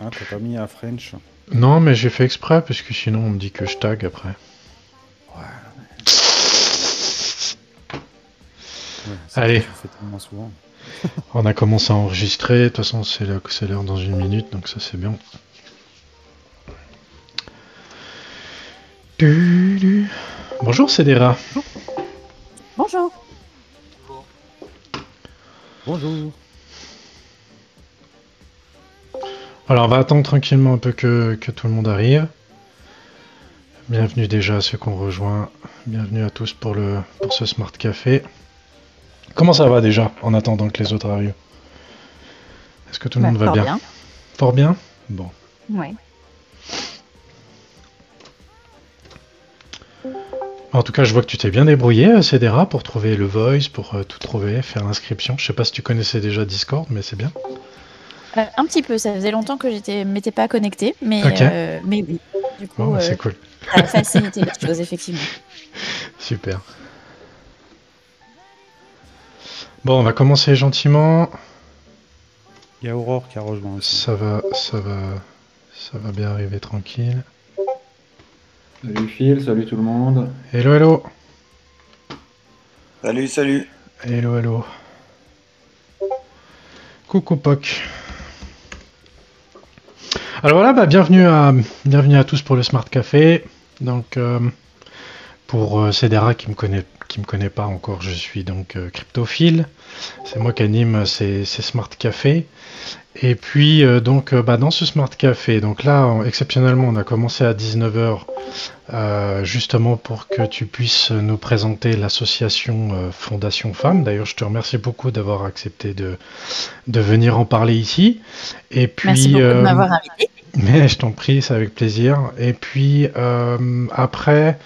Ah, t'as pas mis à French Non, mais j'ai fait exprès parce que sinon on me dit que je tag après. Ouais. Allez. Souvent. On a commencé à enregistrer, de toute façon c'est l'heure c'est l'heure dans une minute, donc ça c'est bien. Du, du. Bonjour Cédéra. Bonjour. Bonjour. Alors on va attendre tranquillement un peu que, que tout le monde arrive. Bienvenue déjà à ceux qu'on rejoint. Bienvenue à tous pour, le, pour ce Smart Café. Comment ça va déjà en attendant que les autres arrivent? Est-ce que tout le Bah, monde va fort bien? bien. Fort bien? Bon. Ouais. En tout cas, je vois que tu t'es bien débrouillé, euh, Cédéra, pour trouver le voice, pour euh, tout trouver, faire l'inscription. Je sais pas si tu connaissais déjà Discord, mais c'est bien. Euh, un petit peu, ça faisait longtemps que j'étais m'étais pas connectée, mais, euh, mais oui. Du coup, bah, euh, c'est cool. ça a facilité les choses, effectivement. Super. Bon, on va commencer gentiment. Il y a Aurore qui a rejoint aussi. Ça va, ça va, ça va bien arriver tranquille. Salut Phil, salut tout le monde. Hello, hello. Salut, salut. Hello, hello. Coucou Poc. Alors voilà, bah, bienvenue, à, bienvenue à tous pour le Smart Café. Donc, euh, pour euh, Cédéra qui me connaît, qui me connaît pas encore, je suis donc euh, cryptophile. C'est moi qui anime ces, ces Smart Cafés. Et puis, euh, donc, bah, dans ce Smart Café, donc là, on- exceptionnellement, on a commencé à 19h, euh, justement pour que tu puisses nous présenter l'association Fondation Femmes. D'ailleurs, je te remercie beaucoup d'avoir accepté de, de venir en parler ici. Et puis, Merci beaucoup de m'avoir invité. Mais je t'en prie, c'est avec plaisir. Et puis euh, après,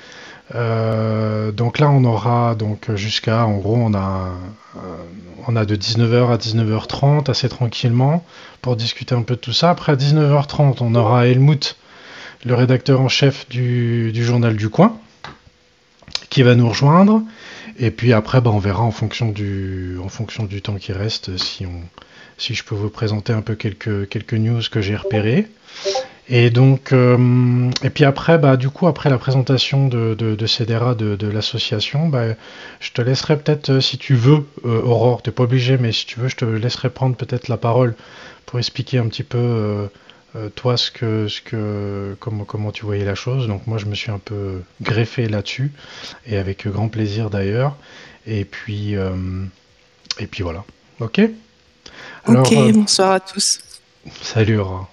euh, donc là on aura donc jusqu'à, en gros on a, euh, on a de 19h à 19h30 assez tranquillement pour discuter un peu de tout ça. Après à 19h30 on aura Helmut, le rédacteur en chef du, journal du coin, qui va nous rejoindre. Et puis après, bah, on verra en fonction du, en fonction du temps qui reste si on, si je peux vous présenter un peu quelques, quelques news que j'ai repérées. Et donc, euh, et puis après, bah, du coup, après la présentation de, de, de de, l'association, bah, je te laisserai peut-être, euh, si tu veux, euh, Aurore, t'es pas obligé, mais si tu veux, je te laisserai prendre peut-être la parole pour expliquer un petit peu, euh, toi, ce que, ce que, comment, comment tu voyais la chose. Donc moi, je me suis un peu greffé là-dessus, et avec grand plaisir d'ailleurs. Et puis, et puis voilà. Ok? Alors, ok, euh, bonsoir à tous. Salut Aurore.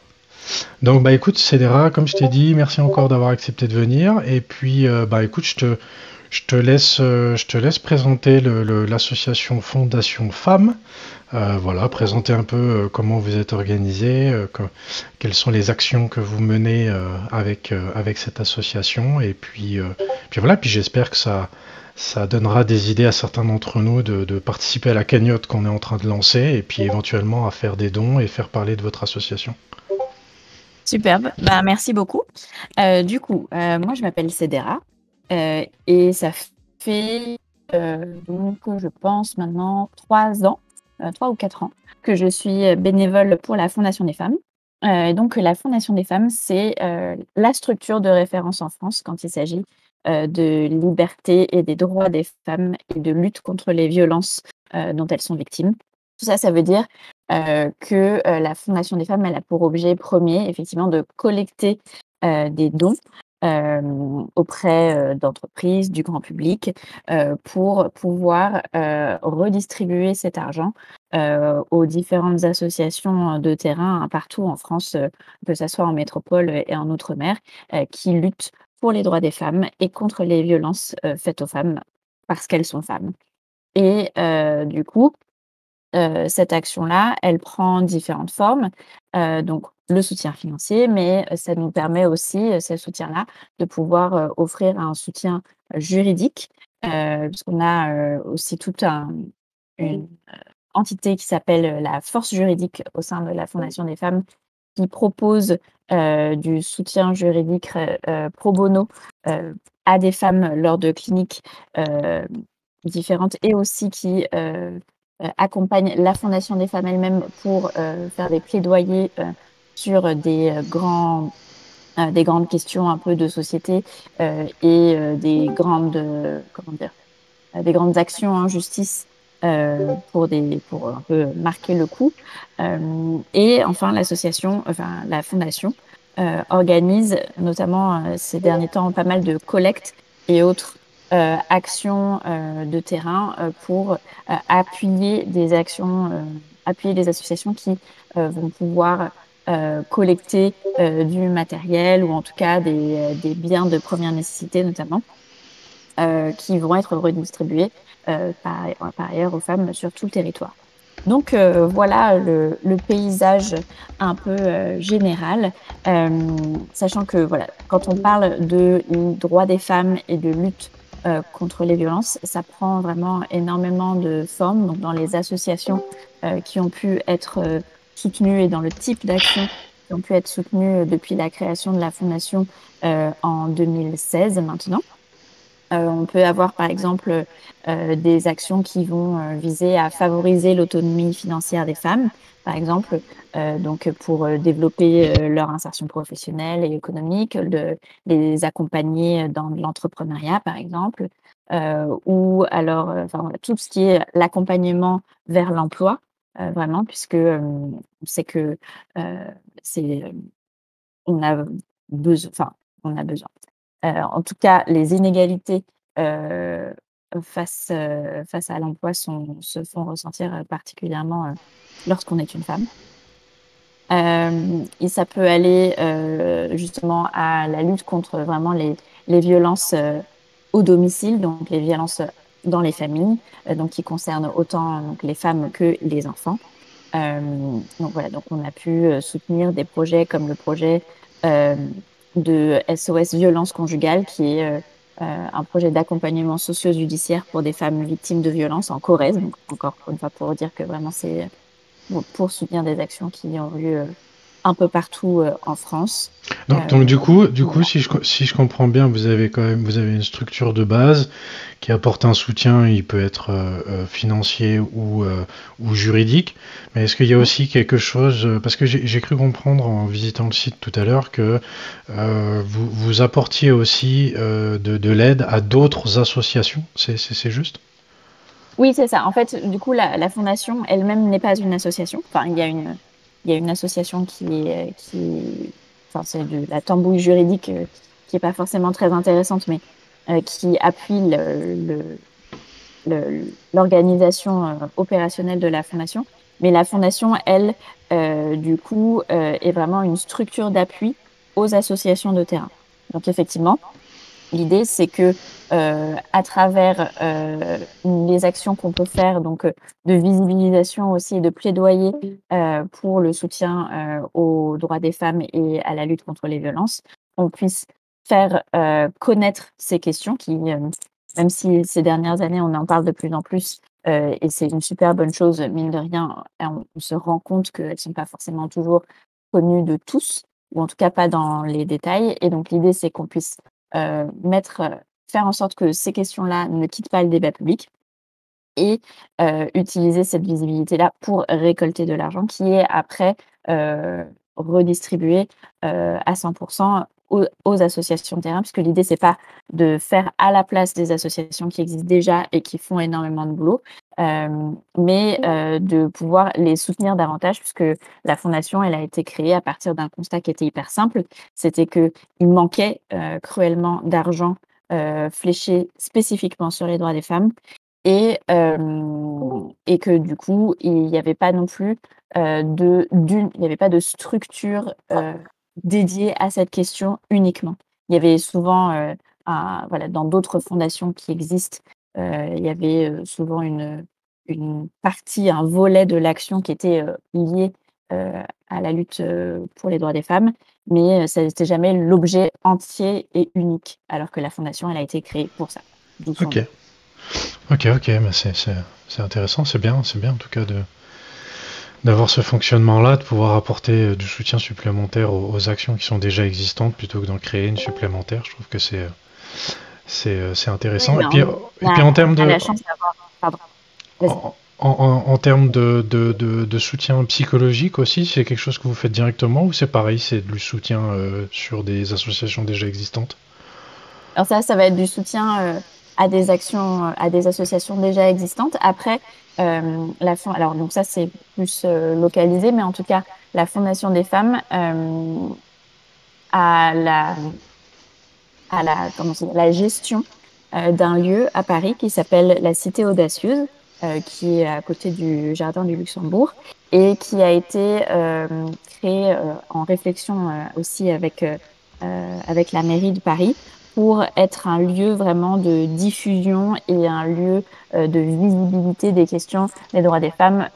Donc bah écoute Cédéra, comme je t'ai dit, merci encore d'avoir accepté de venir. Et puis euh, bah écoute, je te, je te laisse, euh, je te laisse présenter l'association Fondation Femmes. Euh, voilà, présenter un peu comment vous êtes organisé, euh, que- quelles sont les actions que vous menez euh, avec, avec cette association. Et puis, puis voilà, puis j'espère que ça, ça donnera des idées à certains d'entre nous de, participer à la cagnotte qu'on est en train de lancer et puis éventuellement à faire des dons et faire parler de votre association. Superbe. Bah, merci beaucoup. Euh, du coup, euh, moi, je m'appelle Cédéra euh, et ça fait donc, je pense maintenant trois ans, trois ou quatre ans, que je suis bénévole pour la Fondation des femmes. Et donc, la Fondation des femmes, c'est la structure de référence en France quand il s'agit de liberté et des droits des femmes et de lutte contre les violences euh, dont elles sont victimes. Tout ça, ça veut dire euh, que euh, la Fondation des femmes, elle a pour objet premier, effectivement, de collecter euh, des dons euh, auprès euh, d'entreprises, du grand public, euh, pour pouvoir euh, redistribuer cet argent euh, aux différentes associations de terrain hein, partout en France, euh, que ce soit en métropole et en outre-mer, euh, qui luttent pour les droits des femmes et contre les violences euh, faites aux femmes parce qu'elles sont femmes. Et euh, du coup, euh, cette action-là, elle prend différentes formes. Donc, le soutien financier, mais ça nous permet aussi, ce soutien-là, de pouvoir offrir un soutien juridique, puisqu'on a aussi toute un- une entité qui s'appelle la force juridique au sein de la Fondation des femmes, qui propose euh, du soutien juridique euh, euh, pro bono à des femmes lors de cliniques différentes et aussi qui accompagne la Fondation des femmes elles-mêmes pour faire des plaidoyers sur des grands des grandes questions un peu de société et des grandes comment dire des grandes actions en justice pour des pour un peu marquer le coup. Et enfin l'association enfin la fondation organise notamment ces derniers temps pas mal de collectes et autres euh, actions euh, de terrain euh, pour appuyer des actions, appuyer des associations qui vont pouvoir collecter du matériel ou en tout cas des, des biens de première nécessité notamment, qui vont être redistribués par, par ailleurs aux femmes sur tout le territoire. Donc euh, voilà le, le, paysage un peu euh, général, euh, sachant que voilà, quand on parle de droits des femmes et de lutte contre les violences, ça prend vraiment énormément de formes. Donc dans les associations qui ont pu être soutenues et dans le type d'actions qui ont pu être soutenues depuis la création de la fondation en 2016 maintenant. Euh, on peut avoir par exemple euh, des actions qui vont euh, viser à favoriser l'autonomie financière des femmes, par exemple, donc pour développer leur insertion professionnelle et économique, de les accompagner dans l'entrepreneuriat, par exemple, ou alors enfin, tout ce qui est l'accompagnement vers l'emploi, vraiment, puisque sait que c'est on a besoin, enfin, on a besoin. Euh, en tout cas, les inégalités euh, face, euh, face à l'emploi se font ressentir particulièrement lorsqu'on est une femme. et ça peut aller justement à la lutte contre vraiment les, les violences au domicile, donc les violences dans les familles, donc qui concernent autant les femmes que les enfants. donc voilà, donc on a pu soutenir des projets comme le projet de SOS Violence Conjugale, qui est euh, euh, un projet d'accompagnement socio-judiciaire pour des femmes victimes de violences en Corrèze. Donc, encore une fois, pour dire que vraiment, c'est pour soutenir des actions qui ont lieu un peu partout euh, en France. Donc, donc, du coup, du coup si, je, si je comprends bien, vous avez quand même vous avez une structure de base qui apporte un soutien, il peut être euh, euh, financier ou, ou juridique, mais est-ce qu'il y a aussi quelque chose, parce que j'ai cru comprendre en visitant le site tout à l'heure que vous, vous apportiez aussi de, de l'aide à d'autres associations, c'est juste? Oui, c'est ça. En fait, du coup, la, la fondation elle-même n'est pas une association. Enfin, il y a une, il y a une association qui est, qui, enfin, c'est de la tambouille juridique euh, qui est pas forcément très intéressante, mais euh, qui appuie l'organisation le, euh, opérationnelle de la fondation. Mais la fondation, elle, du coup, est vraiment une structure d'appui aux associations de terrain. Donc effectivement, L'idée, c'est que euh, à travers euh, les actions qu'on peut faire, donc euh, de visibilisation aussi et de plaidoyer pour le soutien aux droits des femmes et à la lutte contre les violences, on puisse faire connaître ces questions qui, même si ces dernières années on en parle de plus en plus, et c'est une super bonne chose, mine de rien, on, on se rend compte qu'elles ne sont pas forcément toujours connues de tous, ou en tout cas pas dans les détails. Et donc l'idée, c'est qu'on puisse mettre, euh, faire en sorte que ces questions-là ne quittent pas le débat public et euh, utiliser cette visibilité-là pour récolter de l'argent qui est après redistribué à 100% aux, associations de terrain, puisque l'idée, c'est pas de faire à la place des associations qui existent déjà et qui font énormément de boulot, euh, mais euh, de pouvoir les soutenir davantage, puisque la fondation, elle a été créée à partir d'un constat qui était hyper simple, c'était qu'il manquait euh, cruellement d'argent fléché spécifiquement sur les droits des femmes, et, et que du coup, il n'y avait pas non plus de, d'une, il n'y avait pas de structure dédié à cette question uniquement. Il y avait souvent, euh, voilà, dans d'autres fondations qui existent, euh, il y avait euh, souvent une, une partie, un volet de l'action qui était lié à la lutte pour les droits des femmes, mais ça n'était jamais l'objet entier et unique, alors que la fondation, elle a été créée pour ça. Ok. Ok, ok, mais c'est intéressant, c'est bien, c'est bien en tout cas de, d'avoir ce fonctionnement-là, de pouvoir apporter euh, du soutien supplémentaire aux, actions qui sont déjà existantes plutôt que d'en créer une supplémentaire. Je trouve que c'est euh, c'est, euh, intéressant. et, puis, et puis en termes de en, termes de, de, soutien psychologique aussi, c'est quelque chose que vous faites directement ou c'est pareil, c'est du soutien sur des associations déjà existantes? Alors ça, ça va être du soutien à des actions, à des associations déjà existantes. Après, la alors donc ça c'est plus localisé, mais en tout cas, la Fondation des femmes à la, à la, comment la gestion euh, d'un lieu à Paris qui s'appelle la Cité Audacieuse, euh, qui est à côté du Jardin du Luxembourg et qui a été euh, créé en réflexion aussi avec, avec la mairie de Paris pour être un lieu vraiment de diffusion et un lieu de visibilité des questions des droits des femmes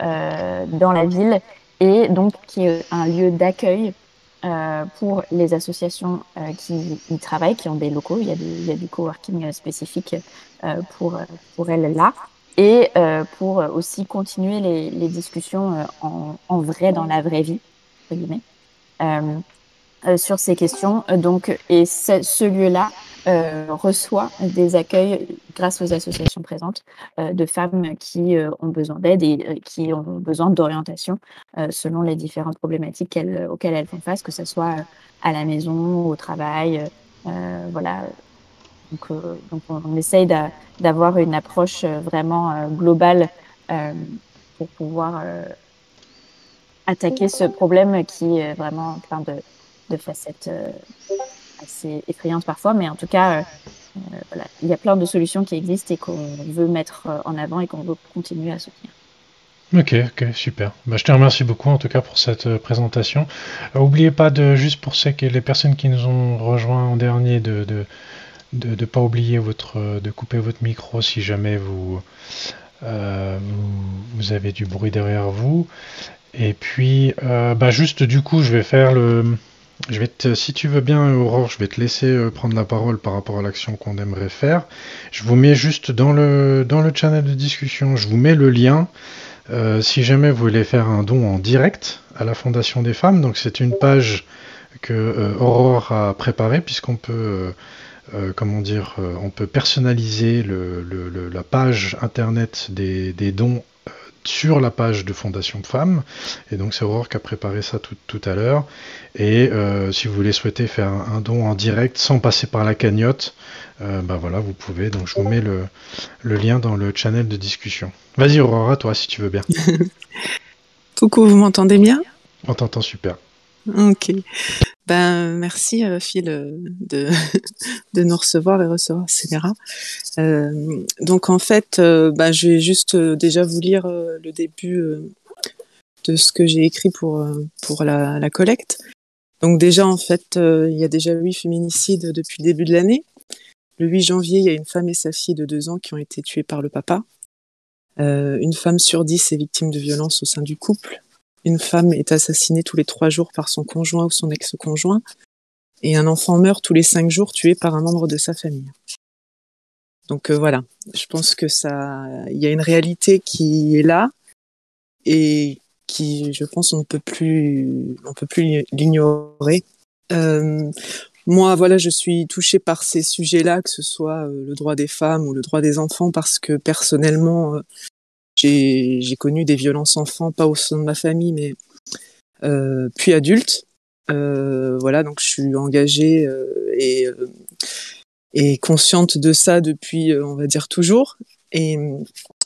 dans la ville et donc qui est un lieu d'accueil euh, pour les associations euh, qui y travaillent, qui ont des locaux. Il y a du, il y a du coworking euh, spécifique euh, pour, pour elles là. Et euh, pour aussi continuer les, les discussions en, en, vrai, dans la vraie vie, entre guillemets, sur ces questions. Donc, et ce, ce lieu-là euh, reçoit des accueils grâce aux associations présentes euh, de femmes qui euh, ont besoin d'aide et qui ont besoin d'orientation selon les différentes problématiques auxquelles elles font face, que ce soit à la maison, au travail. voilà. Donc, donc on, on essaye d'avoir une approche vraiment globale pour pouvoir attaquer ce problème qui est vraiment plein de, de facettes assez effrayante parfois, mais en tout cas, euh, euh, voilà, il y a plein de solutions qui existent et qu'on veut mettre euh, en avant et qu'on veut continuer à soutenir. Ok, ok, super. Bah, je te remercie beaucoup en tout cas pour cette présentation. N'oubliez pas de, juste pour ceux les personnes qui nous ont rejoints en dernier, de de, de, pas oublier votre, de couper votre micro si jamais vous, vous, vous, avez du bruit derrière vous. Et puis, bah, juste du coup, je vais faire le, si tu veux bien, Aurore, je vais te laisser euh, prendre la parole par rapport à l'action qu'on aimerait faire. Je vous mets juste dans le, dans le channel de discussion, je vous mets le lien. Euh, si jamais vous voulez faire un don en direct à la Fondation des femmes, donc c'est une page que euh, Aurore a préparée puisqu'on peut, comment dire, on peut personnaliser la page internet des, des dons sur la page de Fondation Femmes. Et donc c'est Aurore qui a préparé ça tout, tout à l'heure. Et euh, si vous voulez souhaiter faire un, don en direct sans passer par la cagnotte, euh, bah voilà, vous pouvez. Donc je vous mets le, le lien dans le channel de discussion. Vas-y Aurora, toi si tu veux bien. Coucou, vous m'entendez bien? On t'entend super. Ok. Ben, merci euh, Phil euh, de, de nous recevoir et recevoir Cédera. Euh, donc en fait, ben, je vais juste déjà vous lire le début de ce que j'ai écrit pour, pour la, collecte. Donc déjà en fait, il y a déjà huit féminicides depuis le début de l'année. Le 8 janvier, il y a une femme et sa fille de deux ans qui ont été tuées par le papa. une femme sur dix est victime de violences au sein du couple une femme est assassinée tous les trois jours par son conjoint ou son ex-conjoint, et un enfant meurt tous les cinq jours tué par un membre de sa famille. Donc euh, voilà, je pense que ça, il y a une réalité qui est là et qui, je pense, on ne peut plus, on peut plus l'ignorer. Euh, moi, voilà, je suis touchée par ces sujets-là, que ce soit euh, le droit des femmes ou le droit des enfants, parce que personnellement, j'ai connu des violences enfants, pas au sein de ma famille, mais euh, puis adulte. Euh, voilà, donc je suis engagée euh, et, et consciente de ça depuis, on va dire, toujours. Et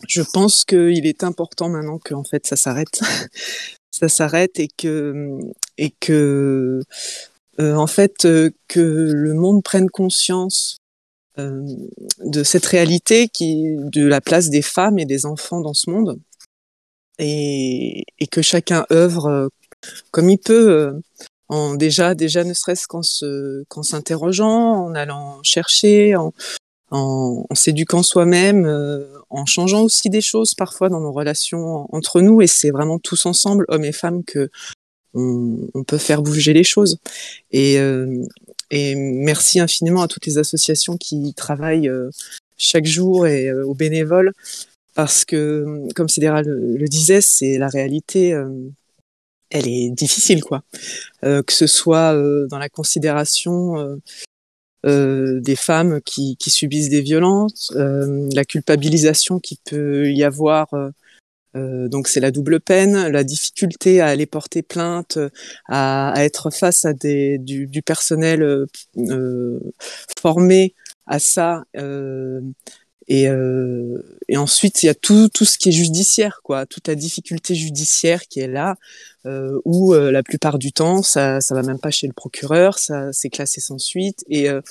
je pense qu'il est important maintenant que en fait ça s'arrête, ça s'arrête et que et que en fait que le monde prenne conscience de cette réalité qui de la place des femmes et des enfants dans ce monde. Et, et que chacun œuvre euh, comme il peut euh, en déjà déjà ne serait-ce qu'en se qu'en s'interrogeant en allant chercher en en, en s'éduquant soi-même en changeant aussi des choses parfois dans nos relations entre nous. Et c'est vraiment tous ensemble hommes et femmes que on, peut faire bouger les choses et et merci infiniment à toutes les associations qui travaillent euh, chaque jour et euh, aux bénévoles, parce que, comme Cédéra le, disait, c'est la réalité euh, elle est difficile, quoi. Euh, que ce soit euh, dans la considération euh, des femmes qui, qui, subissent des violences, la culpabilisation qui peut y avoir donc c'est la double peine, la difficulté à aller porter plainte, à, à être face à des, du, du personnel formé à ça et, euh, et ensuite, il y a tout, tout ce qui est judiciaire, quoi, toute la difficulté judiciaire qui est là, euh, où euh, la plupart du temps, ça, ça va même pas chez le procureur, ça c'est classé sans suite, et, euh,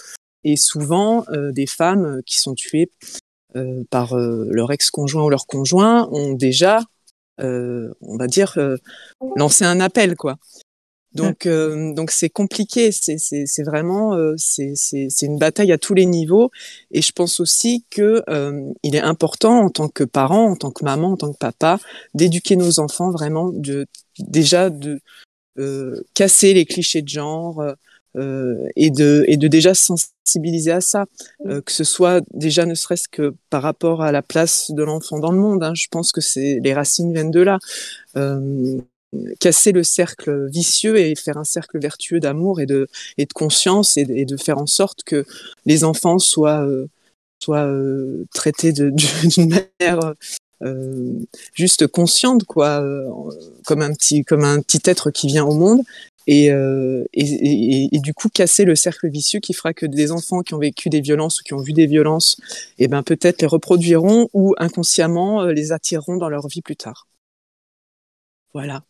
et souvent euh, des femmes qui sont tuées par leur ex-conjoint ou leur conjoint ont déjà, on va dire, lancé un appel, quoi. Donc, euh, donc c'est compliqué. C'est, c'est, c'est vraiment, euh, c'est, c'est, c'est une bataille à tous les niveaux. Et je pense aussi que euh, il est important en tant que parent, en tant que maman, en tant que papa, d'éduquer nos enfants vraiment, de déjà de euh, casser les clichés de genre. Et de et de déjà sensibiliser à ça, que ce soit déjà ne serait-ce que par rapport à la place de l'enfant dans le monde. Hein, je pense que c'est les racines viennent de là casser le cercle vicieux et faire un cercle vertueux d'amour et de, et de conscience et de, et de, faire en sorte que les enfants soient, euh, soient euh, traités d'une manière euh, juste consciente, quoi, euh, comme un petit, comme un petit être qui vient au monde. Et, euh, et, et, et, du coup casser le cercle vicieux qui fera que des enfants qui ont vécu des violences ou qui ont vu des violences, et eh ben peut-être les reproduiront ou inconsciemment les attireront dans leur vie plus tard. Voilà.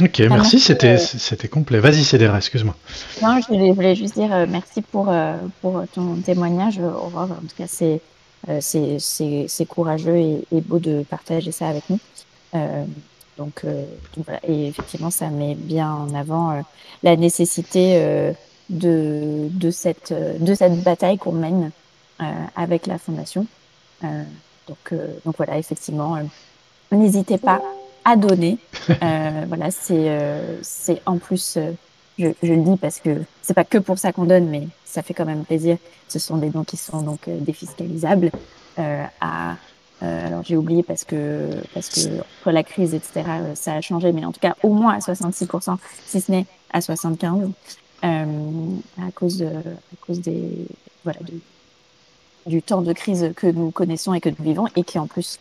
Ok, ah, merci, c'était c'était complet. Vas-y, Cédera, excuse-moi. Non, je voulais juste dire euh, merci pour, euh, pour ton témoignage, Aurore. En tout cas, c'est euh, c'est courageux et, et, beau de partager ça avec nous. Euh, donc, euh, donc, voilà. Et effectivement, ça met bien en avant euh, la nécessité de, de, cette, de cette bataille qu'on mène avec la Fondation. donc, donc voilà, effectivement, n'hésitez pas à donner. Euh, voilà, c'est euh, c'est en plus, euh, je, je, le dis parce que c'est pas que pour ça qu'on donne, mais ça fait quand même plaisir. Ce sont des dons qui sont donc euh, défiscalisables euh, alors j'ai oublié parce que parce que entre la crise etc ça a changé, mais en tout cas au moins à 66%, si ce n'est à 75, à cause de, à cause des voilà du temps de crise que nous connaissons et que nous vivons et qui en plus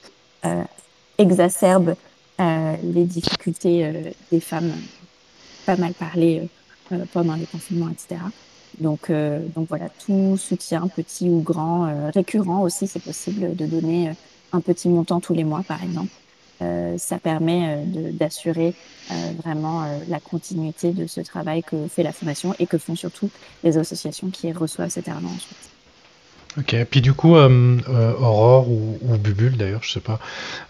exacerbe euh, les difficultés euh, des femmes, pas mal parlé euh, pendant les confinements, etc. Donc, donc voilà, tout soutien, petit ou grand, récurrent aussi, c'est possible de donner un petit montant tous les mois, par exemple. Euh, ça permet d'assurer euh, vraiment euh, la continuité de ce travail que fait la Fondation et que font surtout les associations qui reçoivent cet argent ensuite. Ok, puis du coup, euh, euh, Aurore ou, ou, Bubule d'ailleurs, je sais pas,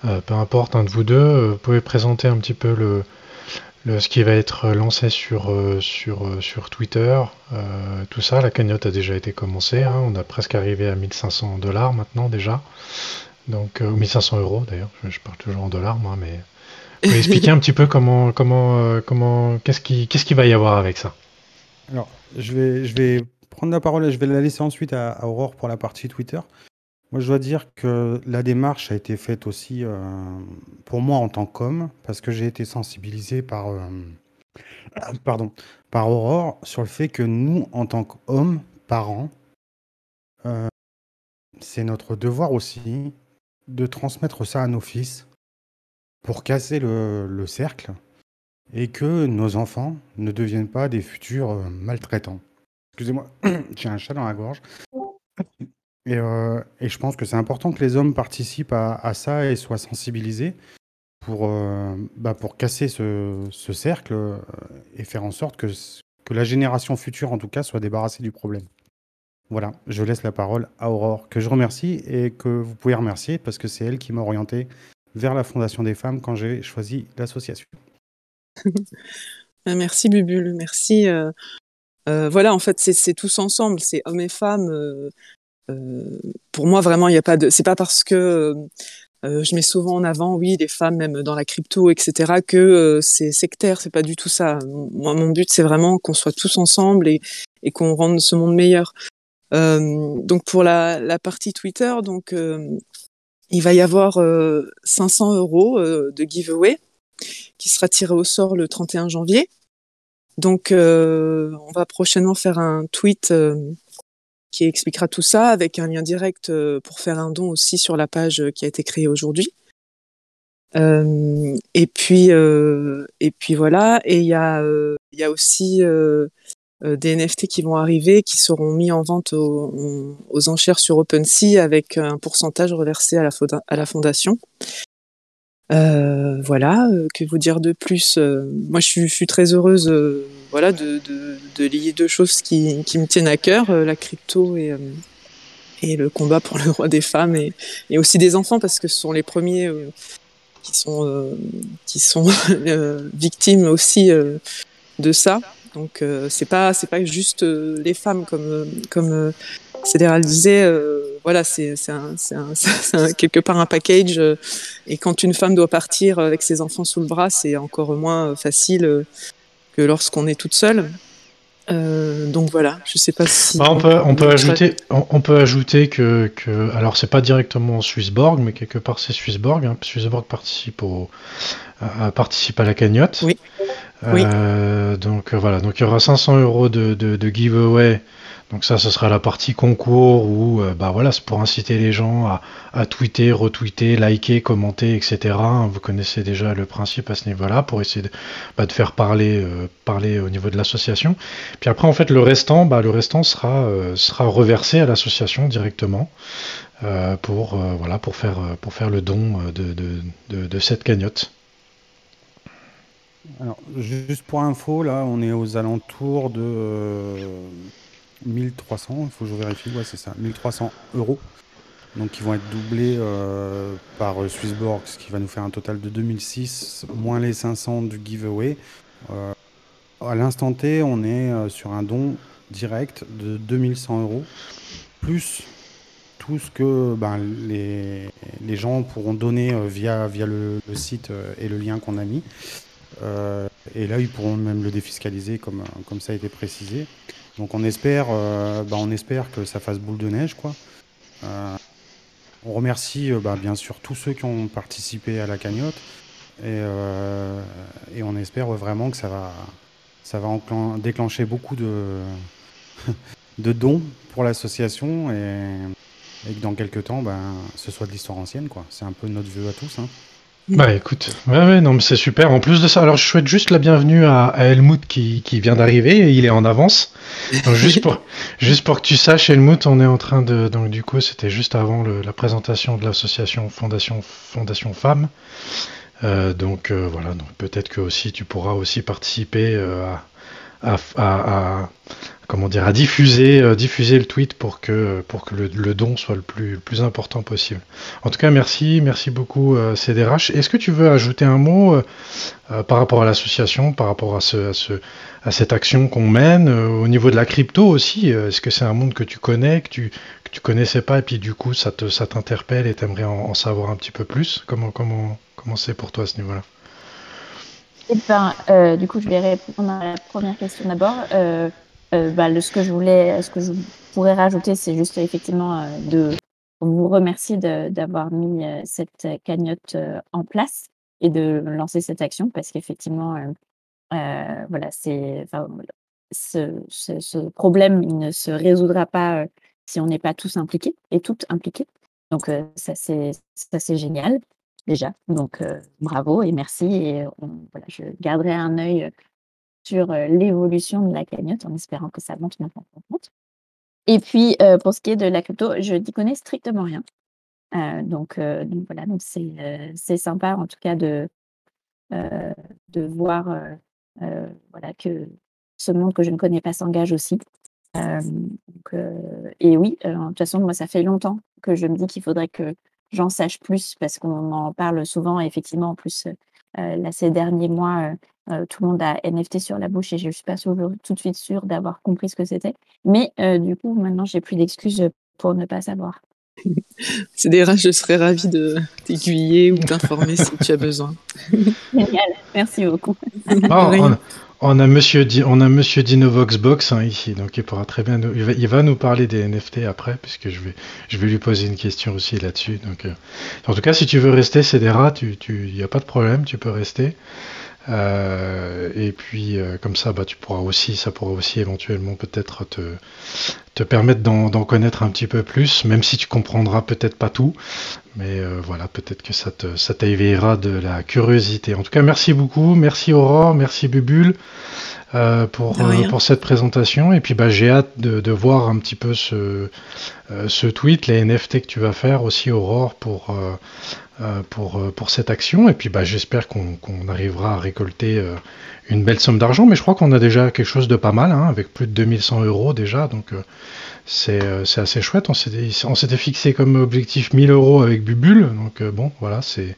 euh, peu importe, un de vous deux, euh, pouvez présenter un petit peu le, ce qui va être lancé sur, euh, sur, sur Twitter, tout ça. La cagnotte a déjà été commencée, hein, on a presque arrivé à 1500 dollars maintenant déjà, donc 1500 euros d'ailleurs, je, je, parle toujours en dollars moi, mais vous pouvez expliquer un petit peu comment, comment, comment, qu'est-ce qui, qu'est-ce qu'il va y avoir avec ça? Alors, je vais, je vais prendre la parole et je vais la laisser ensuite à, à, Aurore pour la partie Twitter. Moi, je dois dire que la démarche a été faite aussi euh, pour moi en tant qu'homme, parce que j'ai été sensibilisé par, euh, pardon, par Aurore sur le fait que nous, en tant qu'hommes, parents, euh, c'est notre devoir aussi de transmettre ça à nos fils pour casser le, le cercle et que nos enfants ne deviennent pas des futurs maltraitants. Excusez-moi, j'ai un chat dans la gorge. Et, euh, et je pense que c'est important que les hommes participent à, ça et soient sensibilisés pour, euh, bah casser ce, ce cercle euh, et faire en sorte que la génération future, en tout cas, soit débarrassée du problème. Voilà, je laisse la parole à Aurore, que je remercie et que vous pouvez remercier parce que c'est elle qui m'a orienté vers la Fondation des femmes quand j'ai choisi l'association. merci Bubule, merci. Euh, euh, voilà, en fait, c'est tous ensemble, c'est hommes et femmes. Euh, pour moi, vraiment, il n'y a pas de. C'est pas parce que je mets souvent en avant, oui, les femmes, même dans la crypto, etc., que c'est sectaire. C'est pas du tout ça. Moi, mon but, c'est vraiment qu'on soit tous ensemble et qu'on rende ce monde meilleur. Donc pour la, partie Twitter, donc il va y avoir 500 euros de giveaway qui sera tiré au sort le 31 janvier. Donc, euh, on va prochainement faire un tweet euh, qui expliquera tout ça avec un lien direct euh, pour faire un don aussi sur la page qui a été créée aujourd'hui. et puis et puis voilà. Et il y a il y a aussi des NFT qui vont arriver, qui seront mis en vente aux, enchères sur OpenSea avec un pourcentage reversé à la, fondation. Euh, voilà, euh, que vous dire de plus euh, Moi, je suis, très heureuse voilà, de, lier deux choses qui, me tiennent à cœur, la crypto et, le combat pour le droit des femmes et, aussi des enfants, parce que ce sont les premiers qui sont victimes aussi de ça. Donc, c'est pas, c'est pas juste les femmes comme, comme Cédéral disait, euh, voilà, c'est quelque part un package. Euh, et quand une femme doit partir avec ses enfants sous le bras, c'est encore moins euh, facile que lorsqu'on est toute seule. Donc voilà, je sais pas si. Bah, on, peut, on, peut ajouter, on, peut ajouter que, que alors c'est pas directement Swissborg, mais quelque part c'est Swissborg. Hein. Swissborg participe au, participe à la cagnotte. Oui. Donc voilà, donc il y aura 500 euros de, de, de giveaway donc ça, ce sera la partie concours où, euh, bah voilà, c'est pour inciter les gens à, tweeter, retweeter, liker, commenter, etc. Vous connaissez déjà le principe à ce niveau-là pour essayer de, bah, faire parler, euh, parler au niveau de l'association. Puis après, en fait, le restant, bah, le restant sera, euh, sera reversé à l'association directement pour, voilà, pour faire, pour faire le don de, de cette cagnotte. Alors, juste pour info, là, on est aux alentours de 1300, il faut que je vérifie, ouais c'est ça, 1300 euros. Donc ils vont être doublés euh, par euh, Swissborg, ce qui va nous faire un total de 2006, moins les 500 du giveaway. Euh, à l'instant T, on est sur un don direct de 2100 euros, plus tout ce que ben, les, gens pourront donner via, via le, site et le lien qu'on a mis. et là, ils pourront même le défiscaliser comme, comme ça a été précisé. Donc on espère, euh, bah, on espère que ça fasse boule de neige, quoi. Euh, on remercie euh, bah, bien sûr tous ceux qui ont participé à la cagnotte et, on espère vraiment que ça va, ça déclencher beaucoup de, dons pour l'association et, que dans quelques temps, ben, ce soit de l'histoire ancienne. C'est un peu notre vœu à tous. Hein. Bah écoute, ouais, ouais, non mais c'est super. En plus de ça, alors je souhaite juste la bienvenue à, Helmut qui, qui vient d'arriver, il est en avance. juste pour juste pour que tu saches, Helmut, on est en train de donc du coup c'était juste avant la présentation de l'association Fondation Fondation Femmes. Euh, donc euh, voilà, donc peut-être que aussi tu pourras aussi participer euh, à, à, comment dire, à diffuser, euh, diffuser le tweet pour que, pour que le, don soit le plus, plus important possible. En tout cas, merci, merci beaucoup euh, CDRH. Est-ce que tu veux ajouter un mot euh, par rapport à l'association, par rapport à, ce, à, cette action qu'on mène, au niveau de la crypto aussi Est-ce que c'est un monde que tu connais, que tu, que tu connaissais pas, et puis du coup ça te, ça t'interpelle et t'aimerais en, en savoir un petit peu plus? Comment, comment, comment c'est pour toi à ce niveau-là? Eh ben, du coup, je vais répondre à la première question d'abord. Euh, bah, ce que je voulais, ce que je pourrais rajouter, c'est juste effectivement euh, de vous remercier d'avoir mis euh, cette cagnotte en place et de lancer cette action parce qu'effectivement, voilà, c'est, ce, problème ne se résoudra pas si on n'est pas tous impliqués et toutes impliquées. Donc ça c'est ça c'est génial déjà. Donc bravo et merci et voilà, je garderai un œil sur l'évolution de la cagnotte en espérant que ça monte, monte, monte, Et puis, pour ce qui est de la crypto, je n'y connais strictement rien. donc, voilà, donc c'est sympa en tout cas de, de voir voilà, que ce monde que je ne connais pas s'engage aussi. Et oui, de toute façon, moi, ça fait longtemps que je me dis qu'il faudrait que j'en sache plus parce qu'on en parle souvent. effectivement, en plus, là, ces derniers mois, euh, tout le monde a NFT sur la bouche et je ne suis pas tout de suite sûre d'avoir compris ce que c'était. Mais euh, du coup, maintenant, j'ai plus d'excuses pour ne pas savoir. C'est des je serais ravie de t'aiguiller ou t'informer si tu as besoin. Génial, merci beaucoup. Ah, on, a Monsieur on a Monsieur Dinovoxbox hein, ici, donc il pourra très bien nous, il, va, nous parler des NFT après, puisque je vais, je vais lui poser une question aussi là-dessus. Donc, euh, en tout cas, si tu veux rester, c'est des rats, il tu, n'y a pas de problème, tu peux rester. Euh, et puis euh, comme ça, bah, tu pourras aussi, ça pourra aussi éventuellement peut-être te, te permettre d'en connaître un petit peu plus, même si tu comprendras peut-être pas tout. Mais euh, voilà, peut-être que ça te ça t'éveillera de la curiosité. En tout cas, merci beaucoup, merci Aurore, merci Bubule euh, pour pour cette présentation. Et puis bah j'ai hâte de, de, voir un petit peu ce ce tweet, les NFT que tu vas faire aussi Aurore pour pour pour cette action. Et puis bah j'espère qu'on qu'on arrivera à récolter une belle somme d'argent, mais je crois qu'on a déjà quelque chose de pas mal, hein, avec plus de 2100 euros déjà, donc euh, euh, c'est assez chouette. On s'était fixé comme objectif 1000 euros avec Bubule, donc euh, bon, voilà, c'est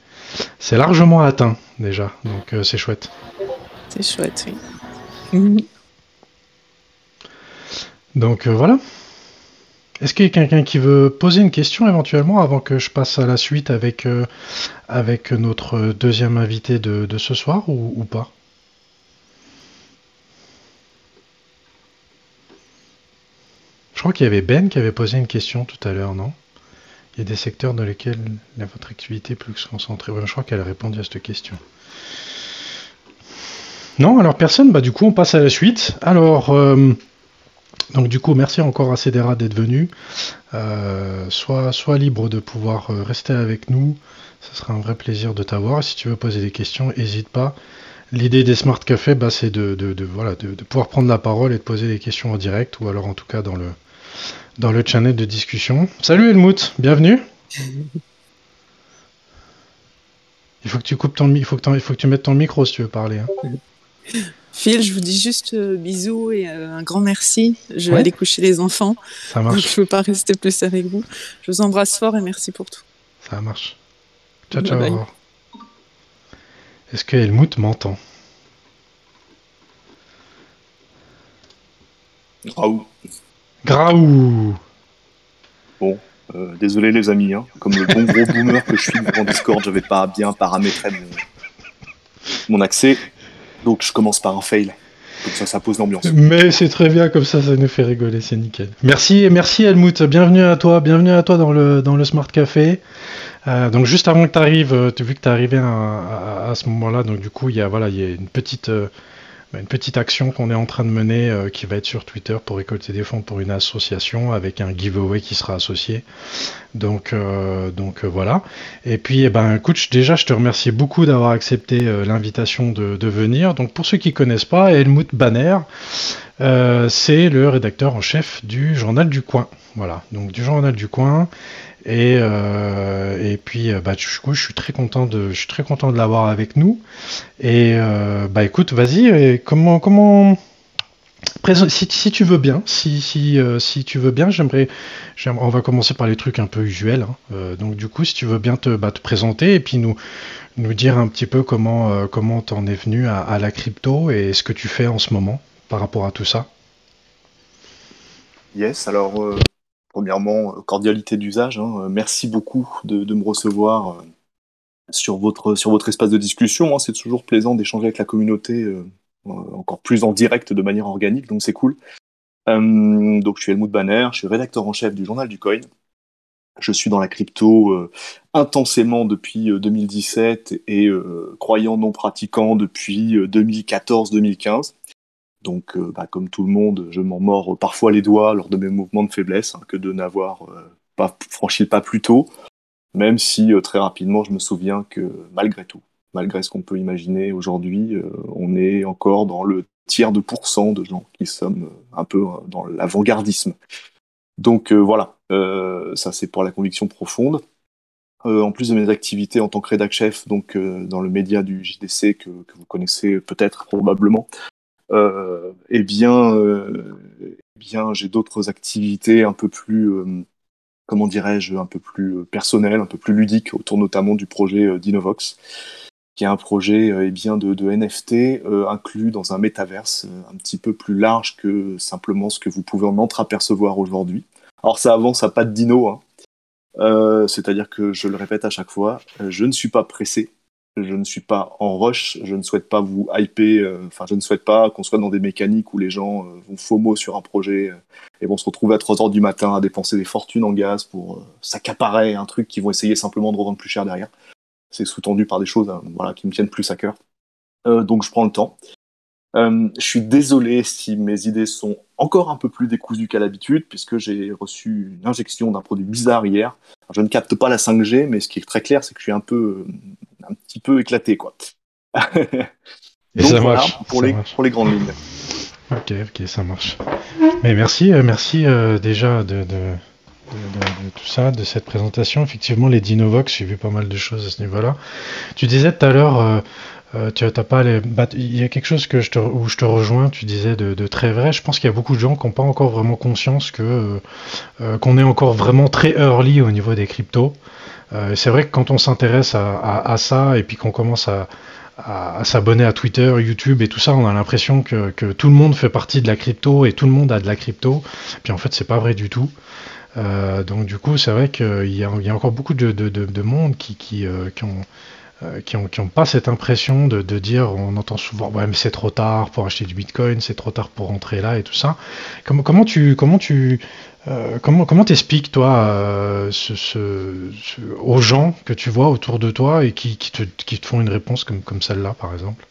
largement atteint déjà, donc c'est chouette. C'est chouette, oui. Donc voilà. Est-ce qu'il y a quelqu'un qui veut poser une question éventuellement avant que je passe à la suite avec, avec notre deuxième invité de, ce soir ou pas? Je crois qu'il y avait Ben qui avait posé une question tout à l'heure, non? Il y a des secteurs dans lesquels votre activité est plus concentrée. je crois qu'elle a répondu à cette question. Non, alors personne, bah du coup on passe à la suite. Alors, euh, donc du coup merci encore à Cédera d'être venu. Euh, sois, libre de pouvoir euh, rester avec nous, ce sera un vrai plaisir de t'avoir. Si tu veux poser des questions, n'hésite pas. L'idée des Smart Café, bah, c'est de, voilà, de, pouvoir prendre la parole et de poser des questions en direct, ou alors en tout cas dans le, dans le channel de discussion. Salut Helmut, bienvenue. Il faut que tu coupes ton, mettes ton micro si tu veux parler. Hein. Phil, je vous dis juste euh, bisous et euh, un grand merci. Je vais aller coucher les enfants. Ça marche. je ne peux pas rester plus avec vous. Je vous embrasse fort et merci pour tout. Ça marche. Ciao, ciao. Est-ce que Helmut m'entend? Raoult. Graou Bon, euh, désolé les amis, hein. comme le bon gros boomer que je suis devant Discord, j'avais pas bien paramétré mon, accès, donc je commence par un fail. Comme ça, ça pose l'ambiance. Mais c'est très bien, comme ça, ça nous fait rigoler, c'est nickel. Merci, merci Helmut, bienvenue à toi, bienvenue à toi dans le, dans le Smart Café. Euh, donc juste avant que tu arrives, euh, vu que tu es arrivé à, ce moment-là, donc du coup, il y a, voilà, il y a une petite... Bah, une petite action qu'on est en train de mener euh, qui va être sur Twitter pour récolter des fonds pour une association avec un giveaway qui sera associé. Donc, euh, donc euh, voilà. Et puis, eh ben, déjà, je te remercie beaucoup d'avoir accepté l'invitation de, de, venir. Donc, pour ceux qui connaissent pas, Helmut Banner, c'est le rédacteur en chef du Journal du Coin. Voilà, donc du Journal du Coin. Et, euh, et puis, euh, bah, du coup, je suis très content de, je suis très content de l'avoir avec nous. Et euh, bah, écoute, vas-y. Comment, comment, si, si, tu veux bien, si, si, si tu veux bien, j'aimerais, on va commencer par les trucs un peu usuels. Hein. donc, du coup, si tu veux bien te, bah, te présenter et puis nous, nous dire un petit peu comment, comment t'en es venu à la crypto et ce que tu fais en ce moment par rapport à tout ça. Yes, alors premièrement, cordialité d'usage. Hein. Merci beaucoup de, me recevoir euh, sur votre, sur votre espace de discussion. Hein. C'est toujours plaisant d'échanger avec la communauté euh, euh, encore plus en direct de manière organique, donc c'est cool. donc je suis Helmut Banner, je suis rédacteur en chef du journal du coin. Je suis dans la crypto intensément depuis 2017 et croyant non pratiquant depuis 2014-2015. Donc, euh, bah, comme tout le monde, je m'en mords parfois les doigts lors de mes mouvements de faiblesse, hein, que de n'avoir euh, pas franchi le pas plus tôt, même si euh, très rapidement, je me souviens que malgré tout, malgré ce qu'on peut imaginer aujourd'hui, on est encore dans le tiers de pourcent de gens qui sommes un peu dans l'avant-gardisme. Donc voilà, ça c'est pour la conviction profonde. en plus de mes activités en tant que rédac chef, donc dans le média du JDC que vous connaissez peut-être probablement, eh bien, euh, eh bien j'ai d'autres activités un peu plus euh, comment dirais-je, un peu plus personnelles, un peu plus ludiques, autour notamment du projet Dinovox, qui est un projet eh bien, de, NFT inclus dans un métaverse un petit peu plus large que simplement ce que vous pouvez en entreapercevoir aujourd'hui. Alors ça avance à pas de dino, hein. c'est-à-dire que je le répète à chaque fois, je ne suis pas pressé je ne suis pas en rush, je ne souhaite pas vous hyper, euh, enfin je ne souhaite pas qu'on soit dans des mécaniques où les gens euh, vont FOMO sur un projet euh, et vont se retrouver à 3 heures du matin à dépenser des fortunes en gaz pour s'accaparer un truc qu'ils vont essayer simplement de revendre plus cher derrière. C'est sous-tendu par des choses voilà, qui me tiennent plus à cœur. donc je prends le temps. je suis désolé si mes idées sont encore un peu plus décousu qu'à l'habitude, puisque j'ai reçu une injection d'un produit bizarre hier. je ne capte pas la 5G, mais ce qui est très clair, c'est que je suis un peu, un petit peu éclaté, quoi. Et ça marche. Pour, les, pour les grandes lignes. Ok, ok, ça marche. Mais merci, merci déjà de, de, tout ça, de cette présentation. Effectivement, les Dinovox, j'ai vu pas mal de choses à ce niveau-là. Tu disais tout à l'heure, euh, euh, tu as pas les. Il y a quelque chose que je te, où je te rejoins. Tu disais de, très vrai. Je pense qu'il y a beaucoup de gens qui n'ont pas encore vraiment conscience que euh, qu'on est encore vraiment très early au niveau des cryptos. C'est vrai que quand on s'intéresse à, ça et puis qu'on commence à, s'abonner à Twitter, YouTube et tout ça, on a l'impression que, tout le monde fait partie de la crypto et tout le monde a de la crypto. Puis en fait, c'est pas vrai du tout. Euh, donc du coup, c'est vrai qu'il y, y, a encore beaucoup de, de, de, monde qui, qui, euh, qui ont euh, qui n'ont pas cette impression de, dire, on entend souvent, ouais, mais c'est trop tard pour acheter du Bitcoin, c'est trop tard pour rentrer là et tout ça. Comment tu, euh, comment, comment t'expliques toi euh, ce, aux gens que tu vois autour de toi et qui, qui, te, qui te font une réponse comme, comme celle-là, par exemple?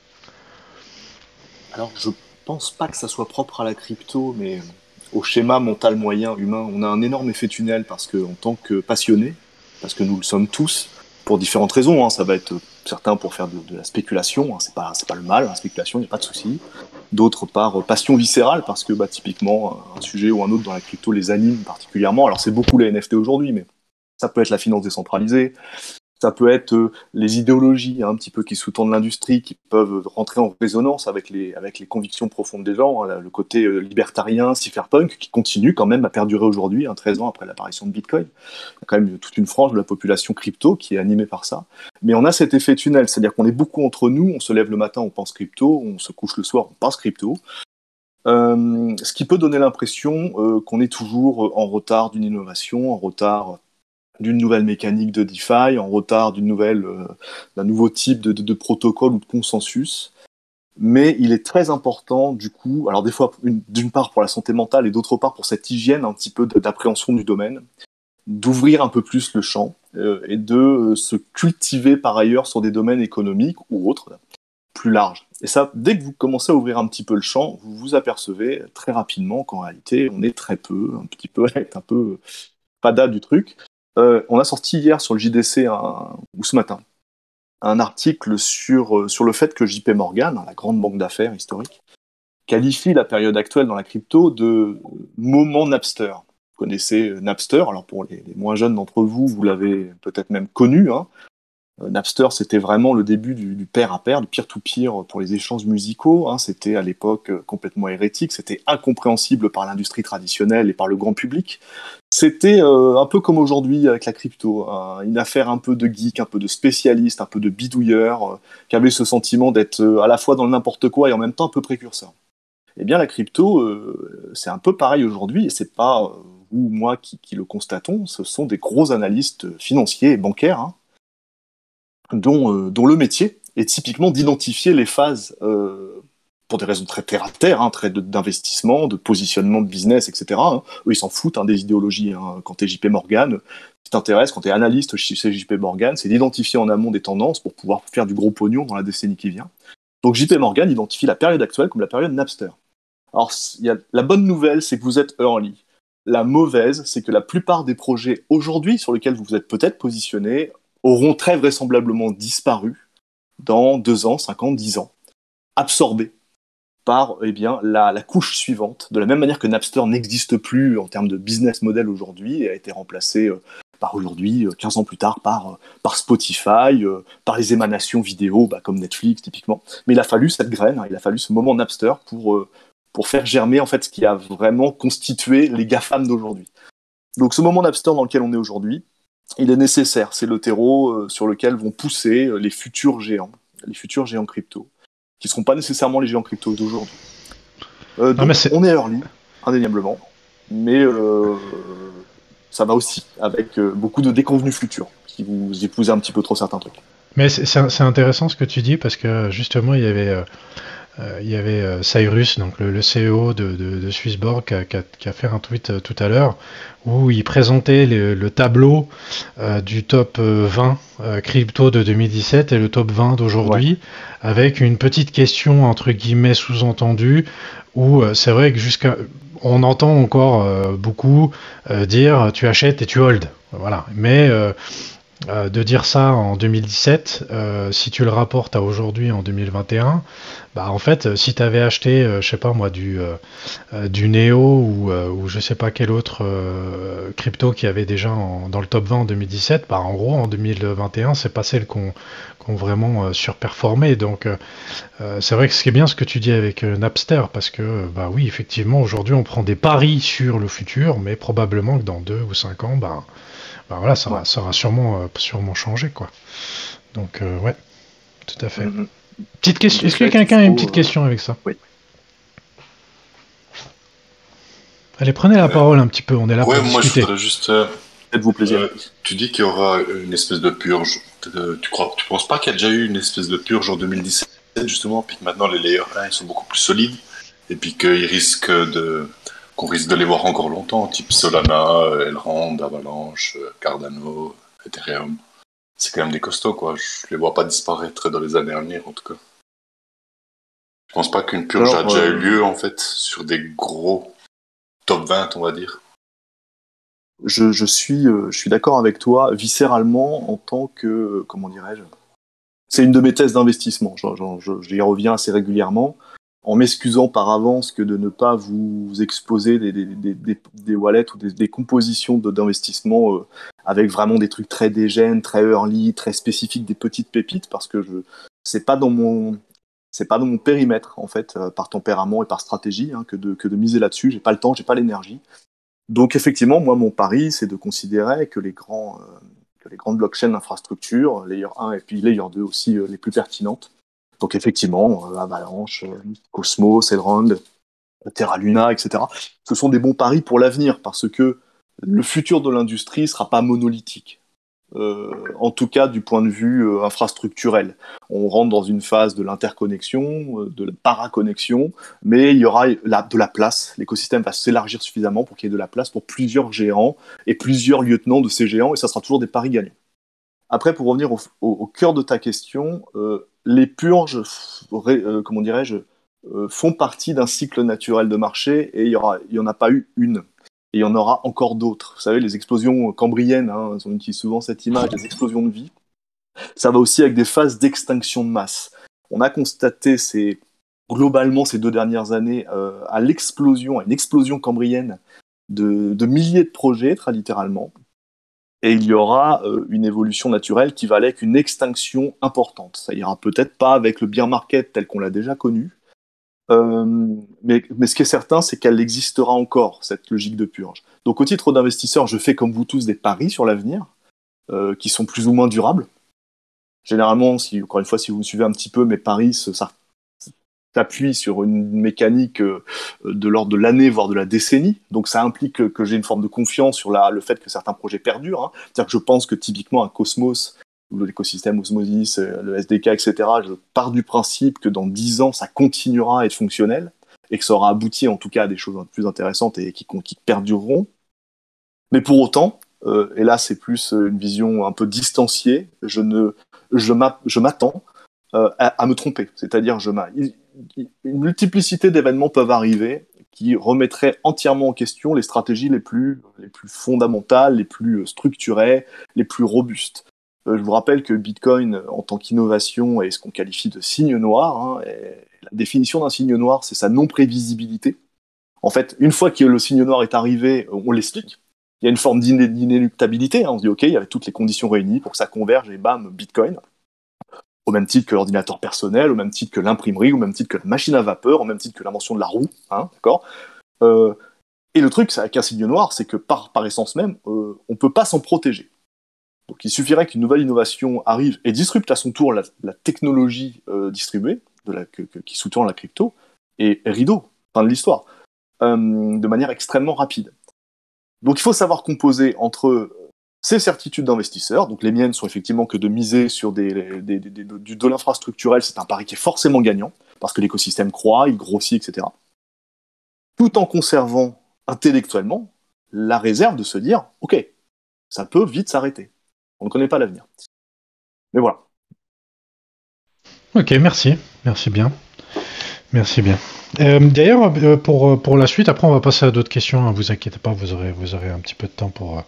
Alors, je pense pas que ça soit propre à la crypto, mais au schéma mental moyen humain, on a un énorme effet tunnel parce que en tant que passionné, parce que nous le sommes tous, pour différentes raisons, hein, ça va être certains pour faire de, la spéculation, hein, c'est pas pas le mal, la spéculation, il a pas de souci. D'autres par passion viscérale parce que bah, typiquement un sujet ou un autre dans la crypto les anime particulièrement. Alors c'est beaucoup les NFT aujourd'hui, mais ça peut être la finance décentralisée, ça peut être euh, les idéologies hein, un petit peu qui sous-tendent l'industrie, qui peuvent rentrer en résonance avec les, avec les convictions profondes des gens. Hein, le côté euh, libertarien, cypherpunk, qui continue quand même à perdurer aujourd'hui, 13 hein, ans après l'apparition de Bitcoin. Il y a quand même toute une frange de la population crypto qui est animée par ça. Mais on a cet effet tunnel, c'est-à-dire qu'on est beaucoup entre nous, on se lève le matin, on pense crypto, on se couche le soir, on pense crypto. Euh, ce qui peut donner l'impression qu'on est toujours en retard d'une innovation, en retard d'une nouvelle mécanique de DeFi, en retard d'une nouvelle, euh, d'un nouveau type de, protocole ou de consensus. Mais il est très important, du coup, alors des fois, d'une part pour la santé mentale et d'autre part pour cette hygiène un petit peu d'appréhension du domaine, d'ouvrir un peu plus le champ euh, et de euh, se cultiver par ailleurs sur des domaines économiques ou autres plus larges. Et ça, dès que vous commencez à ouvrir un petit peu le champ, vous vous apercevez très rapidement qu'en réalité, on est très peu, un petit peu, un peu pada du truc, euh, on a sorti hier sur le JDC, ou ce matin, un article sur, euh, sur le fait que JP Morgan, la grande banque d'affaires historique, qualifie la période actuelle dans la crypto de moment Napster. Vous connaissez Napster, alors pour les, moins jeunes d'entre vous, vous l'avez peut-être même connu, hein. Euh, Napster, c'était vraiment le début du, pair à pair, du peer-to-peer pour les échanges musicaux. Hein. C'était à l'époque euh, complètement hérétique, c'était incompréhensible par l'industrie traditionnelle et par le grand public. C'était euh, un peu comme aujourd'hui avec la crypto, hein. une affaire un peu de geek, un peu de spécialiste, un peu de bidouilleur, qui avait ce sentiment d'être à la fois dans le n'importe quoi et en même temps un peu précurseur. Eh bien, la crypto, c'est un peu pareil aujourd'hui, et c'est pas vous ou moi qui, le constatons, ce sont des gros analystes financiers et bancaires. Hein, euh, dont, le métier est typiquement d'identifier les phases euh, pour des raisons très terre à terre, hein, d'investissement, de positionnement de business, etc. Hein. Eux, ils s'en foutent hein, des idéologies. Quand tu es JP Morgan, ce qui t'intéresse, quand tu es analyste chez JP Morgan, c'est d'identifier en amont des tendances pour pouvoir faire du gros pognon dans la décennie qui vient. Donc JP Morgan identifie la période actuelle comme la période Napster. Alors, y a, la bonne nouvelle, c'est que vous êtes early. La mauvaise, c'est que la plupart des projets aujourd'hui sur lesquels vous vous êtes peut-être positionné auront très vraisemblablement disparu dans deux ans, cinq ans, dix ans, absorbés par eh bien, la, couche suivante, de la même manière que Napster n'existe plus en termes de business model aujourd'hui et a été remplacé euh, par aujourd'hui, 15 euh, ans plus tard, par, euh, par Spotify, par les émanations vidéo bah, comme Netflix typiquement. Mais il a fallu cette graine, hein, il a fallu ce moment Napster pour, pour faire germer en fait ce qui a vraiment constitué les GAFAM d'aujourd'hui. Donc ce moment Napster dans lequel on est aujourd'hui, il est nécessaire. C'est le terreau euh, sur lequel vont pousser euh, les futurs géants, les futurs géants crypto, qui ne seront pas nécessairement les géants crypto d'aujourd'hui. Euh, on est early, indéniablement, mais ça va aussi avec beaucoup de déconvenus futurs, qui vous épousent un petit peu trop certains trucs. Mais c'est intéressant ce que tu dis, parce que justement, il y avait... Euh, il y avait euh, Cyrus, donc le, CEO de, de, Swissborg, qui a, fait un tweet euh, tout à l'heure où il présentait le, tableau du top 20 crypto de 2017 et le top 20 d'aujourd'hui, avec une petite question entre guillemets sous-entendue où c'est vrai que jusqu'à on entend encore beaucoup dire tu achètes et tu hold. Voilà. Mais euh, de dire ça en 2017, euh, si tu le rapportes à aujourd'hui en 2021, bah en fait, euh, si tu avais acheté, je sais pas moi, du, du Neo ou, ou je sais pas quel autre crypto qui avait déjà dans le top 20 en 2017, bah en gros en 2021, c'est pas celle qu'on vraiment surperformé. Donc c'est vrai que ce qui est bien ce que tu dis avec Napster, parce que bah oui, effectivement, aujourd'hui on prend des paris sur le futur, mais probablement que dans 2 ou 5 ans, bah, bah voilà, ça, va, ça sûrement, euh, sûrement changé, quoi. Donc, euh, ouais, tout à fait. Mm-hmm. Petite question. Est-ce que quelqu'un a une petite euh, question avec ça? Oui. Allez, prenez la parole un petit peu. On est là ouais, pour moi, discuter. je voudrais juste. Faites-vous plaisir. tu dis qu'il y aura une espèce de purge. tu crois, tu penses pas qu'il y a déjà eu une espèce de purge en 2017 justement, puis que maintenant les layers 1 ils sont beaucoup plus solides, et puis qu'ils risquent de qu'on risque de les voir encore longtemps, type Solana, Elrond, Avalanche, Cardano, Ethereum. C'est quand même des costauds, quoi. Je les vois pas disparaître dans les années à venir, en tout cas. Je pense pas qu'une purge a déjà eu euh, lieu, en fait, sur des gros top 20, on va dire. Je, suis, euh, je suis d'accord avec toi, viscéralement, en tant que, comment dirais-je, c'est une de mes thèses d'investissement. J'y reviens assez régulièrement en m'excusant par avance que de ne pas vous exposer des, wallets ou des, compositions d'investissement euh, avec vraiment des trucs très dégènes, très early, très spécifiques, des petites pépites, parce que je c'est pas dans mon c'est pas dans mon périmètre en fait, euh, par tempérament et par stratégie, hein, que, de, que de miser là-dessus. J'ai pas le temps, j'ai pas l'énergie. Donc effectivement, moi mon pari, c'est de considérer que les grands euh, que les grandes blockchains d'infrastructure, layer 1 et puis layer 2 aussi les plus pertinentes, donc effectivement, euh, Avalanche, euh, Cosmos, Elrond, Terra Luna, etc. Ce sont des bons paris pour l'avenir parce que le futur de l'industrie ne sera pas monolithique. Euh, en tout cas du point de vue infrastructurel. On rentre dans une phase de l'interconnexion, de la paraconnexion, mais il y aura de la place. L'écosystème va s'élargir suffisamment pour qu'il y ait de la place pour plusieurs géants et plusieurs lieutenants de ces géants, et ça sera toujours des paris gagnants. Après, pour revenir au, cœur de ta question, les purges, euh, comment dirais-je, euh, font partie d'un cycle naturel de marché et il n'y en a pas eu une. Et il y en aura encore d'autres. Vous savez, les explosions cambriennes, hein, on utilise souvent cette image, des explosions de vie. Ça va aussi avec des phases d'extinction de masse. On a constaté globalement ces deux dernières années à l'explosion, à une explosion cambrienne de, de, milliers de projets, très littéralement, et il y aura euh, une évolution naturelle qui va avec une extinction importante. Ça ira peut-être pas avec le bear market tel qu'on l'a déjà connu, euh, mais, mais, ce qui est certain, c'est qu'elle existera encore, cette logique de purge. Donc au titre d'investisseur, je fais comme vous tous des paris sur l'avenir, euh, qui sont plus ou moins durables. Généralement, si, encore une fois, si vous me suivez un petit peu, mes paris, ça s'appuie sur une mécanique euh, de l'ordre de l'année, voire de la décennie. Donc ça implique que, j'ai une forme de confiance sur la, le fait que certains projets perdurent. Hein. C'est-à-dire que je pense que typiquement un Cosmos, l'écosystème Osmosis, euh, le SDK, etc., je pars du principe que dans 10 ans, ça continuera à être fonctionnel et que ça aura abouti en tout cas à des choses plus intéressantes et qui, qui perdureront. Mais pour autant, euh, et là c'est plus une vision un peu distanciée, je, ne, je m'attends à, à, me tromper. C'est-à-dire, je une multiplicité d'événements peuvent arriver qui remettraient entièrement en question les stratégies les plus, les plus fondamentales, les plus structurées, les plus robustes. Euh, je vous rappelle que Bitcoin, en tant qu'innovation, est ce qu'on qualifie de signe noir. Hein, la définition d'un signe noir, c'est sa non-prévisibilité. En fait, une fois que le signe noir est arrivé, on l'explique. Il y a une forme d'inéluctabilité. Hein, on se dit, OK, il y avait toutes les conditions réunies pour que ça converge et bam, Bitcoin au même titre que l'ordinateur personnel, au même titre que l'imprimerie, au même titre que la machine à vapeur, au même titre que l'invention de la roue, hein, d'accord? Euh, Et le truc, avec un signe noir, c'est que par, essence même, euh, on ne peut pas s'en protéger. Donc il suffirait qu'une nouvelle innovation arrive et disrupte à son tour la, technologie euh, distribuée, qui sous-tend la crypto, et rideau, fin de l'histoire, de manière extrêmement rapide. Donc il faut savoir composer entre ces certitudes d'investisseurs, donc les miennes sont effectivement que de miser sur des, de l'infrastructurel, c'est un pari qui est forcément gagnant, parce que l'écosystème croît, il grossit, etc. Tout en conservant intellectuellement la réserve de se dire, ok, ça peut vite s'arrêter. On ne connaît pas l'avenir. Mais voilà. Ok, merci, merci bien. Merci bien. Euh, D'ailleurs, euh, pour, pour la suite, après on va passer à d'autres questions, hein, vous inquiétez pas, vous aurez, vous aurez un petit peu de temps pour,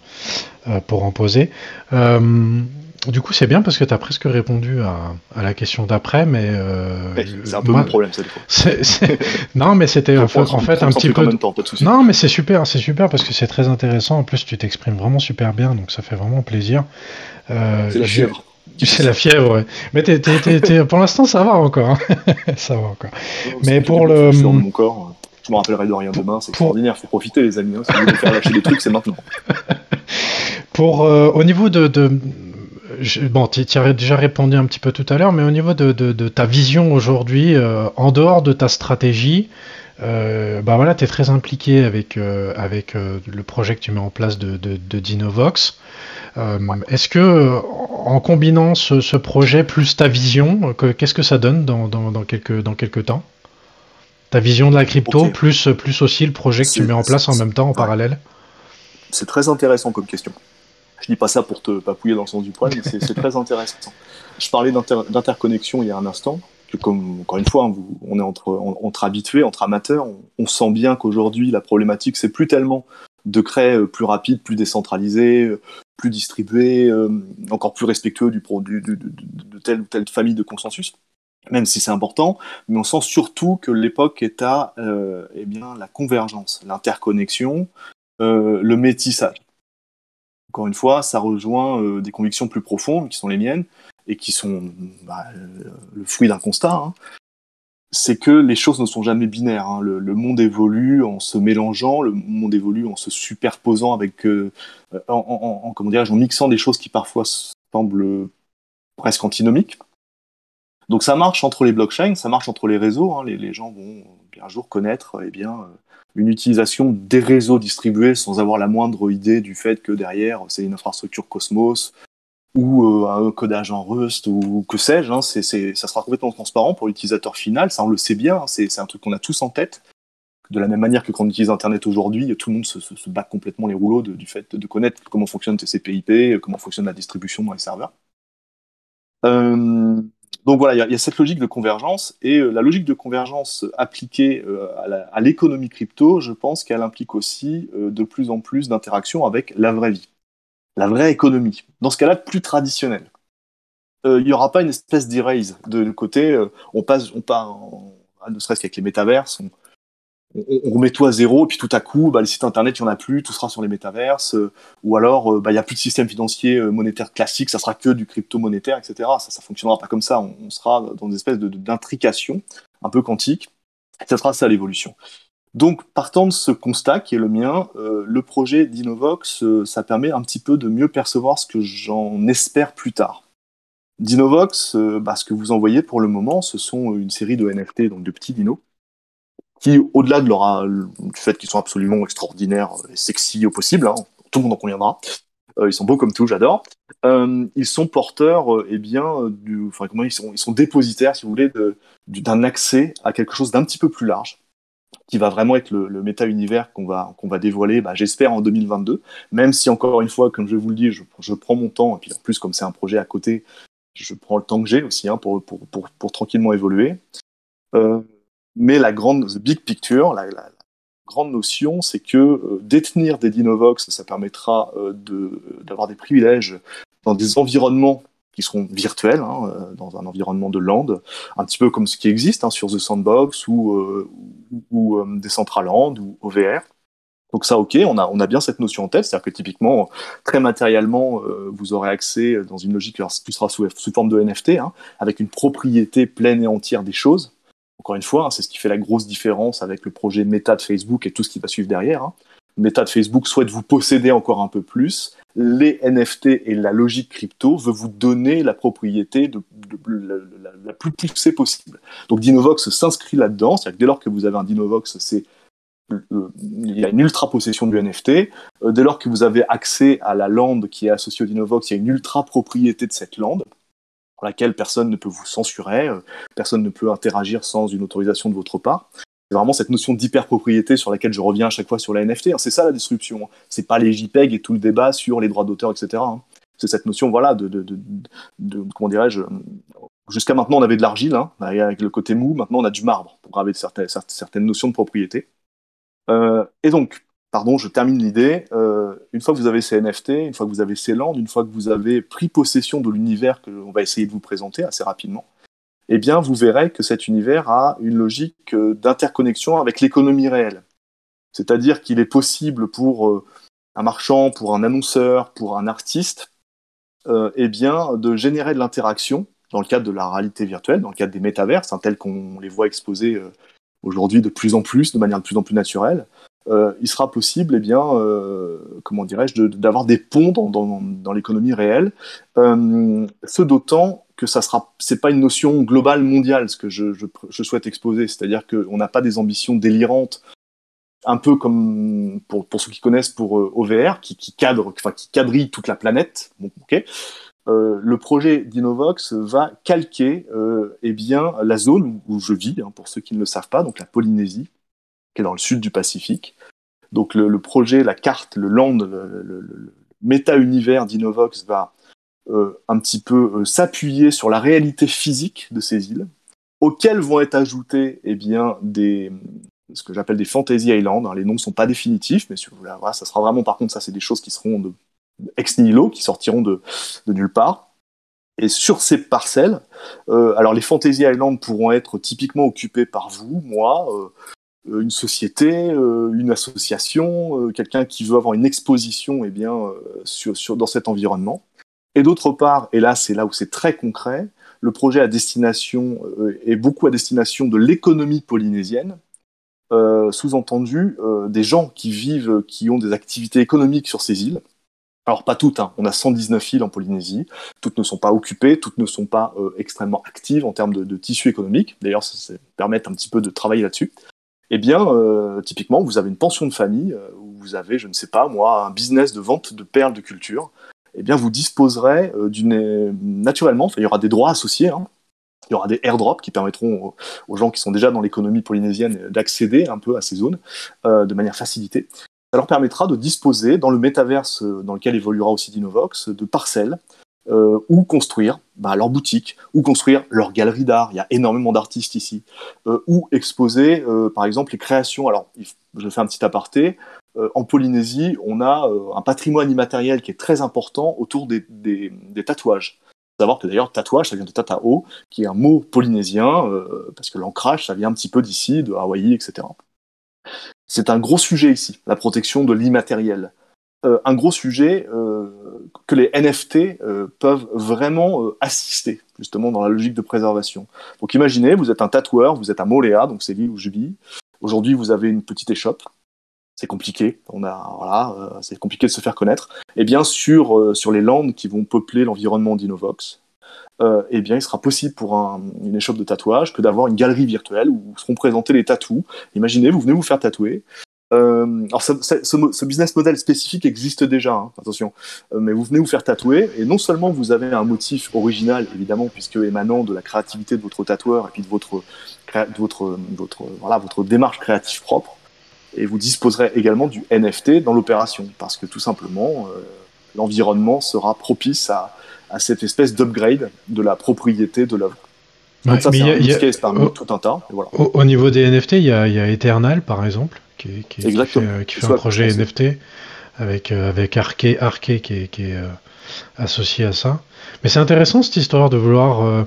euh, pour en poser. Euh, du coup, c'est bien parce que tu as presque répondu à, à la question d'après, mais... euh, c'est un peu moi- mon problème, ça, des fois. Non, mais c'était en fait, en un petit peu... temps. Non, mais c'est super, c'est super parce que c'est très intéressant. En plus, tu t'exprimes vraiment super bien, donc ça fait vraiment plaisir. Euh, C'est la. C'est la fièvre, ouais. Mais pour l'instant, ça va encore. hein. ça va encore. Mais pour le- choses sur mon corps, je me rappellerai de rien demain, c'est Pour- extraordinaire, faut profiter les amis, hein. si vous voulez faire lâcher des trucs, c'est maintenant. Pour euh, au niveau de, bon, tu y as déjà répondu un petit peu tout à l'heure, mais au niveau de, de- de ta vision aujourd'hui, euh, en dehors de ta stratégie, euh, bah voilà, tu es très impliqué avec, euh, avec euh, le projet que tu mets en place de Dinovox. Euh, Est-ce que, en combinant ce, ce projet plus ta vision, que- qu'est-ce que ça donne dans, dans, dans quelques, dans quelques temps? Ta vision de la crypto, plus, plus aussi le projet que tu mets en place en même temps, en ouais. parallèle? C'est très intéressant comme question. Je dis pas ça pour te papouiller dans le sens du poil, mais c'est très intéressant. Je parlais d'inter- d'interconnexion il y a un instant, comme, encore une fois, hein, vous- on est entre, en- entre habitués, entre amateurs, on, on sent bien qu'aujourd'hui, la problématique, c'est plus tellement de créer euh, plus rapide, plus décentralisé, euh, plus distribué, euh, encore plus respectueux du, pro- du- du- du- du- de telle ou telle famille de consensus, même si c'est important, mais on sent surtout que l'époque est à euh, eh bien, la convergence, l'interconnexion, euh, le métissage. Encore une fois, ça rejoint euh, des convictions plus profondes qui sont les miennes et qui sont bah, euh, le fruit d'un constat. hein. C'est que les choses ne sont jamais binaires. hein. Le, monde évolue en se mélangeant, le monde évolue en se superposant avec, euh, en, en- mixant des choses qui parfois semblent presque antinomiques. Donc ça marche entre les blockchains, ça marche entre les réseaux. hein. Les, les gens vont un jour connaître eh bien, euh, une utilisation des réseaux distribués sans avoir la moindre idée du fait que derrière c'est une infrastructure Cosmos ou euh, un codage en Rust ou que sais-je. hein. C'est- ça sera complètement transparent pour l'utilisateur final, ça on le sait bien, hein. c'est un truc qu'on a tous en tête. De la même manière que quand on utilise Internet aujourd'hui, tout le monde se, se, se bat complètement les rouleaux de- du fait de connaître comment fonctionne TCP/IP, comment fonctionne la distribution dans les serveurs. Euh, donc voilà, il y a- cette logique de convergence et euh, la logique de convergence appliquée euh, à l'économie crypto, je pense qu'elle implique aussi de plus en plus d'interactions avec la vraie vie, la vraie économie. Dans ce cas-là, plus traditionnel. Euh, Il n'y aura pas une espèce d'erase de, de côté. euh, on passe, on part, en- ne serait-ce qu'avec les métaverses, on, on, remet tout à zéro, et puis tout à coup, bah, les sites internet, il n'y en a plus, tout sera sur les métaverses, euh, ou alors euh, bah, il n'y a plus de système financier euh, monétaire classique, ça sera que du crypto-monétaire, etc. Ça ne fonctionnera pas comme ça, on, sera dans une espèce de- de- d'intrication un peu quantique, et ça sera ça l'évolution. Donc, partant de ce constat qui est le mien, euh, le projet d'Innovox, euh, ça permet un petit peu de mieux percevoir ce que j'en espère plus tard. Dinovox, euh, bah, ce que vous envoyez pour le moment, ce sont une série de NFT, donc de petits dinos, qui, au-delà de leur, euh, du fait qu'ils sont absolument extraordinaires et sexy au possible, hein, tout le monde en conviendra, euh, ils sont beaux comme tout, j'adore, ils sont porteurs, eh bien, du, enfin, comment ils sont, ils sont dépositaires, si vous voulez, d'un accès à quelque chose d'un petit peu plus large, qui va vraiment être le, le méta-univers qu'on va, qu'on va dévoiler, bah, j'espère, en 2022, même si, encore une fois, comme je vous le dis, je, je prends mon temps, et puis en plus, comme c'est un projet à côté, je prends le temps que j'ai aussi hein, pour, pour, pour, pour tranquillement évoluer. Euh, mais la grande the big picture, la, grande notion, c'est que euh, détenir des Dinovox, ça permettra euh, d'avoir des privilèges dans des environnements qui seront virtuels, hein, euh, dans un environnement de land, un petit peu comme ce qui existe hein, sur The Sandbox ou, euh, ou, ou, euh, Decentraland ou OVR. Donc ça, ok, on a, on a bien cette notion en tête, c'est-à-dire que typiquement, très matériellement, euh, vous aurez accès dans une logique qui sera sous, sous forme de NFT, hein, avec une propriété pleine et entière des choses. Encore une fois, hein, c'est ce qui fait la grosse différence avec le projet Meta de Facebook et tout ce qui va suivre derrière. Meta de Facebook souhaite vous posséder encore un peu plus. Les NFT et la logique crypto veut vous donner la propriété la, plus poussée possible. Donc Dinovox s'inscrit là-dedans, c'est-à-dire dès lors que vous avez un Dinovox, c'est euh, il y a une ultra possession du NFT. Euh, dès lors que vous avez accès à la land qui est associée au Dinovox, il y a une ultra propriété de cette land pour laquelle personne ne peut vous censurer, euh, personne ne peut interagir sans une autorisation de votre part. C'est vraiment cette notion d'hyper-propriété sur laquelle je reviens à chaque fois sur la NFT. hein. C'est ça la disruption. C'est pas les JPEG et tout le débat sur les droits d'auteur, etc. hein. C'est cette notion, voilà, de, comment dirais-je, euh, jusqu'à maintenant on avait de l'argile, hein, avec le côté mou, maintenant on a du marbre. graver certaines, certaines notions de propriété. et donc, pardon, je termine l'idée. une fois que vous avez ces NFT, une fois que vous avez ces landes, une fois que vous avez pris possession de l'univers que l'on va essayer de vous présenter assez rapidement, eh bien, vous verrez que cet univers a une logique d'interconnexion avec l'économie réelle. C'est-à-dire qu'il est possible pour un marchand, pour un annonceur, pour un artiste, euh, eh bien, de générer de l'interaction dans le cadre de la réalité virtuelle, dans le cadre des métaverses, hein, tels qu'on les voit exposés euh, aujourd'hui de plus en plus, de manière de plus en plus naturelle, euh, il sera possible, eh bien, comment dirais-je, d'avoir des ponts dans, l'économie réelle. ce d'autant que ça sera, c'est pas une notion globale mondiale, ce que je, souhaite exposer, c'est-à-dire qu'on n'a pas des ambitions délirantes un peu comme pour, ceux qui connaissent pour euh, OVR, qui, cadre, enfin qui quadrille toute la planète. Euh, le projet d'Innovox va calquer euh, eh bien, la zone où, je vis, hein, pour ceux qui ne le savent pas, donc la Polynésie, qui est dans le sud du Pacifique. Donc le, projet, la carte, le land, le, méta-univers d'Innovox va un petit peu s'appuyer sur la réalité physique de ces îles, auxquelles vont être ajoutés eh bien, des, ce que j'appelle des Fantasy Island. Hein. Les noms ne sont pas définitifs, mais voilà, ça sera vraiment, par contre, ça, c'est des choses qui seront de, ex nihilo, qui sortiront de, nulle part. Et sur ces parcelles, euh, alors les Fantasy Island pourront être typiquement occupées par vous, moi, euh, une société, euh, une association, quelqu'un qui veut avoir une exposition eh bien, sur, dans cet environnement. Et d'autre part, et là c'est là où c'est très concret, le projet à destination est beaucoup à destination de l'économie polynésienne, euh, sous-entendu euh, des gens qui vivent, qui ont des activités économiques sur ces îles. Alors pas toutes, hein. on a 119 îles en Polynésie, toutes ne sont pas occupées, toutes ne sont pas euh, extrêmement actives en termes de, tissu économique, d'ailleurs ça, permet un petit peu de travailler là-dessus. Eh bien, typiquement, vous avez une pension de famille, vous avez, je ne sais pas moi, un business de vente de perles de culture, eh bien vous disposerez d'une... Naturellement, il y aura des droits associés, hein, il y aura des airdrops qui permettront aux, gens qui sont déjà dans l'économie polynésienne d'accéder un peu à ces zones euh, de manière facilitée. Ça leur permettra de disposer, dans le métaverse euh, dans lequel évoluera aussi Dinovox, de parcelles euh, où construire bah, leur boutique, ou construire leur galerie d'art. Il y a énormément d'artistes ici. ou exposer, par exemple, les créations. Alors, je fais un petit aparté. En Polynésie, on a un patrimoine immatériel qui est très important autour des tatouages savoir que d'ailleurs tatouage, ça vient de tatao, qui est un mot polynésien, euh, parce que l'ancrage, ça vient un petit peu d'ici, de Hawaï, etc. C'est un gros sujet ici, la protection de l'immatériel. Euh, un gros sujet euh, que les NFT peuvent vraiment assister, justement, dans la logique de préservation. Donc imaginez, vous êtes un tatoueur, vous êtes à Moléa, donc c'est l'île où je vis. Aujourd'hui, vous avez une petite échoppe c'est compliqué. On a, voilà, euh, c'est compliqué de se faire connaître. Et bien sur euh, sur les landes qui vont peupler l'environnement d'Innovox, euh, eh bien il sera possible pour une échoppe de tatouage que d'avoir une galerie virtuelle où seront présentés les tatous. Imaginez, vous venez vous faire tatouer. alors ce, business model spécifique existe déjà, hein, attention, mais vous venez vous faire tatouer et non seulement vous avez un motif original évidemment puisque émanant de la créativité de votre tatoueur et puis de votre votre votre voilà votre démarche créative propre, et vous disposerez également du NFT dans l'opération, parce que tout simplement, euh, l'environnement sera propice à, à cette espèce d'upgrade de la propriété de l'œuvre. Donc ça, c'est un use case parmi tout un tas. Voilà. Au, niveau des NFT, il y a, y a, Eternal, par exemple, qui, qui, qui fait, qui fait un projet NFT avec, euh, avec Arke, Arke qui est, qui est euh, associé à ça. Mais c'est intéressant cette histoire de vouloir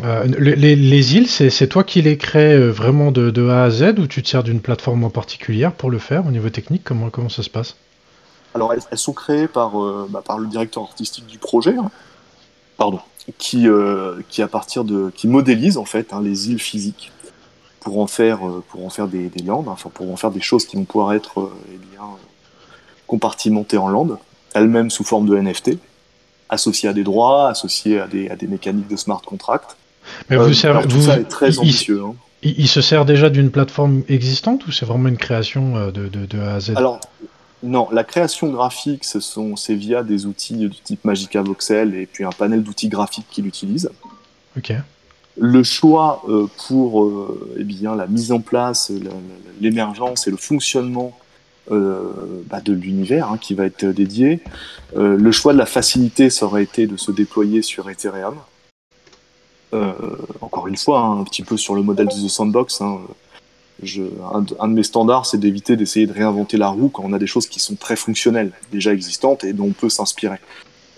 euh, les, îles, c'est toi qui les crées euh, vraiment de, A à Z ou tu te sers d'une plateforme en particulier pour le faire au niveau technique? Comment, ça se passe? Alors elles, sont créées par, euh, bah, par le directeur artistique du projet, hein. pardon, qui, modélise en fait hein, les îles physiques pour en faire des, des landes, enfin pour en faire des choses qui vont pouvoir être eh bien, compartimentées en landes, elles-mêmes sous forme de NFT associées à des droits, associées à des, à des mécaniques de smart contract. Mais vous, euh, tout ça est très ambitieux. Hein. Il, se sert déjà d'une plateforme existante ou c'est vraiment une création euh, de, de, A à Z? Alors, non, la création graphique, c'est via des outils du type Magica Voxel et puis un panel d'outils graphiques qu'il utilise. Ok. Le choix euh, pour eh bien, la mise en place, l'émergence et le fonctionnement bah, de l'univers hein, qui va être dédié, le choix de la facilité, ça aurait été de se déployer sur Ethereum encore une fois, hein, un petit peu sur le modèle de The Sandbox. Hein, un, de mes standards, c'est d'éviter d'essayer de réinventer la roue quand on a des choses qui sont très fonctionnelles, déjà existantes et dont on peut s'inspirer.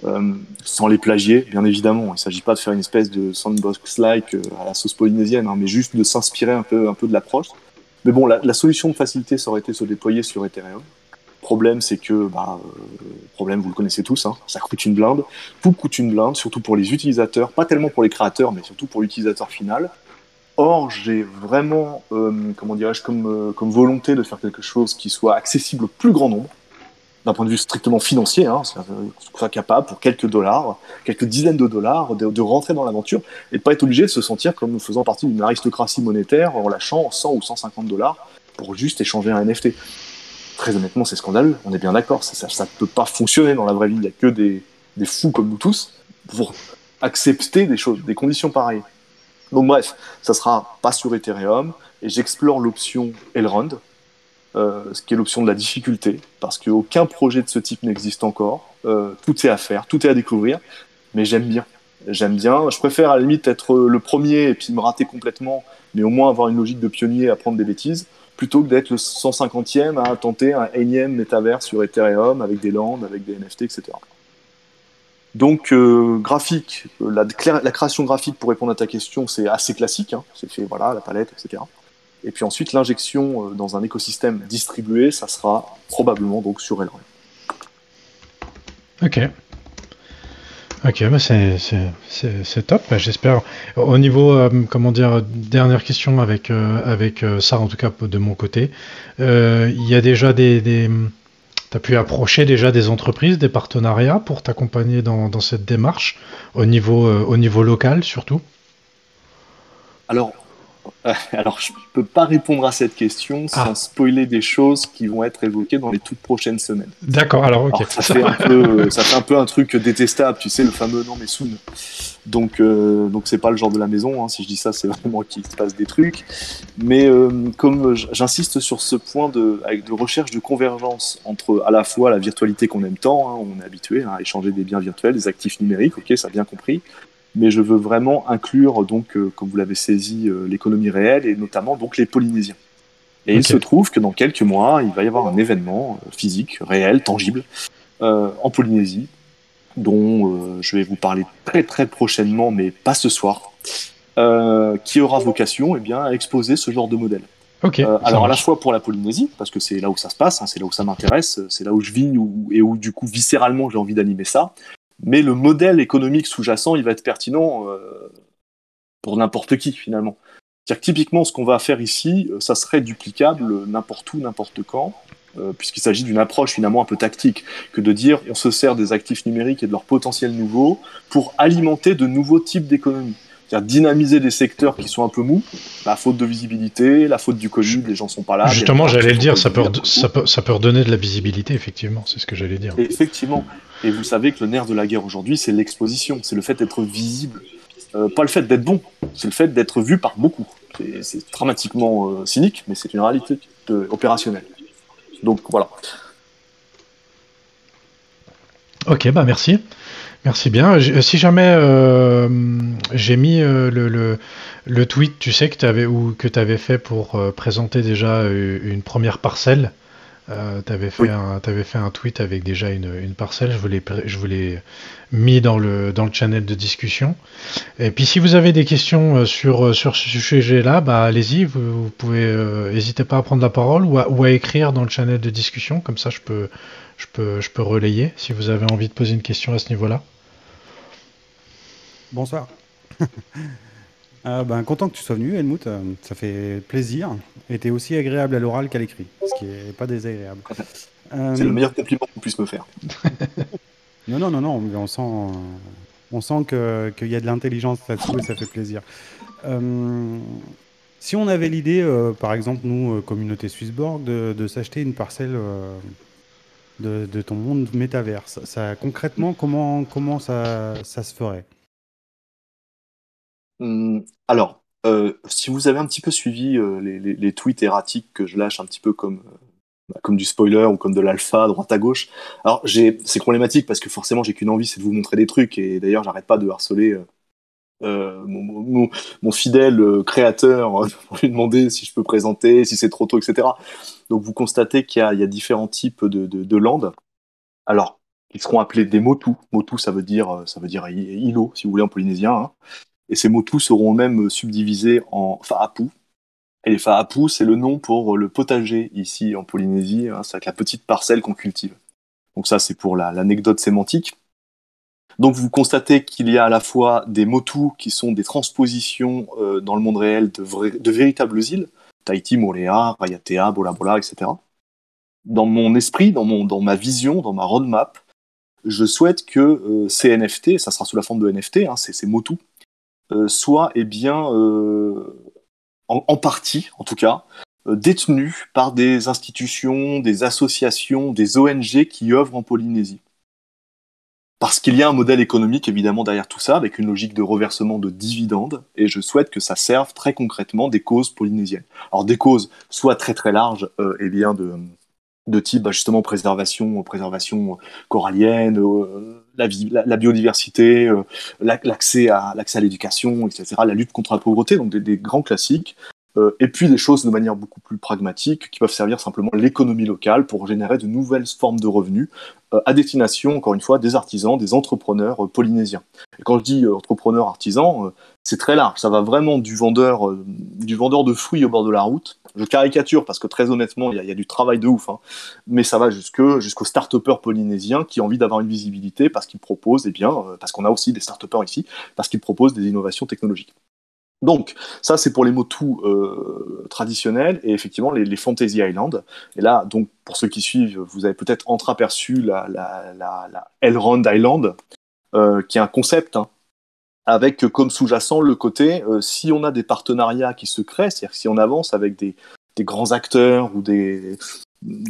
Euh, sans les plagier, bien évidemment. Il ne s'agit pas de faire une espèce de sandbox-like euh, à la sauce polynésienne, hein, mais juste de s'inspirer un peu, de l'approche. Mais bon, la, solution de facilité, ça aurait été de se déployer sur Ethereum. Problème, c'est que, bah, euh, problème, vous le connaissez tous, hein, ça coûte une blinde. Tout coûte une blinde, surtout pour les utilisateurs, pas tellement pour les créateurs, mais surtout pour l'utilisateur final. Or, j'ai vraiment, euh, comment dirais-je, comme, euh, comme volonté de faire quelque chose qui soit accessible au plus grand nombre, d'un point de vue strictement financier, hein, soit capable pour quelques dollars, quelques dizaines de dollars, de, rentrer dans l'aventure et de pas être obligé de se sentir comme faisant partie d'une aristocratie monétaire en lâchant 100 ou 150 dollars pour juste échanger un NFT. Très honnêtement, c'est scandaleux, on est bien d'accord, ça ne peut pas fonctionner dans la vraie vie, il n'y a que des, des fous comme nous tous pour accepter des choses, des conditions pareilles. Donc bref, ça sera pas sur Ethereum et j'explore l'option Elrond, euh, ce qui est l'option de la difficulté, parce qu'aucun projet de ce type n'existe encore. Euh, tout est à faire, tout est à découvrir, mais j'aime bien. J'aime bien. Je préfère à la limite être le premier et puis me rater complètement, mais au moins avoir une logique de pionnier à prendre des bêtises, plutôt que d'être le 150e à tenter un énième métavers sur Ethereum avec des landes, avec des NFT, etc. Donc, euh, graphique, euh, la, création graphique, pour répondre à ta question, c'est assez classique. Hein. c'est fait, voilà, la palette, etc. Et puis ensuite, l'injection euh, dans un écosystème distribué, ça sera probablement donc sur Elrond. Ok. Ok, bah c'est top, bah, j'espère. Au niveau, comment dire, dernière question avec, avec ça, en tout cas de mon côté. Il y a déjà des tu as pu approcher déjà des entreprises, des partenariats pour t'accompagner dans, cette démarche, au niveau, euh, au niveau local surtout? Alors, euh, alors, je ne peux pas répondre à cette question sans ah. spoiler des choses qui vont être évoquées dans les toutes prochaines semaines. D'accord, alors ok. ça, fait un peu, ça fait un peu un truc détestable, tu sais, le fameux non mais soon. Donc, euh, donc c'est pas le genre de la maison. Hein. Si je dis ça, c'est vraiment qu'il se passe des trucs. Mais euh, comme j'insiste sur ce point de, avec de recherche de convergence entre à la fois la virtualité qu'on aime tant, hein, on est habitué hein, à échanger des biens virtuels, des actifs numériques, ok, ça a bien compris. Mais je veux vraiment inclure donc, euh, comme vous l'avez saisi, euh, l'économie réelle et notamment donc les Polynésiens. Et il se trouve que dans quelques mois, il va y avoir un événement euh, physique, réel, tangible, en Polynésie, dont euh, je vais vous parler très très prochainement, mais pas ce soir, euh, qui aura vocation eh bien, à exposer ce genre de modèle. Euh, alors à la fois pour la Polynésie, parce que c'est là où ça se passe, hein, c'est là où ça m'intéresse, c'est là où je vis et où du coup viscéralement j'ai envie d'animer ça, mais le modèle économique sous-jacent, il va être pertinent pour n'importe qui finalement. C'est-à-dire que typiquement ce qu'on va faire ici, ça serait duplicable n'importe où, n'importe quand. Euh, puisqu'il s'agit d'une approche finalement un peu tactique, que de dire on se sert des actifs numériques et de leur potentiel nouveau pour alimenter de nouveaux types d'économies. C'est-à-dire dynamiser des secteurs qui sont un peu mous, la faute de visibilité, la faute du Covid, les gens sont pas là. Justement, j'allais le dire, ça peut, ça, peut, ça peut redonner de la visibilité, effectivement, c'est ce que j'allais dire. effectivement. Et vous savez que le nerf de la guerre aujourd'hui, c'est l'exposition, c'est le fait d'être visible. Euh, pas le fait d'être bon, c'est le fait d'être vu par beaucoup. C'est dramatiquement euh, cynique, mais c'est une réalité opérationnelle. Donc voilà. Ok, bah merci. Merci bien. Si jamais euh, j'ai mis euh, le, tweet, tu sais, que tu avais, ou que avais fait pour euh, présenter déjà une première parcelle, euh, tu avais, fait un, fait un tweet avec déjà une, une parcelle, je vous l'ai je mis dans le, dans le channel de discussion. Et puis si vous avez des questions euh, sur, euh, sur ce sujet-là, bah, allez-y, vous, pouvez, n'hésitez pas à prendre la parole ou à, ou à, écrire dans le channel de discussion, comme ça je peux, je, peux, je peux relayer si vous avez envie de poser une question à ce niveau-là. Bonsoir. Euh, ben, content que tu sois venu, Helmut. Euh, ça fait plaisir. Et tu es aussi agréable à l'oral qu'à l'écrit, ce qui n'est pas désagréable. Euh, C'est le meilleur compliment qu'on puisse me faire. non, non, non, non. Mais on sent, on sent qu'il y a de l'intelligence là-dessous et ça fait plaisir. si on avait l'idée, par exemple, nous, communauté Swissborg, de, de s'acheter une parcelle de, de, ton monde métaverse, ça, concrètement, comment, comment ça, ça se ferait? Hum, alors, euh, si vous avez un petit peu suivi euh, les, tweets erratiques que je lâche un petit peu comme, euh, comme du spoiler ou comme de l'alpha droite à gauche, alors c'est problématique parce que forcément j'ai qu'une envie, c'est de vous montrer des trucs et d'ailleurs j'arrête pas de harceler mon, fidèle créateur pour lui demander si je peux présenter, si c'est trop tôt, etc. Donc vous constatez qu'il y, a différents types de, de, landes. Alors, ils seront appelés des motu. Motu, ça veut dire, ça veut dire îlot, si vous voulez, en polynésien. Hein. Et ces motus seront même subdivisés en fa'apu. Et les fa'apu, c'est le nom pour le potager ici en Polynésie. Hein, c'est la petite parcelle qu'on cultive. Donc ça, c'est pour l'anecdote sémantique. Donc vous constatez qu'il y a à la fois des motus qui sont des transpositions euh, dans le monde réel de, véritables îles, Tahiti, Moléa, Rayatea, Bola Bola, etc. Dans mon esprit, dans, mon, dans ma vision, dans ma roadmap, je souhaite que euh, ces NFT, ça sera sous la forme de NFT, hein, ces motus, euh, soient eh bien, euh, en, partie, en tout cas, détenus par des institutions, des associations, des ONG qui œuvrent en Polynésie. Parce qu'il y a un modèle économique évidemment derrière tout ça, avec une logique de reversement de dividendes, et je souhaite que ça serve très concrètement des causes polynésiennes. Alors des causes soit très très larges, euh, et bien de, type bah, justement préservation, préservation corallienne, euh, la, la, biodiversité, euh, l'accès à l'accès à l'éducation, etc., la lutte contre la pauvreté, donc des grands classiques. Euh, et puis des choses de manière beaucoup plus pragmatique qui peuvent servir simplement l'économie locale pour générer de nouvelles formes de revenus euh, à destination, encore une fois, des artisans, des entrepreneurs euh, polynésiens. Et quand je dis entrepreneur artisan, c'est très large. Ça va vraiment du vendeur, du vendeur de fruits au bord de la route. Je caricature parce que très honnêtement, il y, a du travail de ouf. Hein. Mais ça va jusqu'aux start-upers polynésiens qui ont envie d'avoir une visibilité parce qu'ils proposent, eh bien, parce qu'on a aussi des start-upers ici, parce qu'ils proposent des innovations technologiques. Donc, ça, c'est pour les mots tout euh, traditionnels et effectivement les, Fantasy Island. Et là, donc, pour ceux qui suivent, vous avez peut-être entreaperçu la, la, la, la Elrond Island, euh, qui est un concept hein, avec comme sous-jacent le côté euh, si on a des partenariats qui se créent, c'est-à-dire si on avance avec des, grands acteurs ou des,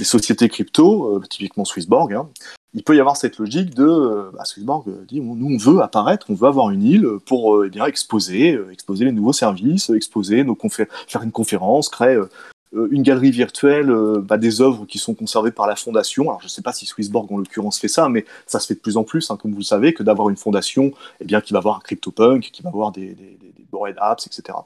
sociétés crypto, euh, typiquement Swissborg, hein, il peut y avoir cette logique de euh, bah, Swissborg dit nous on veut apparaître, on veut avoir une île pour euh, eh bien exposer, euh, exposer les nouveaux services, exposer nos faire une conférence, créer une galerie virtuelle bah, des œuvres qui sont conservées par la fondation. Alors je ne sais pas si Swissborg en l'occurrence fait ça, mais ça se fait de plus en plus, hein, comme vous le savez, que d'avoir une fondation eh bien qui va avoir un CryptoPunk, qui va avoir des, des, des, bored apps, etc.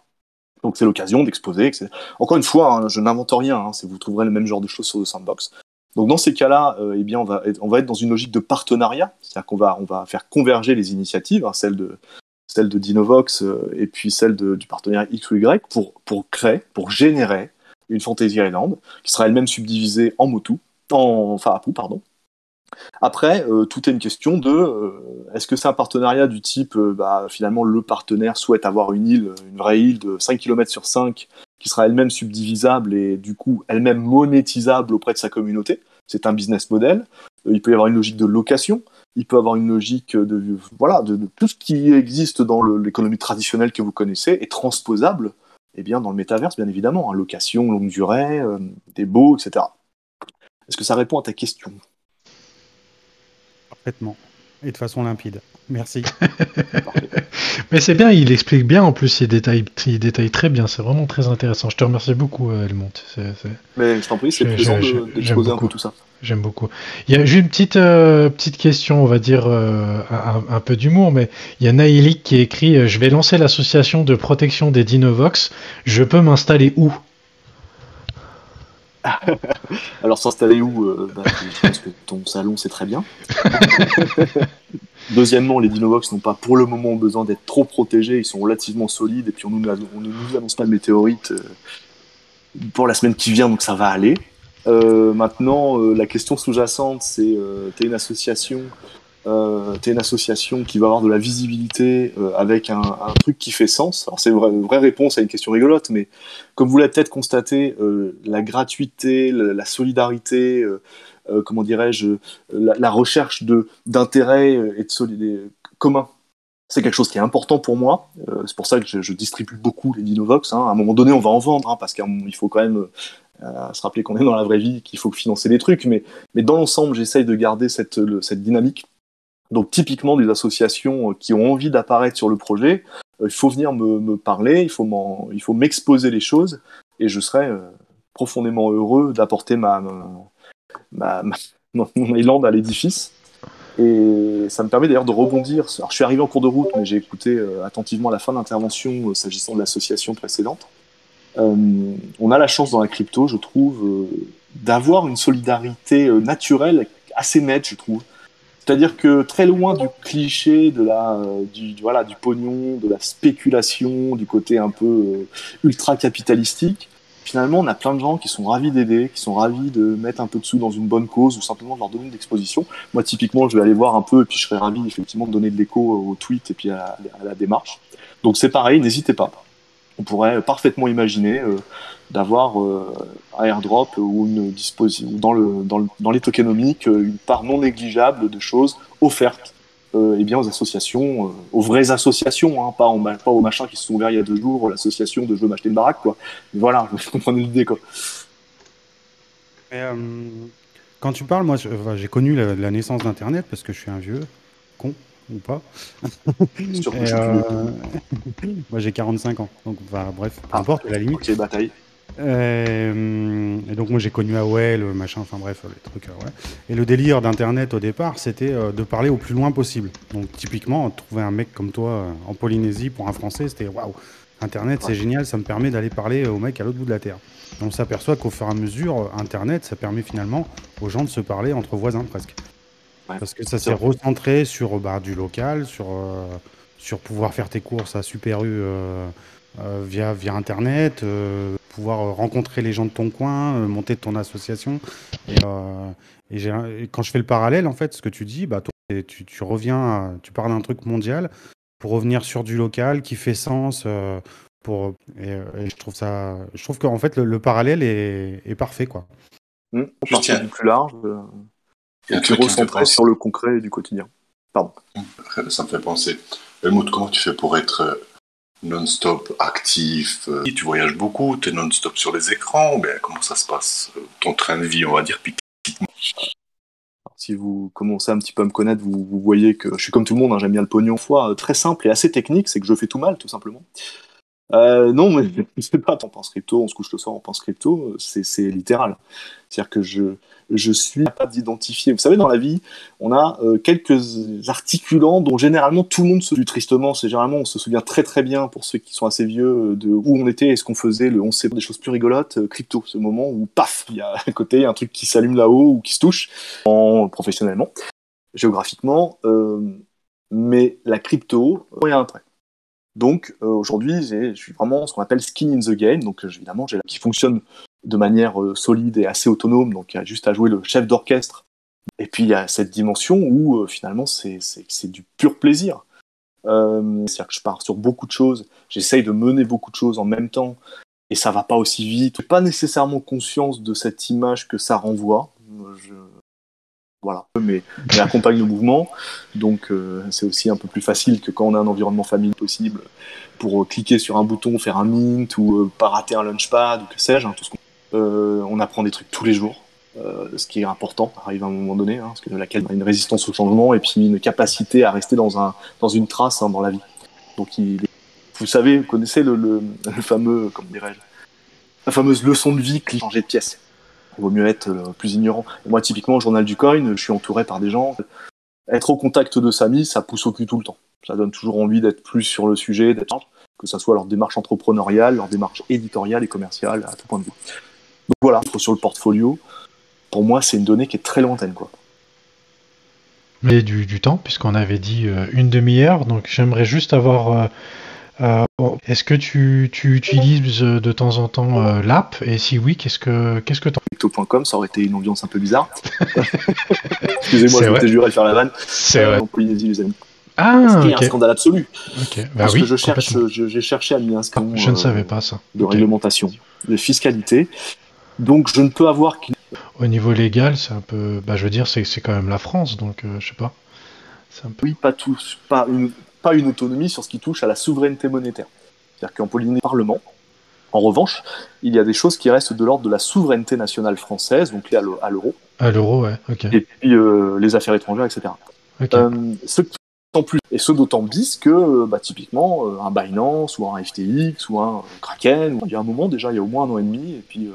Donc c'est l'occasion d'exposer. Encore une fois, hein, je n'invente rien. Hein, vous trouverez le même genre de choses sur le sandbox. Donc dans ces cas-là, euh, eh bien on va, être, dans une logique de partenariat, c'est-à-dire qu'on va, faire converger les initiatives, hein, celle de celle de Dinovox euh, et puis celle du partenariat X ou Y pour, créer, pour générer une Fantasy Island qui sera elle-même subdivisée en Motu, en Faapu, pardon. Après, euh, tout est une question de est-ce que c'est un partenariat du type bah, finalement le partenaire souhaite avoir une île, une vraie île de 5 km sur 5 qui sera elle-même subdivisable et du coup elle-même monétisable auprès de sa communauté? C'est un business model. Euh, il peut y avoir une logique de location. Il peut y avoir une logique de voilà de, tout ce qui existe dans l'économie traditionnelle que vous connaissez est transposable eh bien dans le métaverse bien évidemment. Hein, location longue durée, euh, des baux, etc. Est-ce que ça répond à ta question? Parfaitement et de façon limpide. Merci. Mais c'est bien, il explique bien en plus, il détaille, il détaille très bien, c'est vraiment très intéressant. Je te remercie beaucoup, euh, Helmont. Mais je t'en prie, c'est plaisant d'exposer un peu tout ça. J'aime beaucoup. Il y a juste une petite, euh, petite question, on va dire euh, un, peu d'humour, mais il y a Naïlik qui écrit Je vais lancer l'association de protection des Dinovox, je peux m'installer où? Alors s'installer où bah, Je pense que ton salon c'est très bien. Deuxièmement, les Dinovox n'ont pas pour le moment besoin d'être trop protégés, ils sont relativement solides, et puis on, ne nous annonce pas de météorite euh, pour la semaine qui vient, donc ça va aller. Euh, maintenant, euh, la question sous-jacente, c'est t'es une association, t'es une association qui va avoir de la visibilité avec un, truc qui fait sens. Alors c'est une vraie, réponse à une question rigolote, mais comme vous l'avez peut-être constaté, la gratuité, la solidarité, euh, comment dirais-je, la, recherche d'intérêt et de solidarité commun. C'est quelque chose qui est important pour moi. Euh, c'est pour ça que je, distribue beaucoup les Dinovox. Hein. À un moment donné, on va en vendre, hein, parce qu'il faut quand même euh, se rappeler qu'on est dans la vraie vie, qu'il faut financer des trucs. Mais, dans l'ensemble, j'essaye de garder cette dynamique. Donc typiquement des associations qui ont envie d'apparaître sur le projet, il faut venir me, me parler, il faut il faut m'exposer les choses, et je serai profondément heureux d'apporter ma, ma, mon island à l'édifice. Et ça me permet d'ailleurs de rebondir. Alors, je suis arrivé en cours de route, mais j'ai écouté euh, attentivement la fin euh, s'agissant de l'association précédente. Euh, on a la chance dans la crypto, je trouve, euh, d'avoir une solidarité euh, naturelle assez nette, je trouve. C'est-à-dire que très loin du cliché de la, euh, du, voilà, du pognon, de la spéculation, du côté un peu euh, ultra capitalistique, finalement, on a plein de gens qui sont ravis d'aider, qui sont ravis de mettre un peu de sous dans une bonne cause ou simplement de leur donner de l'exposition. Moi, typiquement, je vais aller voir un peu et puis je serais ravi effectivement de donner de l'écho au tweet et puis à la, à la démarche. Donc c'est pareil, n'hésitez pas. On pourrait parfaitement imaginer euh, d'avoir euh, un airdrop ou une disposition dans le dans, le, dans les tokenomiques euh, une part non négligeable de choses offertes euh, eh bien aux associations, euh, aux vraies associations, hein, pas, aux ma- pas aux machins qui se sont ouverts il y a deux jours, l'association de je veux m'acheter une baraque quoi. Mais voilà, vous comprenez l'idée quoi. Mais, euh, quand tu parles, moi, enfin, j'ai connu la, la naissance d'Internet parce que je suis un vieux con ou pas. Euh, moi, j'ai 45 ans, donc enfin, bref, peu Ah. importe à la limite. Ok, bataille. Euh, et donc moi j'ai connu AOL, machin, enfin bref, les trucs. euh, ouais. Et le délire d'Internet au départ, c'était euh, de parler au plus loin possible. Donc typiquement, trouver un mec comme toi euh, en Polynésie pour un Français, c'était waouh. Internet, c'est génial, ça me permet d'aller parler au mec à l'autre bout de la terre. Et on s'aperçoit qu'au fur et à mesure, euh, Internet, ça permet finalement aux gens de se parler entre voisins presque. Ouais. Parce que ça s'est recentré sur bah, du local, sur, euh, sur pouvoir faire tes courses à Super U euh, euh, via, via Internet, euh, pouvoir euh, rencontrer les gens de ton coin, euh, monter ton association. Et, euh, et quand je fais le parallèle, en fait, ce que tu dis, bah, toi, tu, tu reviens, à- tu parles d'un truc mondial pour revenir sur du local qui fait sens. euh, pour, et, et je trouve ça, je trouve qu'en fait, le, le parallèle est, est parfait, quoi. Hmm, on Juste, part tiens. du plus large, euh, Il y a un et recentré penser. sur le concret du quotidien. Ça me fait penser. Helmut, comment tu fais pour être euh, non-stop actif euh, Tu voyages beaucoup, tu non-stop sur les écrans. Ben, comment ça se passe euh, Ton train de vie, on va dire, si vous commencez un petit peu à me connaître, vous, vous voyez que je suis comme tout le monde, hein, j'aime bien le pognon. Fois euh, très simple et assez technique, c'est que je fais tout mal, tout simplement. Euh, non, mais c'est pas, on pense crypto, on se couche le soir, on pense crypto, c'est littéral. C'est-à-dire que je, je suis capable d'identifier. Vous savez, dans la vie, on a euh, quelques articulants dont généralement tout le monde se souvient tristement. C'est généralement, on se souvient très très bien pour ceux qui sont assez vieux euh, de où on était et ce qu'on faisait le 11 septembre, des choses plus rigolotes, euh, crypto, ce moment où paf, il y a à côté un truc qui s'allume là-haut ou qui se touche en, professionnellement, géographiquement. euh, mais la crypto, il y a un trait. Donc euh, aujourd'hui, je suis vraiment ce qu'on appelle skin in the game. Donc euh, qui fonctionne de manière euh, solide et assez autonome. Donc il y a juste à jouer le chef d'orchestre. Et puis il y a cette dimension où finalement c'est du pur plaisir. C'est-à-dire que je pars sur beaucoup de choses. J'essaye de mener beaucoup de choses en même temps. Et ça va pas aussi vite. Pas nécessairement conscience de cette image que ça renvoie. Voilà. Mais, mais accompagne le mouvement. Donc euh, c'est aussi un peu plus facile que quand on a un environnement familial possible pour euh, cliquer sur un bouton, faire un mint ou euh, pas rater un launchpad ou que sais-je. hein, tout ce qu'on- Euh, on apprend des trucs tous les jours, euh, ce qui est important, arrive à un moment donné, hein, parce que laquelle on a une résistance au changement et puis une capacité à rester dans, un, dans une trace hein, dans la vie. Donc il est- vous savez, vous connaissez le, le, le fameux, comment dirais-je, la fameuse leçon de vie, changer de pièce. Il vaut mieux être euh, plus ignorant. Moi, typiquement, au journal du coin, je suis entouré par des gens. Être au contact de Samy, ça pousse au cul tout le temps. Ça donne toujours envie d'être plus sur le sujet, que ce soit leur démarche entrepreneuriale, leur démarche éditoriale et commerciale, à tout point de vue. Donc voilà, sur le portfolio, pour moi, c'est une donnée qui est très lointaine. Quoi. Mais du, du temps, puisqu'on avait dit euh, une demi-heure, donc j'aimerais juste avoir. euh, euh, bon, Est-ce que tu, tu utilises euh, de temps en temps euh, l'app? Et si oui, qu'est-ce que qu'est-ce que t'en Crypto.com, ça aurait été une ambiance un peu bizarre. Excusez-moi, je m'étais juré de faire la vanne. C'est Euh, vrai. en Polynésie, les amis. Ah, un scandale absolu. Bah parce oui, que je cherche, j'ai cherché à un scandale Je ne savais pas ça. de réglementation, de fiscalité. Donc je ne peux avoir qu'une Au niveau légal, c'est un peu. Bah, je veux dire, c'est quand même la France, donc je sais pas. C'est un peu. oui, pas tous, pas une, pas une autonomie sur ce qui touche à la souveraineté monétaire. C'est-à-dire qu'en Polynésie, Parlement, en revanche, il y a des choses qui restent de l'ordre de la souveraineté nationale française, donc liées à l'e- à l'euro, À l'euro, ouais, ok. et puis euh, les affaires étrangères, etc. ok. Euh, ce qui en plus, et ce d'autant bis que, euh, bah, typiquement, euh, un Binance ou un FTX ou un Kraken, il y a un moment déjà, il y a au moins un an et demi, et puis, euh,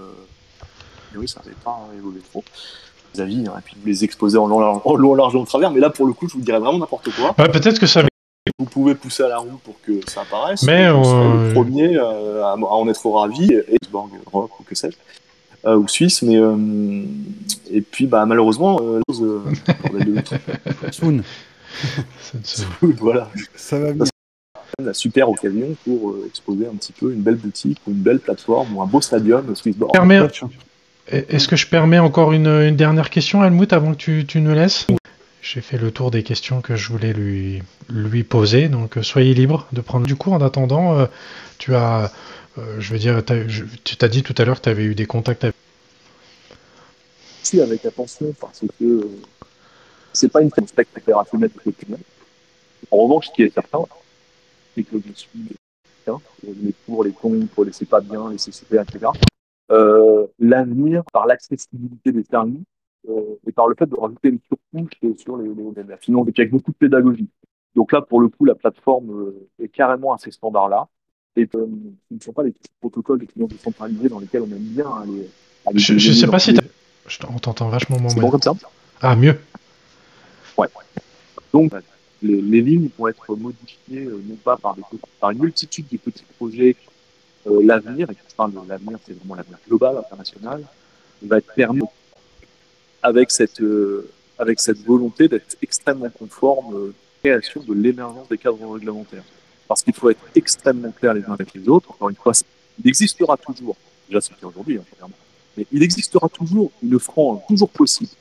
et oui, ça n'avait pas évolué trop. avis, hein, et puis vous les exposez en long, en long, large, en travers. Mais là, pour le coup, je vous dirais vraiment n'importe quoi. Ouais, Peut-être que ça. Vous pouvez pousser à la roue pour que ça apparaisse. Mais, vous serez euh, le premier euh, à, en être ravi, et Rock ou que sais-je, euh, ou Suisse. Mais euh, et puis, bah malheureusement, euh, euh. Soon, voilà, ça va venir. la super occasion pour euh, exposer un petit peu une belle boutique ou une belle plateforme ou un beau stadium Swissborg. Permet- Est-ce que je permets encore une, une dernière question, Helmut, avant que tu, tu nous laisses? J'ai fait le tour des questions que je voulais lui, lui poser, donc euh, soyez libre de prendre du coup. En attendant, euh, tu as, euh, je veux dire, tu t'as dit tout à l'heure que tu avais eu des contacts avec... aussi avec attention parce que c'est pas une opérationnelle de quotidien. En revanche, ce qui est certain, c'est que je suis hein, les pour, les contre, les c'est pas bien, les c'est super, etc. L'avenir, par l'accessibilité des services euh, et par le fait de rajouter une surcouche sur les, les, la finance, avec beaucoup de pédagogie. Donc là, pour le coup, la plateforme euh, est carrément à ces standards-là. Et euh, ce ne sont pas les petits protocoles de clients décentralisés dans lesquels on aime bien aller. aller Je, désigner sais pas si on t'entend vachement moins C'est bien. bon comme ça? Ah, mieux. Donc, les, les lignes vont être modifiées, euh, non pas par, des, par une multitude de petits projets. Euh, l'avenir, et quand je parle de l'avenir, c'est vraiment l'avenir global, international, va être permis avec cette, euh, avec cette volonté d'être extrêmement conforme euh, création de l'émergence des cadres réglementaires. Parce qu'il faut être extrêmement clair les uns avec les autres. Encore une fois, il existera toujours, déjà c'est aujourd'hui, hein, mais il existera toujours une frange, toujours possible,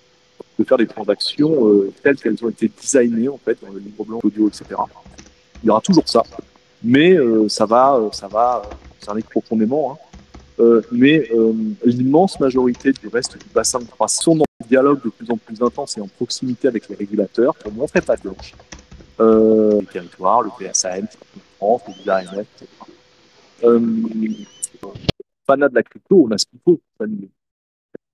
de faire des transactions euh, telles qu'elles ont été designées en fait dans le livre blanc, audio, etc. Il y aura toujours ça, mais euh, ça va, euh, ça va, arrive profondément. Hein. Mais l'immense majorité du reste du bassin de croissance dialogue de plus en plus intense et en proximité avec les régulateurs pour montrer pas de blanche. Euh, les territoires, le PSAM, France, le AMF, etc. Euh, fanat de la crypto, on a ce qu'il faut.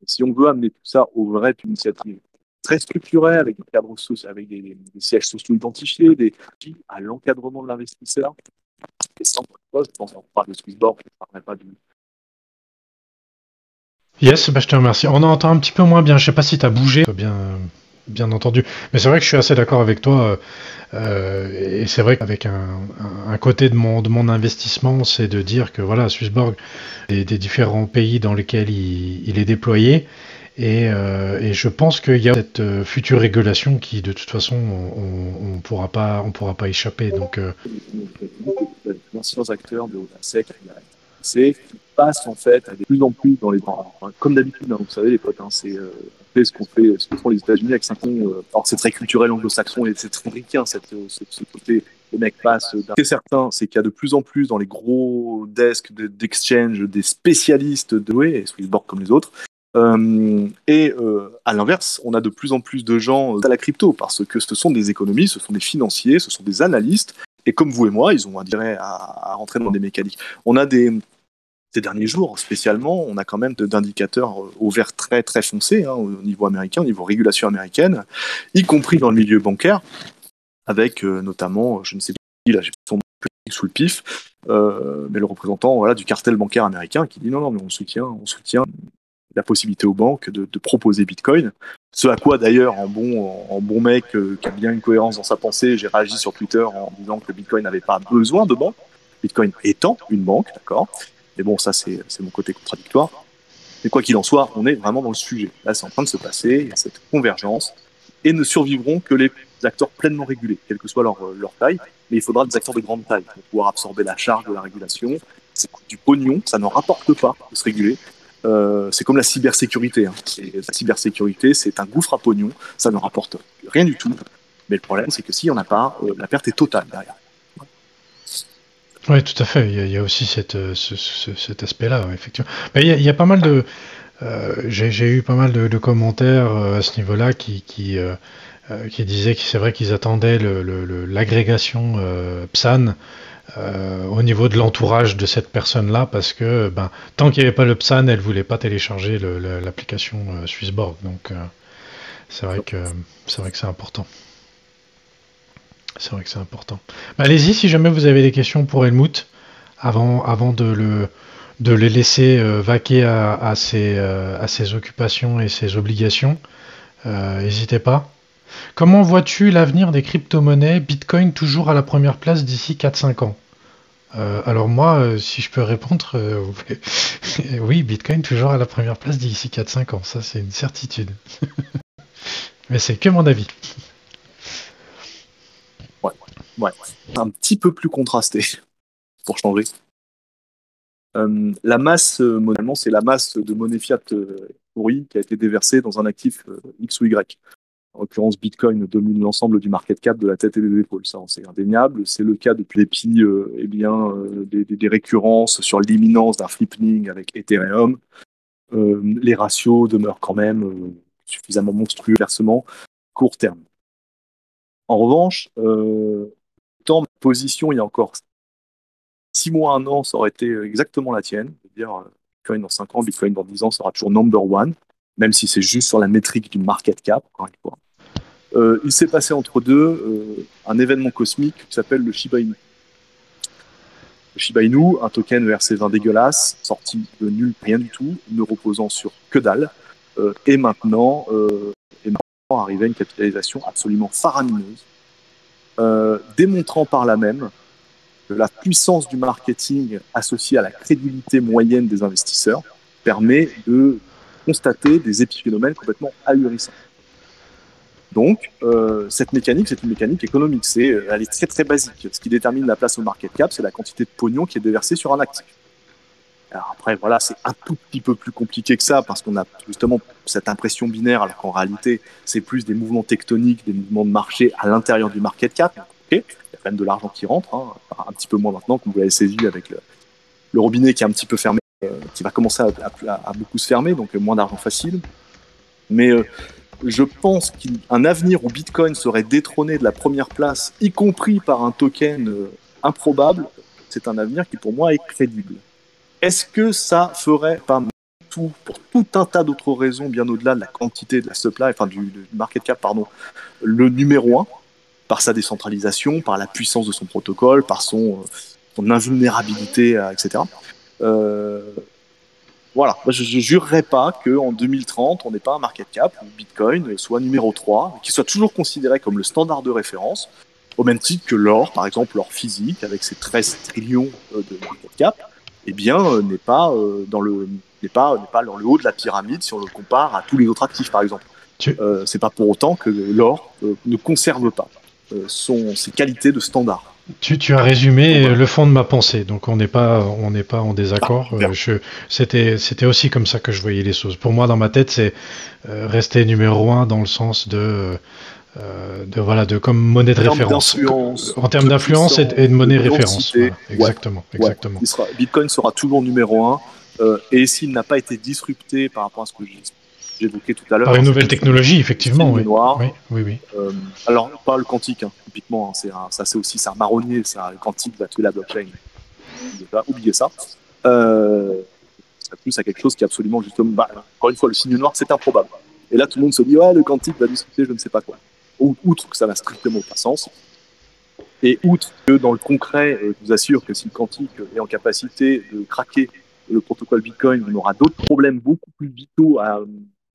Si on veut amener tout ça au vrai initiative très structurée, avec des cadres sociaux, avec des, sièges sociaux identifiés, des à l'encadrement de l'investisseur. Et sans je pense qu'on parle de Swissborg, je ne parlerai pas du, Yes, bah, je te remercie. On entend un petit peu moins bien. Je sais pas si tu as bougé. Bien, bien entendu. Mais c'est vrai que je suis assez d'accord avec toi. euh, euh, et c'est vrai qu'avec un, côté de mon, investissement, c'est de dire que voilà, Swissborg, des, différents pays dans lesquels il, est déployé. Et, euh, et je pense qu'il y a cette future régulation qui, de toute façon, on ne pourra pas, pourra pas échapper. Donc, euh, acteurs de la SEC, la SEC, qui passent en fait à de plus en plus dans les comme d'habitude, hein, vous savez les potes, hein, c'est euh, ce qu'on fait, ce que font les États-Unis avec 5 ans. Euh, alors c'est très culturel anglo-saxon et c'est très ricain cette, euh, ce, ce côté. Les mecs passent. Ce qui est certain, c'est qu'il y a de plus en plus dans les gros desks de- d'exchange des spécialistes de ouais, et Swissborg comme les autres. Euh, et euh, à l'inverse, on a de plus en plus de gens euh, à la crypto parce que ce sont des économistes, ce sont des financiers, ce sont des analystes et comme vous et moi, ils ont intérêt à, à rentrer dans des mécaniques. On a des ces derniers jours, spécialement, on a quand même d'indicateurs euh, au vert très très foncé hein, au niveau américain, au niveau régulation américaine, y compris dans le milieu bancaire, avec euh, notamment, je ne sais qui, là, j'ai son sous le pif, euh, mais le représentant du cartel bancaire américain qui dit non, non, mais on soutient, on soutient la possibilité aux banques de, proposer Bitcoin. Ce à quoi d'ailleurs, en bon, en bon mec euh, qui a bien une cohérence dans sa pensée, j'ai réagi sur Twitter en disant que Bitcoin n'avait pas besoin de banque. Bitcoin étant une banque, d'accord Mais bon, ça c'est c'est mon côté contradictoire. Mais quoi qu'il en soit, on est vraiment dans le sujet. Là, c'est en train de se passer, il y a cette convergence, et ne survivront que les acteurs pleinement régulés, quelle que soit leur, euh, leur taille. Mais il faudra des acteurs de grande taille pour pouvoir absorber la charge de la régulation. C'est du pognon, ça n'en rapporte pas de se réguler. Euh, c'est comme la cybersécurité. Hein. La cybersécurité, c'est un gouffre à pognon, ça ne rapporte rien du tout. Mais le problème, c'est que s'il n'y en a pas, euh, la perte est totale derrière. Oui, tout à fait. Il y a, aussi euh, ce- ce- cet aspect-là, effectivement. Il y a, pas mal de. J'ai eu pas mal de, commentaires à ce niveau-là qui, disaient que c'est vrai qu'ils attendaient l'agrégation PSAN euh, au niveau de l'entourage de cette personne-là parce que ben, tant qu'il n'y avait pas le PSAN, elle voulait pas télécharger l'application euh, Swissborg. Donc euh, c'est vrai que c'est vrai que c'est important. C'est vrai que c'est important. Bah, Allez-y si jamais vous avez des questions pour Helmut avant, avant de, le, de les laisser vaquer à, ses, à ses occupations et ses obligations. n'hésitez pas. Comment vois-tu l'avenir des crypto-monnaies? Bitcoin toujours à la première place d'ici 4-5 ans alors moi, si je peux répondre, oui, Bitcoin toujours à la première place d'ici 4-5 ans, ça c'est une certitude. Mais c'est que mon avis. Ouais, ouais. Un petit peu plus contrasté, pour changer. Euh, la masse, euh, monétalement, c'est la masse de monnaie fiat euh, pourrie qui a été déversée dans un actif X ou Y. En l'occurrence, Bitcoin domine l'ensemble du market cap de la tête et des épaules. Ça, c'est indéniable. C'est le cas depuis les eh bien, des, des, récurrences sur l'imminence d'un flipping avec Ethereum. les ratios demeurent quand même suffisamment monstrueux versement court terme. En revanche, euh, tant ma position il y a encore six mois, un an, ça aurait été exactement la tienne. dire euh, Bitcoin dans 5 ans, Bitcoin dans 10 ans sera toujours number one, même si c'est juste sur la métrique du market cap. Euh, il s'est passé entre deux euh, un événement cosmique qui s'appelle le Shiba Inu. Le Shiba Inu, un token ERC20 dégueulasse, sorti de nul, rien du tout, ne reposant sur que dalle, euh, et maintenant, est maintenant arrivé à une capitalisation absolument faramineuse, démontrant par là même que la puissance du marketing associée à la crédibilité moyenne des investisseurs permet de constater des épiphénomènes complètement ahurissants. Donc, cette mécanique, c'est une mécanique économique. C'est, elle est très très basique. Ce qui détermine la place au market cap, c'est la quantité de pognon qui est déversée sur un actif. Après, voilà, c'est un tout petit peu plus compliqué que ça parce qu'on a justement cette impression binaire, alors qu'en réalité, c'est plus des mouvements tectoniques, des mouvements de marché à l'intérieur du market cap. il y a quand même de l'argent qui rentre, hein, un petit peu moins maintenant, comme vous l'avez saisi avec le, robinet qui est un petit peu fermé, euh, qui va commencer à, beaucoup se fermer, donc moins d'argent facile. Mais euh, je pense qu'un avenir où Bitcoin serait détrôné de la première place, y compris par un token euh, improbable, c'est un avenir qui pour moi est crédible. Est-ce que ça ferait pas tout, pour tout un tas d'autres raisons, bien au-delà de la quantité de la supply, enfin du, market cap, pardon, le numéro un, par sa décentralisation, par la puissance de son protocole, par son, son invulnérabilité, euh, etc. Euh, voilà, je ne jurerais pas qu'en 2030, on n'ait pas un market cap où Bitcoin soit numéro 3, qu'il soit toujours considéré comme le standard de référence, au même titre que l'or, par exemple, l'or physique, avec ses 13 trillions euh, de market cap, eh bien, euh, n'est pas, euh, dans le, n'est pas, n'est pas dans le haut de la pyramide si on le compare à tous les autres actifs, par exemple. Euh, c'est pas pour autant que l'or ne conserve pas son, ses qualités de standard. Tu, tu, as résumé le fond de ma pensée, donc on n'est pas, on n'est pas en désaccord. Ah, c'était, c'était aussi comme ça que je voyais les choses. Pour moi, dans ma tête, c'est rester numéro un dans le sens de euh, de voilà de comme monnaie de référence. en termes d'influence et, de monnaie de référence. exactement exactement. Bitcoin sera toujours numéro un euh, et s'il n'a pas été disrupté par rapport à ce que j'évoquais tout à l'heure par une nouvelle technologie effectivement oui. oui. oui euh, alors pas le quantique hein, typiquement hein, c'est ça c'est aussi un marronnier ça le quantique va tuer la blockchain. Oubliez ça. Ça plus à quelque chose qui est absolument justement bah, encore une fois le signe noir c'est improbable. Et là tout le monde se dit ouais le quantique va disrupter je ne sais pas quoi. Outre que ça n'a strictement pas sens, et outre que dans le concret, euh, je vous assure que si le quantique est en capacité de craquer le protocole Bitcoin, on aura d'autres problèmes beaucoup plus vitaux à,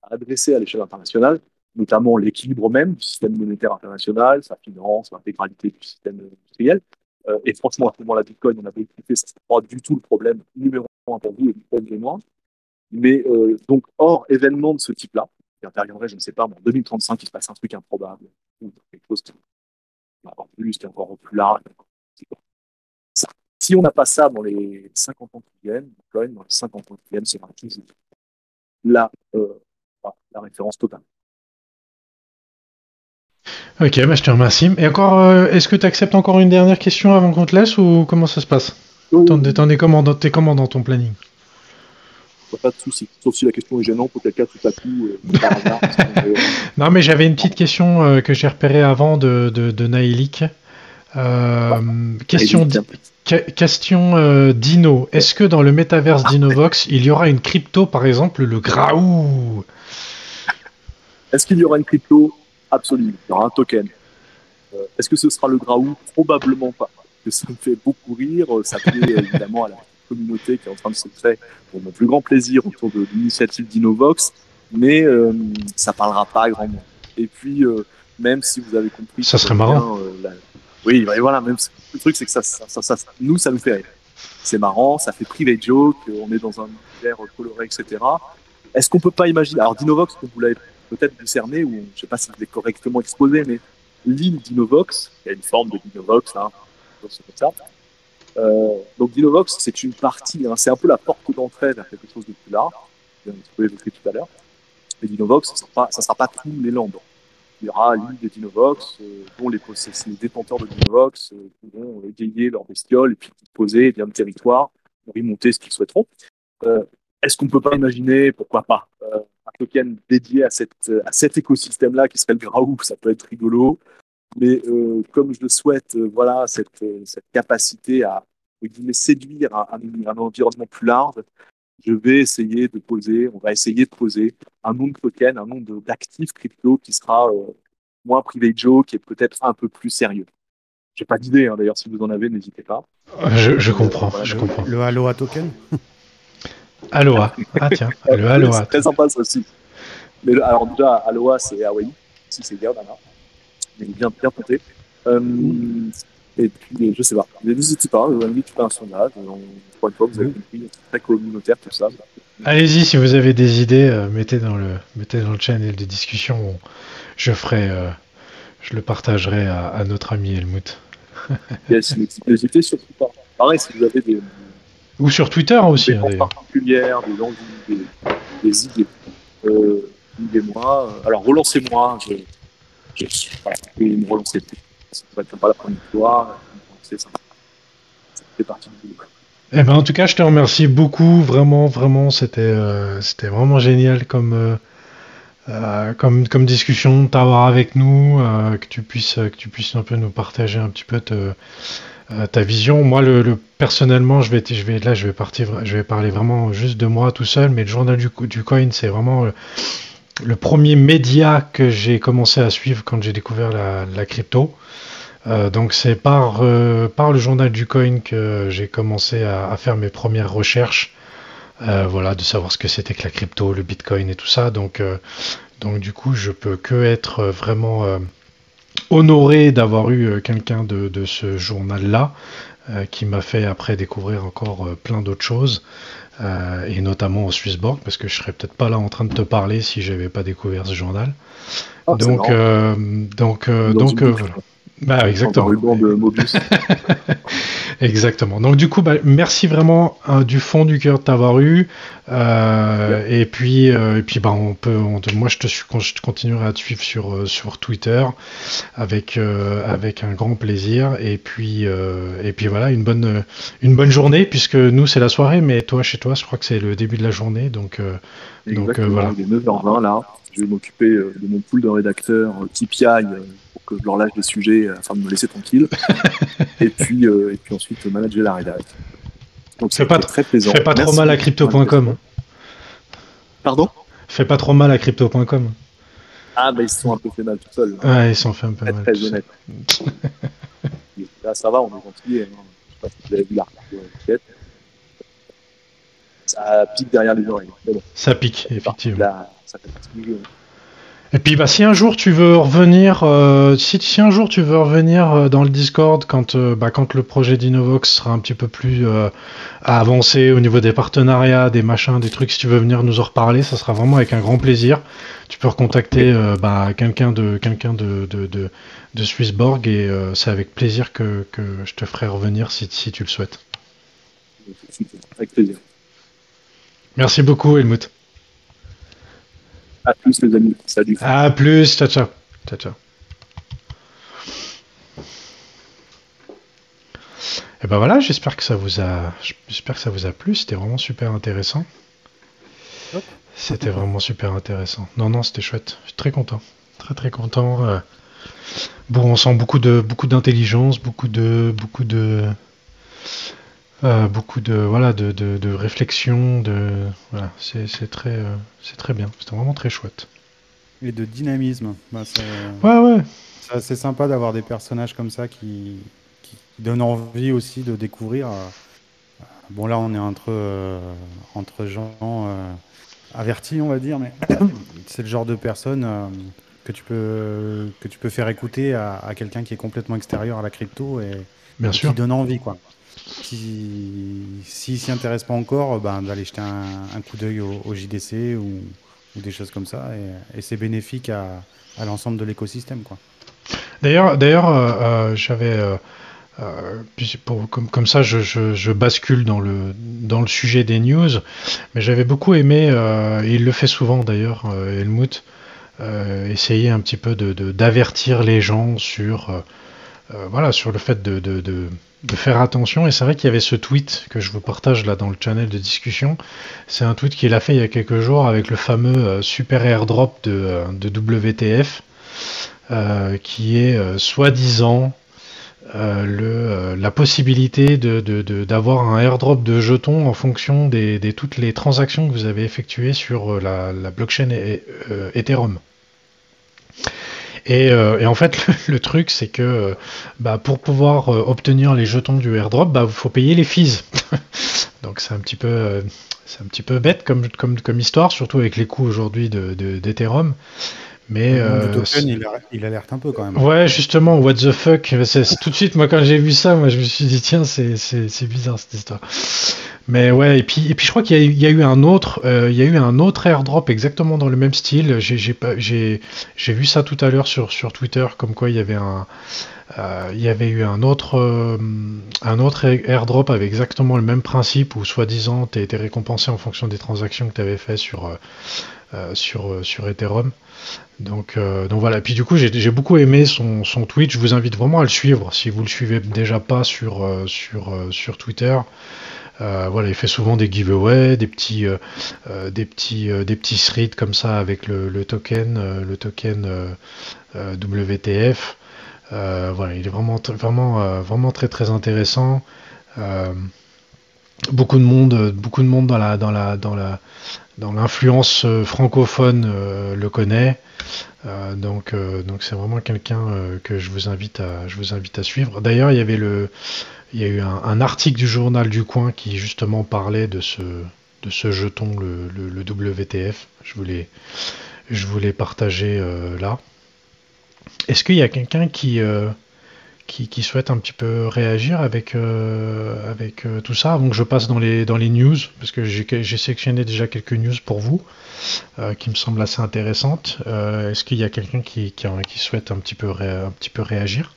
adresser à l'échelle internationale, notamment l'équilibre même du système monétaire international, sa finance, l'intégralité du système industriel. Euh, et franchement, à ce moment-là, Bitcoin, on a beaucoup fait, ça n'est pas du tout le problème numéro un pour vous, et Bitcoin et moi. Mais euh, donc, hors événement de ce type-là, qui interviendrait, je ne sais pas, en 2035, il se passe un truc improbable, ou quelque chose qui est encore plus, qui est encore plus large. Si on n'a pas ça dans les 50 ans qui viennent, même, dans les 50 ans qui viennent, c'est toujours la, euh, la référence totale. Ok, bah je te remercie. Et encore, euh, est-ce que tu acceptes encore une dernière question avant qu'on te laisse ou comment ça se passe? T'en es comment dans ton planning? Pas de souci. Sauf si la question est gênante, pour quelqu'un tout à coup. Euh, non, mais j'avais une petite question euh, que j'ai repérée avant de, de, de Naïlik. Euh, ah, question question Dino. Est-ce que dans le métaverse d'Inovox, il y aura une crypto, par exemple, le Graou? Est-ce qu'il y aura une crypto? Absolument. Il y aura un token. Est-ce que ce sera le Graou? Probablement pas. ça me fait beaucoup rire. Ça plaît évidemment à la communauté qui est en train de se créer pour mon plus grand plaisir autour de l'initiative d'Innovox. mais euh, ça parlera pas à grand monde. Et puis, euh, même si vous avez compris. Ça serait marrant. Bien, euh, la- Oui, bah, voilà, même le truc, c'est que ça, ça, ça, ça- nous, ça nous fait rire. C'est marrant, ça fait private joke, on est dans un univers coloré, etc. Est-ce qu'on peut pas imaginer. Alors, Dinovox, comme vous l'avez peut-être discerné, ou je sais pas si vous l'avez correctement exposé, mais l'île Dinovox, il y a une forme de Dinovox, hein, comme ça. Euh, donc Dinovox, c'est une partie, hein, c'est un peu la porte d'entrée vers quelque chose de plus large, je l'ai évoqué tout à l'heure. Mais Dinovox, ça ne sera pas, tous les landes. Il y aura l'île de Dinovox, euh, dont les, les détenteurs de Dinovox euh, pourront égayer leurs bestioles et puis poser bien le territoire pour y monter ce qu'ils souhaiteront. Euh, Est-ce qu'on peut pas imaginer, pourquoi pas, euh, token dédié à, cette, à cet écosystème-là qui serait le Graou Ça peut être rigolo. Mais euh, comme je le souhaite, euh, voilà, cette, euh, cette capacité à séduire un, un- un environnement plus large, je vais essayer de poser, on va essayer de poser un nom de token, un nom de- d'actifs crypto qui sera euh, moins privé Joe, qui est peut-être un peu plus sérieux. J'ai pas d'idée, hein, d'ailleurs, si vous en avez, n'hésitez pas. Je, je comprends, je comprends. Le Aloha token Aloha. Ah tiens, le Aloha. C'est très sympa ça aussi. Mais le- alors déjà, Aloha, c'est Hawaii. Si c'est Gardana. Mais bien, bien tenté. Euh, et puis, je sais pas. N'hésitez pas, vous avez tu fais un sondage. On, encore une fois, vous avez compris, c'est très communautaire tout ça. Allez-y, si vous avez des idées, euh, mettez dans le mettez dans le channel de discussion. On- Je ferai, euh, je le partagerai à, à notre ami Helmut. Yes, N'hésitez surtout pas. Pareil, si vous avez des, Ou sur Twitter aussi, des hein, particulières, des envies, des, des idées, euh, suivez-moi. Euh, Alors, relancez-moi. Je, je, voilà, me relancer. Ça va être pas la première fois. Ça. Ça fait partie du boulot. Eh ben, en tout cas, je te remercie beaucoup, vraiment, vraiment, c'était euh, c'était vraiment génial comme, euh, euh, comme, comme discussion t'avoir avec nous, euh, que tu puisses que tu puisses un peu nous partager un petit peu te- euh, ta vision. Moi, le, le- personnellement, je vais, je vais je vais partir, je vais parler vraiment juste de moi tout seul, mais le journal du, co- du coin, c'est vraiment le, premier média que j'ai commencé à suivre quand j'ai découvert la, crypto. Euh, donc c'est par, euh, par le journal du coin que j'ai commencé à, faire mes premières recherches, voilà, de savoir ce que c'était que la crypto, le bitcoin et tout ça. Donc, donc du coup, je peux que être vraiment honoré d'avoir eu euh, quelqu'un de, de ce journal-là, euh, qui m'a fait après découvrir encore euh, plein d'autres choses, euh, et notamment au Swissborg, parce que je serais peut-être pas là en train de te parler si j'avais pas découvert ce journal. Ah, donc, euh, donc, Dans donc Bah, exactement. ruban de Mobius. Exactement. Donc du coup, bah, merci vraiment hein, du fond du cœur de t'avoir eu. Euh, Et puis, euh, et puis, bah, on peut, on te- moi, je te, suis- je continuerai à te suivre sur euh, sur Twitter avec avec un grand plaisir. Et puis, et puis voilà, une bonne une bonne journée puisque nous c'est la soirée, mais toi chez toi, je crois que c'est le début de la journée. Donc donc voilà. Il est 9h20 là. Je vais m'occuper de mon pool de rédacteurs qui piaillent euh, pour que je leur lâche des sujets euh, afin de me laisser tranquille. et puis euh, et puis ensuite euh, manager la rédac. Donc c'est pas, très plaisant. fais pas trop mal à crypto.com. Pardon? Fais pas trop mal à crypto.com. Ah bah ils se sont un peu fait mal tout seuls. Ouais, ils s'en fait un peu Très mal. très honnête. Là ça va, on est gentil. hein. Je sais pas si vous avez vu l'enquête. Ça pique derrière les oreilles. Bon, Ça pique, effectivement. Là, ça fait partie du jeu. Et puis bah si un jour tu veux revenir, euh, si, si un jour tu veux revenir euh, dans le Discord quand euh, bah, quand le projet d'Innovox sera un petit peu plus avancé au niveau des partenariats, des machins, des trucs, si tu veux venir nous en reparler, ça sera vraiment avec un grand plaisir. Tu peux recontacter bah, quelqu'un de quelqu'un de, de, de, de Swissborg et c'est avec plaisir que, que je te ferai revenir si, si tu le souhaites. Avec plaisir. Merci beaucoup Helmut. À plus les amis. Salut. À plus, ciao ciao. Ciao ciao. Et ben voilà, j'espère que ça vous a j'espère que ça vous a plu, c'était vraiment super intéressant. C'était vraiment super intéressant. Non non, c'était chouette. Je suis très content. Très très content. euh. Bon, on sent beaucoup de beaucoup d'intelligence, beaucoup de beaucoup de euh, beaucoup de voilà de, de, de réflexion, de voilà, c'est très euh, c'est très bien. C'était vraiment très chouette. Et de dynamisme. Bah, c'est Ouais ouais. c'est assez sympa d'avoir des personnages comme ça qui, qui donnent envie aussi de découvrir. Bon, là, on est entre, euh, entre gens euh, averti, on va dire, mais c'est le genre de personne que tu peux que tu peux faire écouter à, quelqu'un qui est complètement extérieur à la crypto et, Bien sûr. qui donne envie, quoi. Qui, s'il s'y intéresse pas encore, ben, d'aller jeter un, coup d'œil au, JDC ou, des choses comme ça, et, c'est bénéfique à, l'ensemble de l'écosystème, quoi. D'ailleurs, d'ailleurs, euh, j'avais euh, comme, comme, ça, je, bascule dans le, dans le sujet des news, mais j'avais beaucoup aimé, euh, et il le fait souvent d'ailleurs, euh, Helmut, essayer un petit peu de, d'avertir les gens sur, voilà, sur le fait de, de, de faire attention. Et c'est vrai qu'il y avait ce tweet que je vous partage là dans le channel de discussion. C'est un tweet qu'il a fait il y a quelques jours avec le fameux super airdrop de, de WTF, qui est soi-disant euh, euh, la possibilité d'avoir de, un airdrop de jetons en fonction des, toutes les transactions que vous avez effectuées sur euh, la, blockchain Ethereum. Et, en fait, le, truc, c'est que bah, pour pouvoir obtenir les jetons du airdrop, il bah, faut payer les fees. Donc c'est un petit peu, c'est un petit peu bête comme, comme, histoire, surtout avec les coûts aujourd'hui d'Ethereum. De, mais euh, il, alerte un peu quand même. Ouais, justement, what the fuck. tout de suite, moi, quand j'ai vu ça, moi, je me suis dit, tiens, c'est bizarre cette histoire. Mais ouais, et puis, et puis je crois qu'il y, a eu un autre, euh, il y a eu un autre airdrop exactement dans le même style. J'ai vu ça tout à l'heure sur, sur Twitter, comme quoi il y avait un, euh, il y avait eu un autre, un autre airdrop avec exactement le même principe où soi-disant tu été récompensé en fonction des transactions que tu avais fait sur, sur, sur Ethereum. Donc, euh, donc voilà. Puis du coup, j'ai beaucoup aimé son, tweet. Je vous invite vraiment à le suivre si vous le suivez déjà pas sur, euh, euh, Twitter. voilà, il fait souvent des giveaways, des petits, des threads comme ça avec le, token, le token WTF. voilà, il est vraiment, vraiment, vraiment très intéressant. Beaucoup de monde, beaucoup de monde dans l'influence euh, francophone euh, le connaît. Euh, donc c'est vraiment quelqu'un que je vous invite à suivre. D'ailleurs il y avait a eu un, article du journal du coin qui justement parlait de ce jeton le, le, WTF. Je voulais je voulais partager là. Est-ce qu'il y a quelqu'un qui qui, souhaitent un petit peu réagir avec, euh, avec euh, tout ça avant que je passe dans les, dans les news, parce que j'ai sélectionné déjà quelques news pour vous euh, qui me semblent assez intéressantes. Est-ce qu'il y a quelqu'un qui, qui, souhaite un petit peu, un petit peu réagir?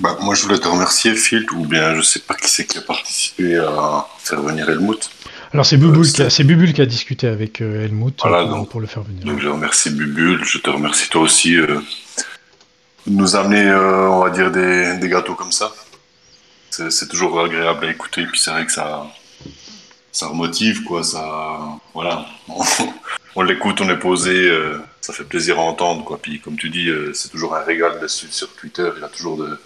Bah, Moi, je voulais te remercier, Phil, ou bien je sais pas qui c'est qui a participé à faire venir Helmut. Alors c'est Bubul, euh, qui a discuté avec euh, Helmut euh, pour, le faire venir. Donc je remercie Bubul, je te remercie toi aussi de nous amener, on va dire, des, gâteaux comme ça. C'est toujours agréable à écouter, et puis c'est vrai que ça, ça remotive, quoi. Ça, voilà, on, l'écoute, on est posé, ça fait plaisir à entendre, quoi. Puis comme tu dis, c'est toujours un régal de suivre sur Twitter. Il a toujours de,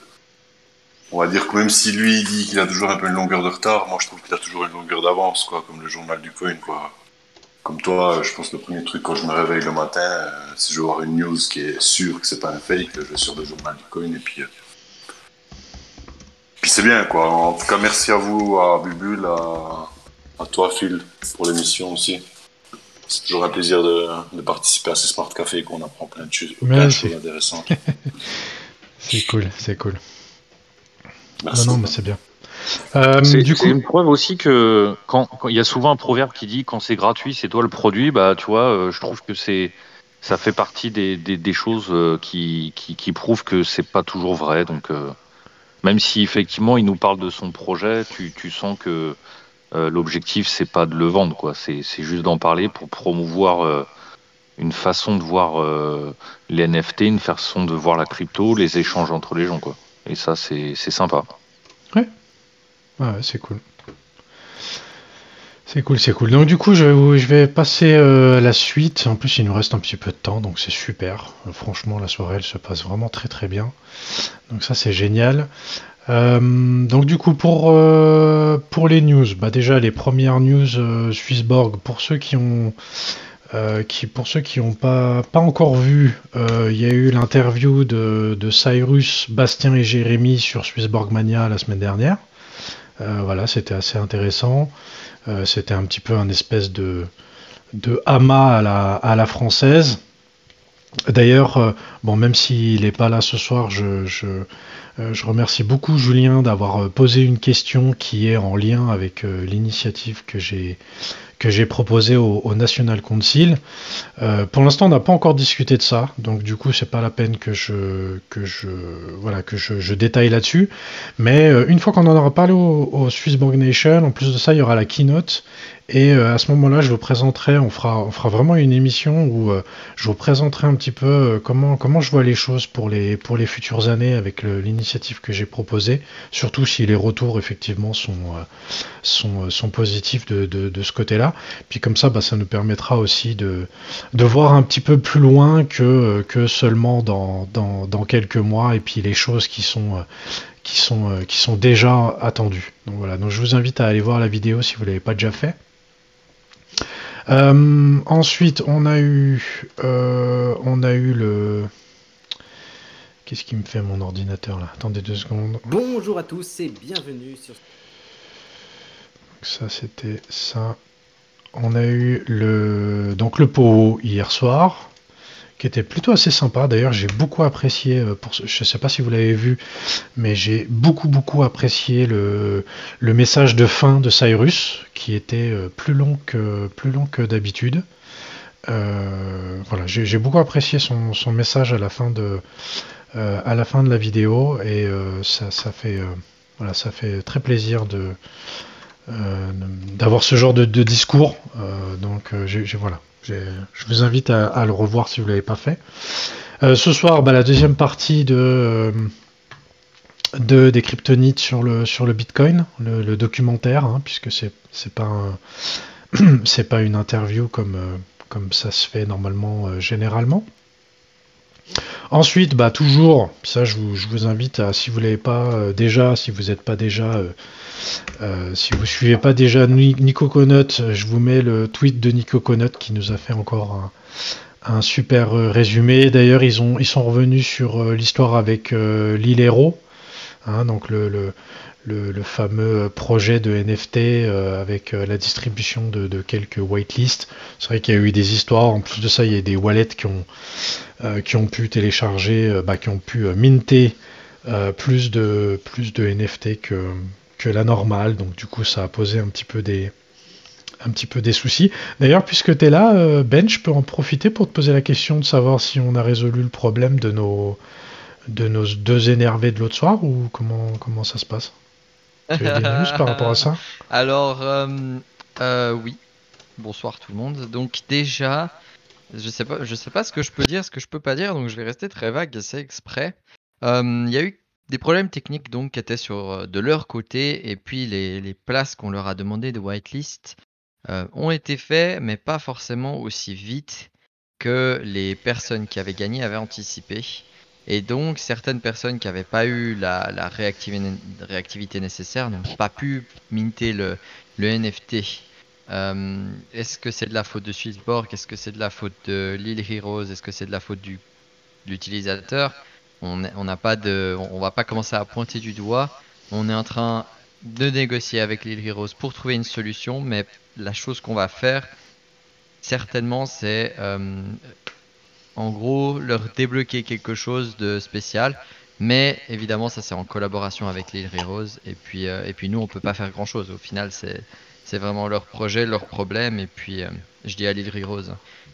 on va dire que même si lui dit qu'il a toujours un peu une longueur de retard, moi je trouve qu'il a toujours une longueur d'avance, quoi, comme le journal du coin, quoi. Comme toi, je pense que le premier truc quand je me réveille le matin, euh, si je veux voir une news qui est sûre que c'est pas un fake, je vais sur le journal du coin et puis. Euh, puis c'est bien, quoi. En tout cas, merci à vous, à Bubule, à, toi, Phil, pour l'émission aussi. C'est toujours un plaisir de, participer à ces Smart Café qu'on apprend plein de choses, plein de choses intéressantes. c'est cool, c'est cool. Non, non, mais c'est bien. Euh, c'est une preuve aussi que quand il y a souvent un proverbe qui dit quand c'est gratuit, c'est toi le produit. Bah, tu vois, euh, je trouve que c'est ça fait partie des, des, choses euh, qui, qui, qui, prouvent que c'est pas toujours vrai. Donc, même si effectivement il nous parle de son projet, tu, tu sens que l'objectif c'est pas de le vendre, quoi. C'est juste d'en parler pour promouvoir une façon de voir les NFT, une façon de voir la crypto, les échanges entre les gens, quoi. Et ça, c'est sympa. Ouais. Ouais, c'est cool. C'est cool, c'est cool. Donc du coup, je, je vais passer euh, à la suite. En plus, il nous reste un petit peu de temps, donc c'est super. Franchement, la soirée, elle se passe vraiment très très bien. Donc ça, c'est génial. Euh, donc du coup, pour, euh, pour les news, bah déjà les premières news Swissborg, pour ceux qui ont euh, qui, pour ceux qui n'ont pas, encore vu, euh, il y a eu l'interview de, Cyrus, Bastien et Jérémy sur Swissborg Mania la semaine dernière. voilà, c'était assez intéressant. c'était un petit peu un espèce de, de à la, à la française. D'ailleurs, bon, même s'il n'est pas là ce soir, je, je remercie beaucoup Julien d'avoir posé une question qui est en lien avec l'initiative que j'ai que j'ai proposé au, National Council. Euh, pour l'instant, on n'a pas encore discuté de ça, donc du coup, c'est pas la peine que je que je voilà que je, détaille là-dessus. Mais euh, une fois qu'on en aura parlé au, au, Swiss Bank Nation, en plus de ça, il y aura la keynote et euh, à ce moment-là, je vous présenterai, on fera, on fera vraiment une émission où euh, je vous présenterai un petit peu euh, comment, comment je vois les choses pour les, pour les futures années avec l'initiative que j'ai proposée, surtout si les retours effectivement sont, sont, sont, positifs de, de, de ce côté-là. Puis comme ça, bah, ça nous permettra aussi de, de voir un petit peu plus loin que, que seulement dans, dans, dans quelques mois et puis les choses qui sont qui sont, qui sont déjà attendues. Donc voilà, donc je vous invite à aller voir la vidéo si vous ne l'avez pas déjà fait. Euh, ensuite, on a eu, euh, on a eu le. Qu'est-ce qui me fait mon ordinateur là? Attendez deux secondes. Bonjour à tous et bienvenue sur. Ça, c'était ça. On a eu le donc le pot hier soir qui était plutôt assez sympa. D'ailleurs, j'ai beaucoup apprécié, euh, je ne sais pas si vous l'avez vu, mais j'ai beaucoup beaucoup apprécié le, le, message de fin de Cyrus, qui était euh, plus long que, plus long que d'habitude. Euh, voilà, j'ai beaucoup apprécié son, son, message à la fin de, à la, fin de la vidéo, et ça, ça, fait, voilà, ça fait très plaisir de d'avoir ce genre de, de discours. donc, j'ai voilà, je vous invite à, le revoir si vous ne l'avez pas fait. Euh, ce soir, bah, la deuxième partie de, euh, de des kryptonites sur le, sur le Bitcoin, le, documentaire, hein, puisque c'est c'est pas pas une interview comme euh, comme ça se fait normalement généralement. Ensuite, bah toujours, ça je vous, invite à, si vous l'avez pas déjà, si vous n'êtes pas déjà euh, si vous suivez pas déjà Nico Conot, je vous mets le tweet de Nico Conot qui nous a fait encore un, super euh, résumé. D'ailleurs, ils, sont revenus sur euh, l'histoire avec l'île Héros, hein, donc le, fameux projet de NFT avec la distribution de, quelques whitelists. C'est vrai qu'il y a eu des histoires. En plus de ça, il y a des wallets qui ont, pu télécharger, bah, qui ont pu minter plus, de, NFT que la normale, donc du coup ça a posé un petit peu des, un petit peu des soucis. D'ailleurs, puisque tu es là, euh, Ben, je peux en profiter pour te poser la question de savoir si on a résolu le problème de nos, de nos deux énervés de l'autre soir ou comment, comment ça se passe? Tu as des news par rapport à ça? Alors, euh, euh, oui. Bonsoir tout le monde. Donc déjà, je sais sais pas ce que je peux dire, ce que je peux pas dire, donc je vais rester très vague, c'est exprès. Il y a eu des problèmes techniques donc qui étaient sur, euh, de leur côté et puis les, places qu'on leur a demandé de whitelist euh, ont été faits, mais pas forcément aussi vite que les personnes qui avaient gagné avaient anticipé. Et donc certaines personnes qui n'avaient pas eu la, réactivité, nécessaire n'ont pas pu minter le, NFT. Euh, est-ce que c'est de la faute de Swissborg? Est-ce que c'est de la faute de Lil Heroes? Est-ce que c'est de la faute de l'utilisateur on n'a pas de, on va pas commencer à pointer du doigt. On est en train de négocier avec Lil Heroes pour trouver une solution, mais la chose qu'on va faire, certainement, c'est euh, en gros leur débloquer quelque chose de spécial. Mais évidemment, ça c'est en collaboration avec Lil Heroes. Et puis, euh, et puis nous, on peut pas faire grand chose. Au final, c'est c'est vraiment leur projet, leur problème. Et puis, euh, je dis à Lil Heroes.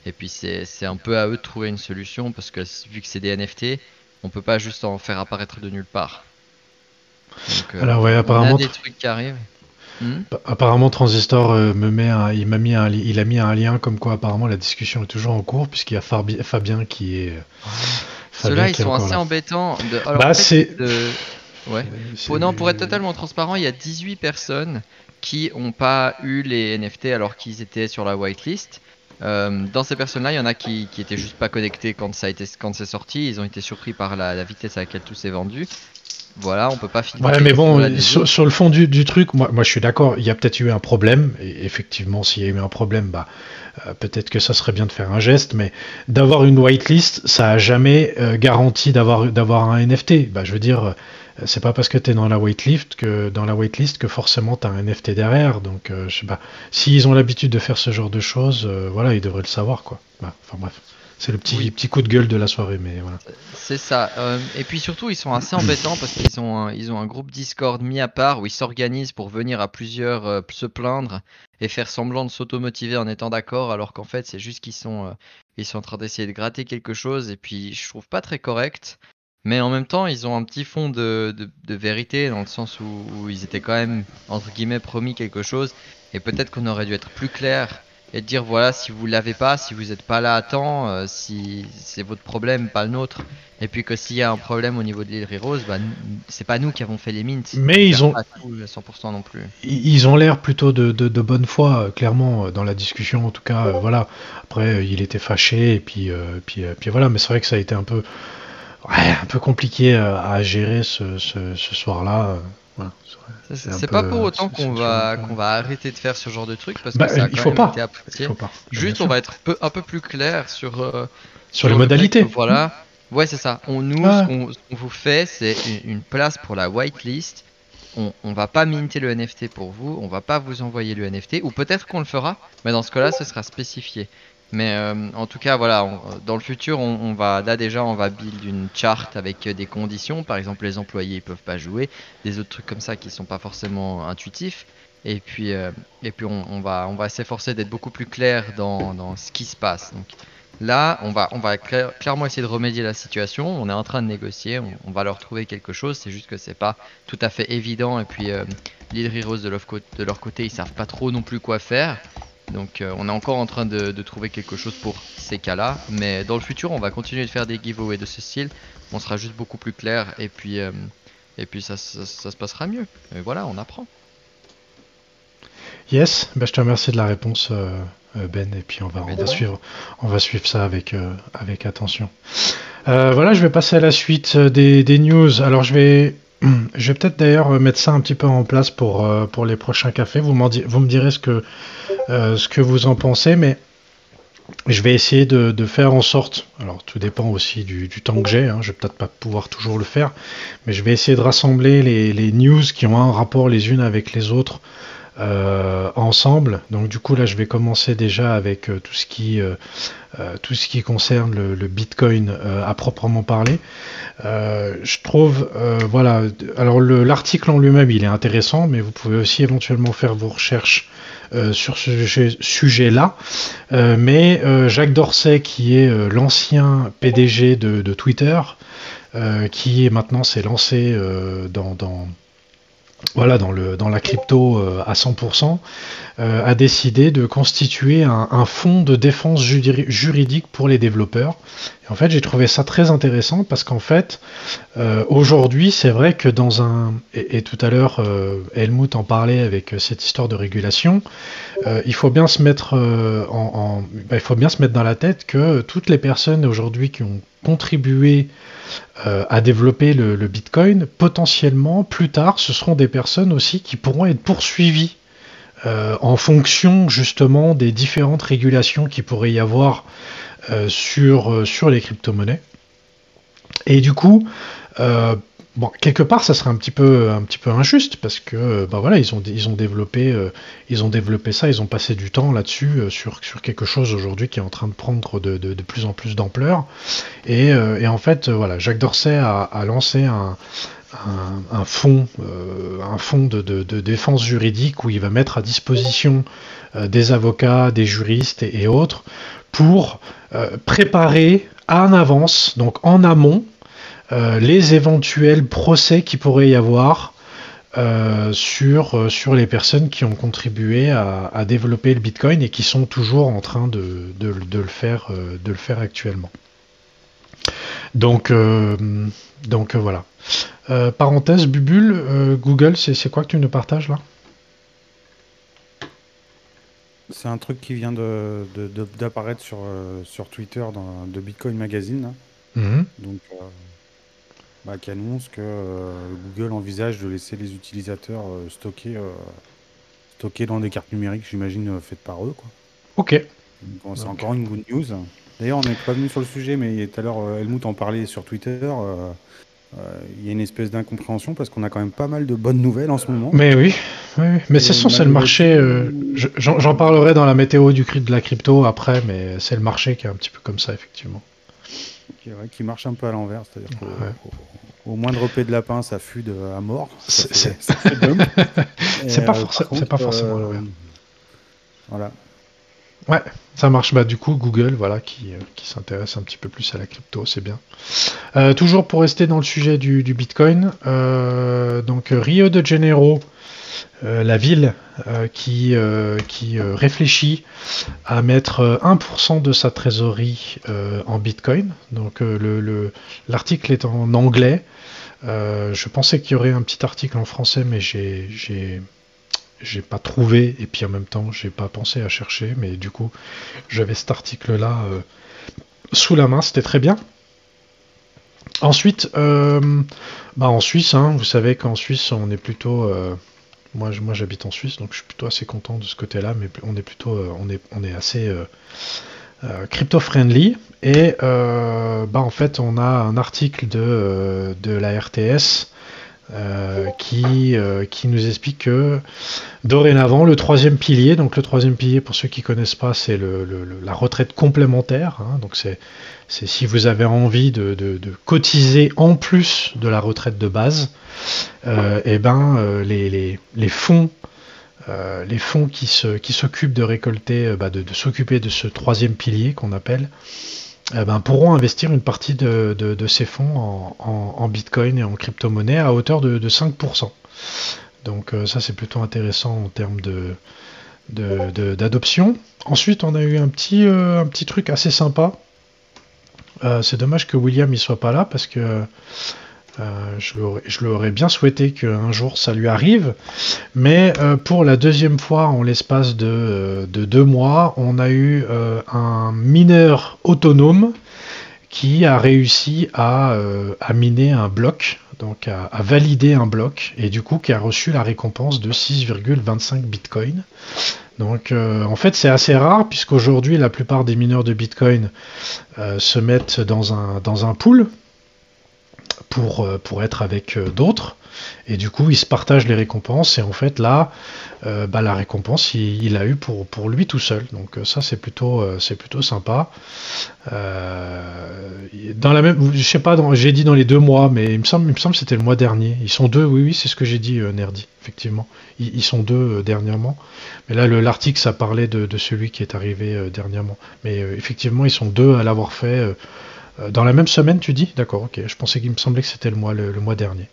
Et puis, c'est un peu à eux de trouver une solution parce que vu que c'est des NFT, on peut pas juste en faire apparaître de nulle part. Donc, euh, Alors ouais, apparemment. On a des trucs qui arrivent. Hmm apparemment Transistor euh, me met il m'a mis un, il a mis un lien comme quoi apparemment la discussion est toujours en cours puisqu'il y a Fabien qui est. Ah. Ceux-là ils sont assez embêtants. De... bah c'est. Ouais. Non, pour être totalement transparent, il y a 18 personnes qui n'ont pas eu les NFT alors qu'ils étaient sur la whitelist. Euh, dans ces personnes-là, il y en a qui, qui étaient juste pas connectés quand ça a été quand c'est sorti. Ils ont été surpris par la, vitesse à laquelle tout s'est vendu. Voilà, on peut pas finir. Ouais, mais bon, sur, le fond du, truc, moi, moi je suis d'accord. Il y a peut-être eu un problème. Et effectivement, s'il y a eu un problème, bah euh, peut-être que ça serait bien de faire un geste. Mais d'avoir une whitelist, ça a jamais euh, garanti d'avoir d'avoir un NFT. Bah, je veux dire euh, c'est pas parce que tu es dans la waitlist que dans la waitlist que forcément tu as un NFT derrière. Donc je sais pas. S'ils ont l'habitude de faire ce genre de choses, voilà, ils devraient le savoir quoi. Bah, Enfin bref. C'est le petit, petit coup de gueule de la soirée, mais voilà. C'est ça. Euh, et puis surtout, ils sont assez embêtants parce qu'ils ont, un- ils ont un groupe Discord mis à part où ils s'organisent pour venir à plusieurs euh, se plaindre et faire semblant de s'automotiver en étant d'accord, alors qu'en fait, c'est juste qu'ils sont, euh, ils sont en train d'essayer de gratter quelque chose. Et puis, je trouve pas très correct. Mais en même temps, ils ont un petit fond de, de, de vérité dans le sens où, où ils étaient quand même, entre guillemets, promis quelque chose. Et peut-être qu'on aurait dû être plus clair et de dire voilà, si vous l'avez pas, si vous n'êtes pas là à temps, euh, si c'est votre problème, pas le nôtre. Et puis que s'il y a un problème au niveau de l'île Rose, bah, c'est pas nous qui avons fait les mints. Mais ils ont- pas tout à 100% non plus. Ils ont l'air plutôt de, de, de bonne foi, euh, clairement, euh, dans la discussion, en tout cas, euh, voilà. Après, il était fâché, et puis, euh, puis, puis voilà, mais c'est vrai que ça a été un peu, ouais, un peu compliqué à gérer ce, ce, ce soir-là. Voilà, c'est peu, pas pour autant qu'on va, qu'on va arrêter de faire ce genre de trucs parce Bah, que ça a il quand faut même pas. été apprécié. Il faut pas. Bien Juste, on va être peu, un peu plus clair sur, euh, Sur les modalités. voilà. Ouais, c'est ça. On, nous, ce qu'on qu'on vous fait, c'est une, une place pour la whitelist. On, on va pas minter le NFT pour vous, on va pas vous envoyer le NFT, ou peut-être qu'on le fera, mais dans ce cas-là, ce sera spécifié. Mais euh, en tout cas, voilà, on- dans le futur, on, va là déjà, on va build une charte avec euh, des conditions. Par exemple, les employés ils peuvent pas jouer, des autres trucs comme ça qui sont pas forcément intuitifs. Et puis, euh, on, va, s'efforcer d'être beaucoup plus clair dans, ce qui se passe. Donc, Là, on va, clairement essayer de remédier à la situation. On est en train de négocier. On, va leur trouver quelque chose. C'est juste que c'est pas tout à fait évident. Et puis, euh, l'île Heroes de leur, côté, de leur côté, ils savent pas trop non plus quoi faire. Donc, euh, on est encore en train de, de trouver quelque chose pour ces cas-là. Mais dans le futur, on va continuer de faire des giveaways de ce style. On sera juste beaucoup plus clair. Et puis, euh, et puis ça, ça- ça se passera mieux. Et voilà, on apprend. Yes, bah, je te remercie de la réponse, euh, Ben, et puis on va, on de va suivre, on va suivre ça avec, avec attention. Voilà, je vais passer à la suite des, des news. Alors, je vais, je vais peut-être d'ailleurs mettre ça un petit peu en place pour, euh, les prochains cafés. Vous, me direz ce que, euh, ce que vous en pensez, mais je vais essayer de, faire en sorte, alors tout dépend aussi du, temps que j'ai, hein, je vais peut-être pas pouvoir toujours le faire, mais je vais essayer de rassembler les news qui ont un rapport les unes avec les autres euh, ensemble. Donc du coup là je vais commencer déjà avec euh, tout ce qui euh, tout ce qui concerne le, Bitcoin à proprement parler. Je trouve voilà alors le- l'article en lui-même il est intéressant, mais vous pouvez aussi éventuellement faire vos recherches sur ce sujet- sujet-là. Mais Jacques Dorsey, qui est l'ancien PDG de, Twitter, qui maintenant s'est lancé dans- voilà, dans, le, dans la crypto euh, à 100%, euh, a décidé de constituer un, fonds de défense juridique pour les développeurs. En fait, j'ai trouvé ça très intéressant parce qu'en fait, euh, aujourd'hui, c'est vrai que dans un... Et, tout à l'heure, euh, Helmut en parlait avec cette histoire de régulation. Il faut bien se mettre en, en- bah, il faut bien se mettre dans la tête que toutes les personnes aujourd'hui qui ont contribué à développer le Bitcoin, potentiellement plus tard, ce seront des personnes aussi qui pourront être poursuivies euh, en fonction justement des différentes régulations qui pourrait y avoir euh, sur, euh, sur les crypto-monnaies. Et du coup, bon, quelque part, ça serait un petit peu, un petit peu injuste parce que, bah voilà, ils ont, ils ont développé, euh, ils ont développé ça, ils ont passé du temps là-dessus euh, sur, sur quelque chose aujourd'hui qui est en train de prendre de, de- plus en plus d'ampleur. Et, et en fait, voilà, Jacques Dorsey a, a lancé un, un, fonds, de, de- défense juridique où il va mettre à disposition des avocats, des juristes et, et autres pour préparer en avance, donc en amont, les éventuels procès qui pourrait y avoir euh, sur, euh, sur les personnes qui ont contribué à, à développer le Bitcoin et qui sont toujours en train de, de- de le, faire, euh, de le faire actuellement. Donc, euh, donc euh, voilà. Euh, parenthèse, Bubule, euh, Google, c'est quoi que tu nous partages là? C'est un truc qui vient de- d'apparaître sur, euh, sur Twitter dans, de Bitcoin Magazine. là. Mhm. Donc, euh, bah, qui annonce que euh, Google envisage de laisser les utilisateurs euh, stocker, euh, stocker dans des cartes numériques, j'imagine, euh, faites par eux. Quoi. Ok. Bon, c'est encore une good news. D'ailleurs, on n'est pas venu sur le sujet, mais tout à l'heure, euh, Helmut en parlait sur Twitter. euh, euh, il y a une espèce d'incompréhension parce qu'on a quand même pas mal de bonnes nouvelles en ce moment. Mais oui, oui, oui. mais c'est son, c'est le marché. euh, j'en parlerai dans la météo du cri de la crypto après, mais c'est le marché qui est un petit peu comme ça, effectivement. Qui, ouais, qui marche un peu à l'envers, c'est-à-dire qu'au Ouais. au- moindre paix de lapin, ça fude à mort. Ça C'est- pas euh, c'est contre, pas forcément à euh, l'envers. Voilà. Ouais, ça marche. Bah, du coup, Google, voilà, qui, euh, qui s'intéresse un petit peu plus à la crypto, c'est bien. Euh, toujours pour rester dans le sujet du, du Bitcoin, euh, donc euh, Rio de Janeiro, euh, la ville euh, qui, euh, euh, réfléchit à mettre euh, 1% de sa trésorerie euh, en Bitcoin. Donc euh, le- le- l'article est en anglais. Euh, je pensais qu'il y aurait un petit article en français, mais j'ai pas trouvé et puis en même temps j'ai pas pensé à chercher mais du coup j'avais cet article là sous la main c'était très bien ensuite euh, bah en Suisse hein, vous savez qu'en Suisse on est plutôt euh, moi je- moi j'habite en Suisse donc je suis plutôt assez content de ce côté là mais on est plutôt euh, on est on est assez euh, euh, crypto friendly et euh, bah en fait on a un article de, de la RTS euh, qui, euh, qui nous explique que dorénavant le troisième pilier, donc le troisième pilier pour ceux qui connaissent pas, c'est la retraite complémentaire. hein. donc c'est si vous avez envie de, cotiser en plus de la retraite de base, euh, et ben euh, les, fonds les fonds qui s'occupent de récolter, bah, de s'occuper de ce troisième pilier qu'on appelle, eh ben, pourront investir une partie de, ces fonds en, en- bitcoin et en crypto-monnaie à hauteur de, de 5%. Donc euh, ça c'est plutôt intéressant en termes d'adoption. Ensuite on a eu un petit, euh, un petit truc assez sympa. Euh, c'est dommage que William ne soit pas là parce que euh, je, l'aurais, bien souhaité qu'un jour ça lui arrive. Mais euh, pour la deuxième fois en l'espace de, euh, de deux mois, on a eu un mineur autonome qui a réussi à, miner un bloc, donc à, valider un bloc, et du coup qui a reçu la récompense de 6,25 bitcoins. Donc en fait c'est assez rare puisqu'aujourd'hui la plupart des mineurs de bitcoin se mettent dans un pool pour, euh, pour être avec euh, d'autres. Et du coup, ils se partagent les récompenses. Et en fait, là, euh, bah, la récompense, il, il a eu pour, pour lui tout seul. Donc ça, c'est plutôt, c'est plutôt sympa. Euh, dans la même, je sais pas, j'ai dit dans les deux mois, mais il me semble, il me semble c'était le mois dernier. Ils sont deux, oui, oui, c'est ce que j'ai dit, Nerdy, effectivement. Ils, sont deux dernièrement. Mais là, le- l'article, ça parlait de, celui qui est arrivé dernièrement. Mais effectivement, ils sont deux à l'avoir fait. Euh, dans la même semaine, tu dis? D'accord, ok. Je pensais qu'il me semblait que c'était le mois, le, mois dernier.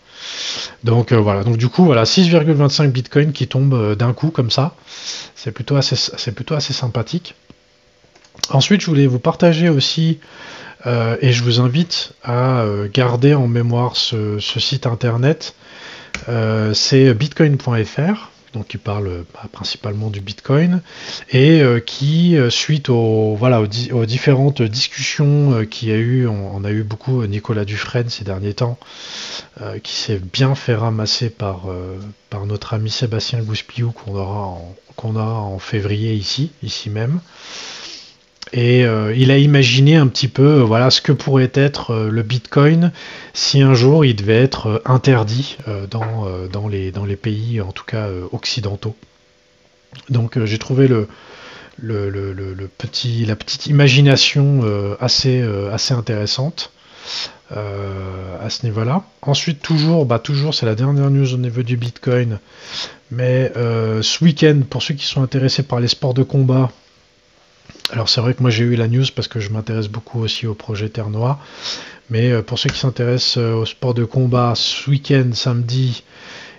Donc euh, voilà. Donc du coup, voilà, 6,25 bitcoin qui tombent euh, d'un coup comme ça. C'est plutôt assez, plutôt assez sympathique. Ensuite, je voulais vous partager aussi, et je vous invite à garder en mémoire ce, site internet. C'est bitcoin.fr, donc qui parle bah, principalement du bitcoin, et euh, qui, euh, suite aux, voilà, aux, di- aux différentes discussions euh, qu'il y a eu, on, a eu beaucoup Nicolas Dufresne ces derniers temps, qui s'est bien fait ramasser par, par notre ami Sébastien Gouspiou qu'on aura en, qu'on a en février ici, ici même. Et euh, il a imaginé un petit peu euh, voilà ce que pourrait être euh, le Bitcoin si un jour il devait être interdit dans, les, pays, en tout cas occidentaux. Donc j'ai trouvé la petite imagination assez, intéressante à ce niveau-là. Ensuite, toujours, bah, toujours c'est la dernière news au niveau du Bitcoin. Mais ce week-end, pour ceux qui sont intéressés par les sports de combat, alors c'est vrai que moi j'ai eu la news parce que je m'intéresse beaucoup aussi au projet Terre Noire. Mais euh, pour ceux qui s'intéressent euh, au sport de combat, ce week-end, samedi,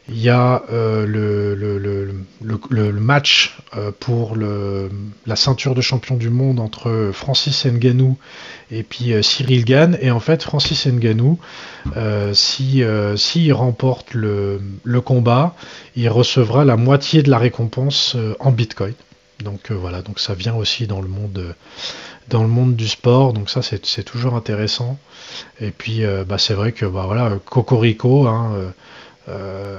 il y a euh, le, match pour la ceinture de champion du monde entre Francis Ngannou et puis Cyril Gann. Et en fait, Francis Ngannou, euh, si, s'il remporte le, combat, il recevra la moitié de la récompense en Bitcoin. Donc euh, voilà, donc ça vient aussi dans le monde, euh, dans le monde du sport. Donc ça, c'est toujours intéressant. Et puis, euh, bah, c'est vrai que bah, voilà, Cocorico, hein,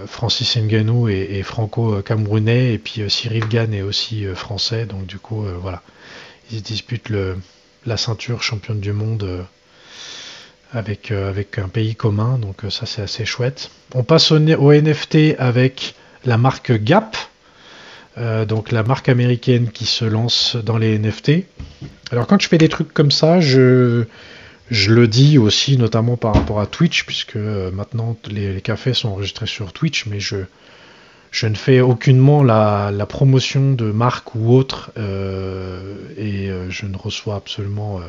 Francis Ngannou est, franco-camerounais, et puis Cyril Gann est aussi français. Donc du coup, voilà, ils disputent la ceinture championne du monde avec, un pays commun, donc ça c'est assez chouette. On passe au NFT avec la marque Gap, donc la marque américaine qui se lance dans les NFT. Alors quand je fais des trucs comme ça, je, le dis aussi notamment par rapport à Twitch, puisque maintenant les, cafés sont enregistrés sur Twitch, mais je, ne fais aucunement la, promotion de marque ou autre euh, et euh, je ne reçois absolument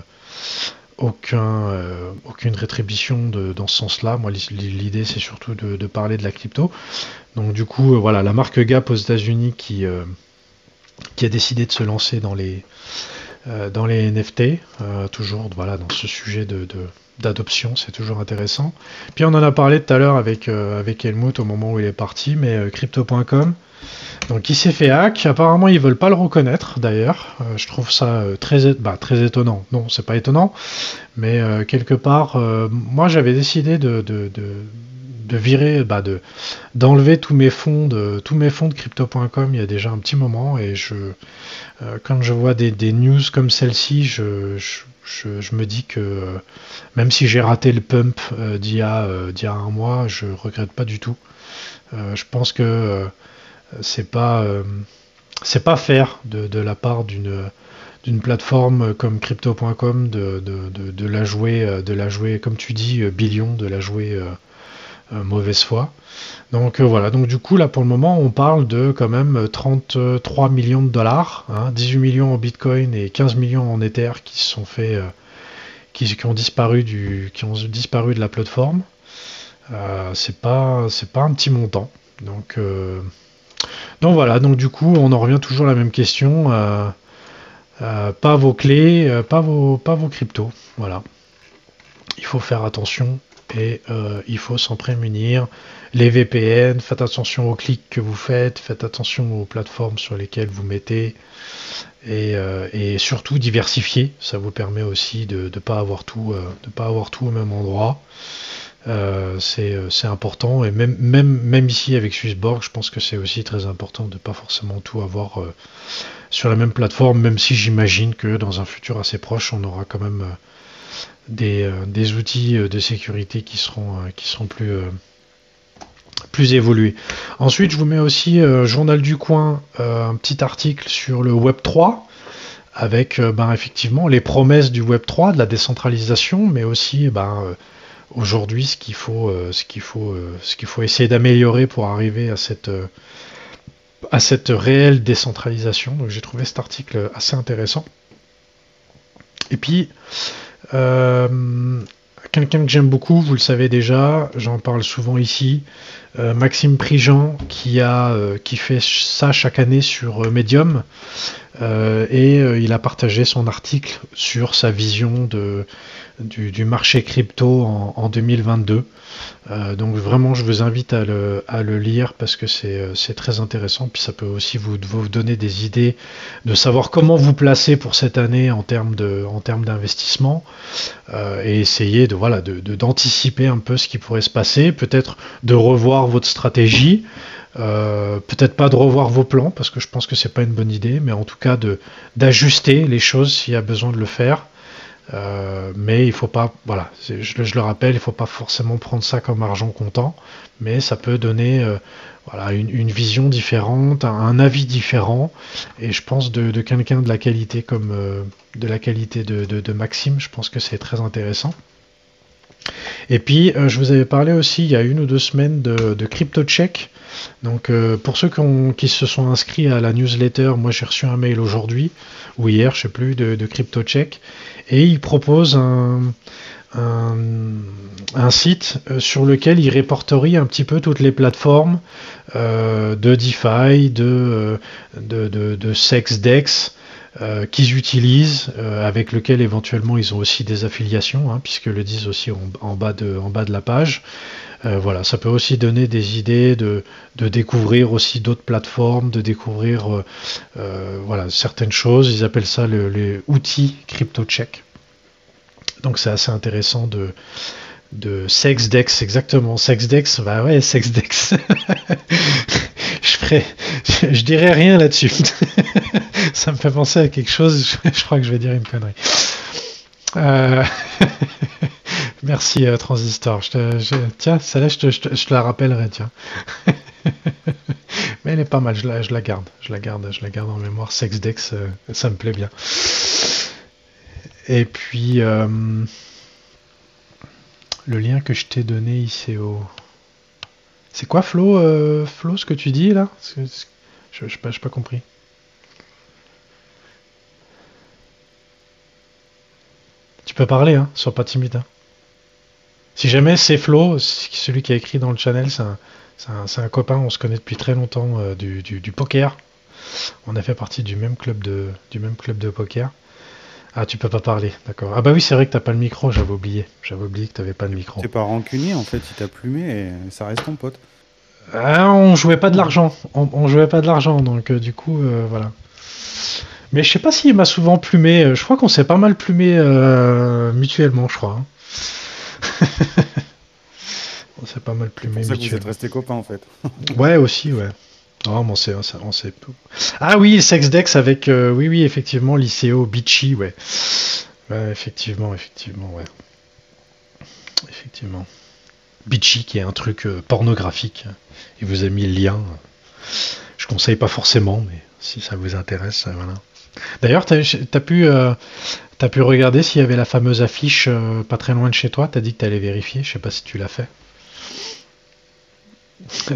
euh, aucun, aucune rétribution dans ce sens-là. Moi, l'idée, c'est surtout de, parler de la crypto. Donc, du coup, voilà, la marque Gap aux États-Unis qui, qui a décidé de se lancer dans les, NFT, toujours voilà, dans ce sujet de d'adoption, c'est toujours intéressant. Puis on en a parlé tout à l'heure avec, euh, avec Helmut au moment où il est parti, mais euh, crypto.com, donc il s'est fait hack, apparemment ils veulent pas le reconnaître d'ailleurs, euh, je trouve ça très, bah, très étonnant, non c'est pas étonnant, mais quelque part, moi j'avais décidé de, de, de, virer, bah, de, d'enlever tous mes fonds de, tous mes fonds de crypto.com il y a déjà un petit moment, et je, quand je vois des, news comme celle-ci, je je, me dis que euh, même si j'ai raté le pump euh, d'il y, euh, y, a un mois, je regrette pas du tout. je pense que c'est pas c'est pas faire de, la part d'une d'une plateforme comme crypto.com de, la jouer de la jouer comme tu dis billion de la jouer mauvaise foi donc voilà donc du coup là pour le moment on parle de quand même 33 millions de dollars 18 hein, millions en bitcoin et 15 millions en ether qui se sont fait qui, ont disparu de la plateforme. Euh, c'est pas, c'est pas un petit montant. Donc, euh, donc voilà. Donc du coup, on en revient toujours à la même question. Euh, pas vos clés, pas vos, pas vos cryptos. Voilà. Il faut faire attention et il faut s'en prémunir. Les VPN, faites attention aux clics que vous faites, faites attention aux plateformes sur lesquelles vous mettez. Euh, et, surtout diversifier. Ça vous permet aussi de ne euh, pas avoir tout au même endroit. Euh, c'est important. Et même, ici avec Swissborg, je pense que c'est aussi très important de ne pas forcément tout avoir sur la même plateforme, même si j'imagine que dans un futur assez proche, on aura quand même des, outils de sécurité qui seront, plus plus évolué. Ensuite, je vous mets aussi euh, Journal du Coin, euh, un petit article sur le Web 3 avec euh, ben, effectivement les promesses du Web 3, de la décentralisation, mais aussi ben, aujourd'hui ce qu'il faut, ce qu'il faut, ce qu'il faut essayer d'améliorer pour arriver à cette, à cette réelle décentralisation. Donc j'ai trouvé cet article assez intéressant. Et puis quelqu'un que j'aime beaucoup, vous le savez déjà, j'en parle souvent ici, euh, Maxime Prigent euh, qui fait ça chaque année sur euh, Medium et il a partagé son article sur sa vision du, marché crypto en, 2022. Donc vraiment, je vous invite à le, lire parce que c'est très intéressant. Puis ça peut aussi vous, donner des idées de savoir comment vous placer pour cette année en termes d'investissement et essayer de voilà d'anticiper un peu ce qui pourrait se passer, peut-être de revoir votre stratégie. Euh, peut-être pas de revoir vos plans parce que je pense que c'est pas une bonne idée, mais en tout cas d'ajuster les choses s'il y a besoin de le faire. Euh, mais il faut pas, voilà, je, le rappelle, il faut pas forcément prendre ça comme argent comptant, mais ça peut donner euh, voilà une, vision différente, un, avis différent, et je pense de, quelqu'un de la qualité comme de la qualité de, de Maxime, je pense que c'est très intéressant. Et puis, euh, je vous avais parlé aussi il y a une ou deux semaines de, de CryptoCheck. Donc, euh, pour ceux qui, se sont inscrits à la newsletter, moi j'ai reçu un mail aujourd'hui, ou hier, je sais plus, de, de CryptoCheck. Et il propose un, site euh, sur lequel il répertorie un petit peu toutes les plateformes de DeFi, de, de SexDex, euh, qu'ils utilisent, euh, avec lequel éventuellement ils ont aussi des affiliations, hein, puisque le disent aussi en bas de la page. Euh, voilà, ça peut aussi donner des idées de, découvrir aussi d'autres plateformes, de découvrir voilà, certaines choses. Ils appellent ça le, les outils crypto-check. Donc c'est assez intéressant de, de SexDex, exactement. SexDex, bah ouais, SexDex. je ferai, rien là-dessus. Ça me fait penser à quelque chose. Je, crois que je vais dire une connerie. Euh, Merci euh, Transistor. Tiens, celle-là, je te, la rappellerai, tiens. Mais elle est pas mal, je la, garde. Je la garde, je la garde en mémoire. Sexdex, euh, ça me plaît bien. Et puis, euh, le lien que je t'ai donné, ICO. C'est quoi, Flo, euh, Flo, ce que tu dis là? Je n'ai pas, pas compris. Tu peux parler, hein, sois pas timide. hein. Si jamais c'est Flo, celui qui a écrit dans le channel, c'est un, copain, on se connaît depuis très longtemps euh, du, du- du poker. On a fait partie du même club de, du même club de poker. Ah, tu peux pas parler, d'accord. Ah bah oui, c'est vrai que t'as pas le micro, j'avais oublié. J'avais oublié que t'avais pas le micro. T'es pas rancunier, en fait, il t'a plumé et ça reste ton pote. Ah, on jouait pas de l'argent. On, on jouait pas de l'argent, donc euh, du coup, euh, voilà. Mais je sais pas s'il m'a souvent plumé. euh, Je crois qu'on s'est pas mal plumé euh, mutuellement, je crois. hein. on s'est pas mal C'est plumé que vous êtes mutuellement. restés copains, en fait. Ouais, aussi, ouais. Mais on on s'est- on Ah oui, Sexdex avec, euh, oui, oui, effectivement, l'ICO Beachy, ouais. Ouais, effectivement, effectivement, ouais. Effectivement. Beachy, qui est un truc euh, pornographique. Il vous a mis le lien. Je conseille pas forcément, mais si ça vous intéresse, voilà. D'ailleurs, pu, euh, t'as pu regarder s'il y avait la fameuse affiche euh, pas très loin de chez toi. T'as dit que t'allais vérifier. Je sais pas si tu l'as fait.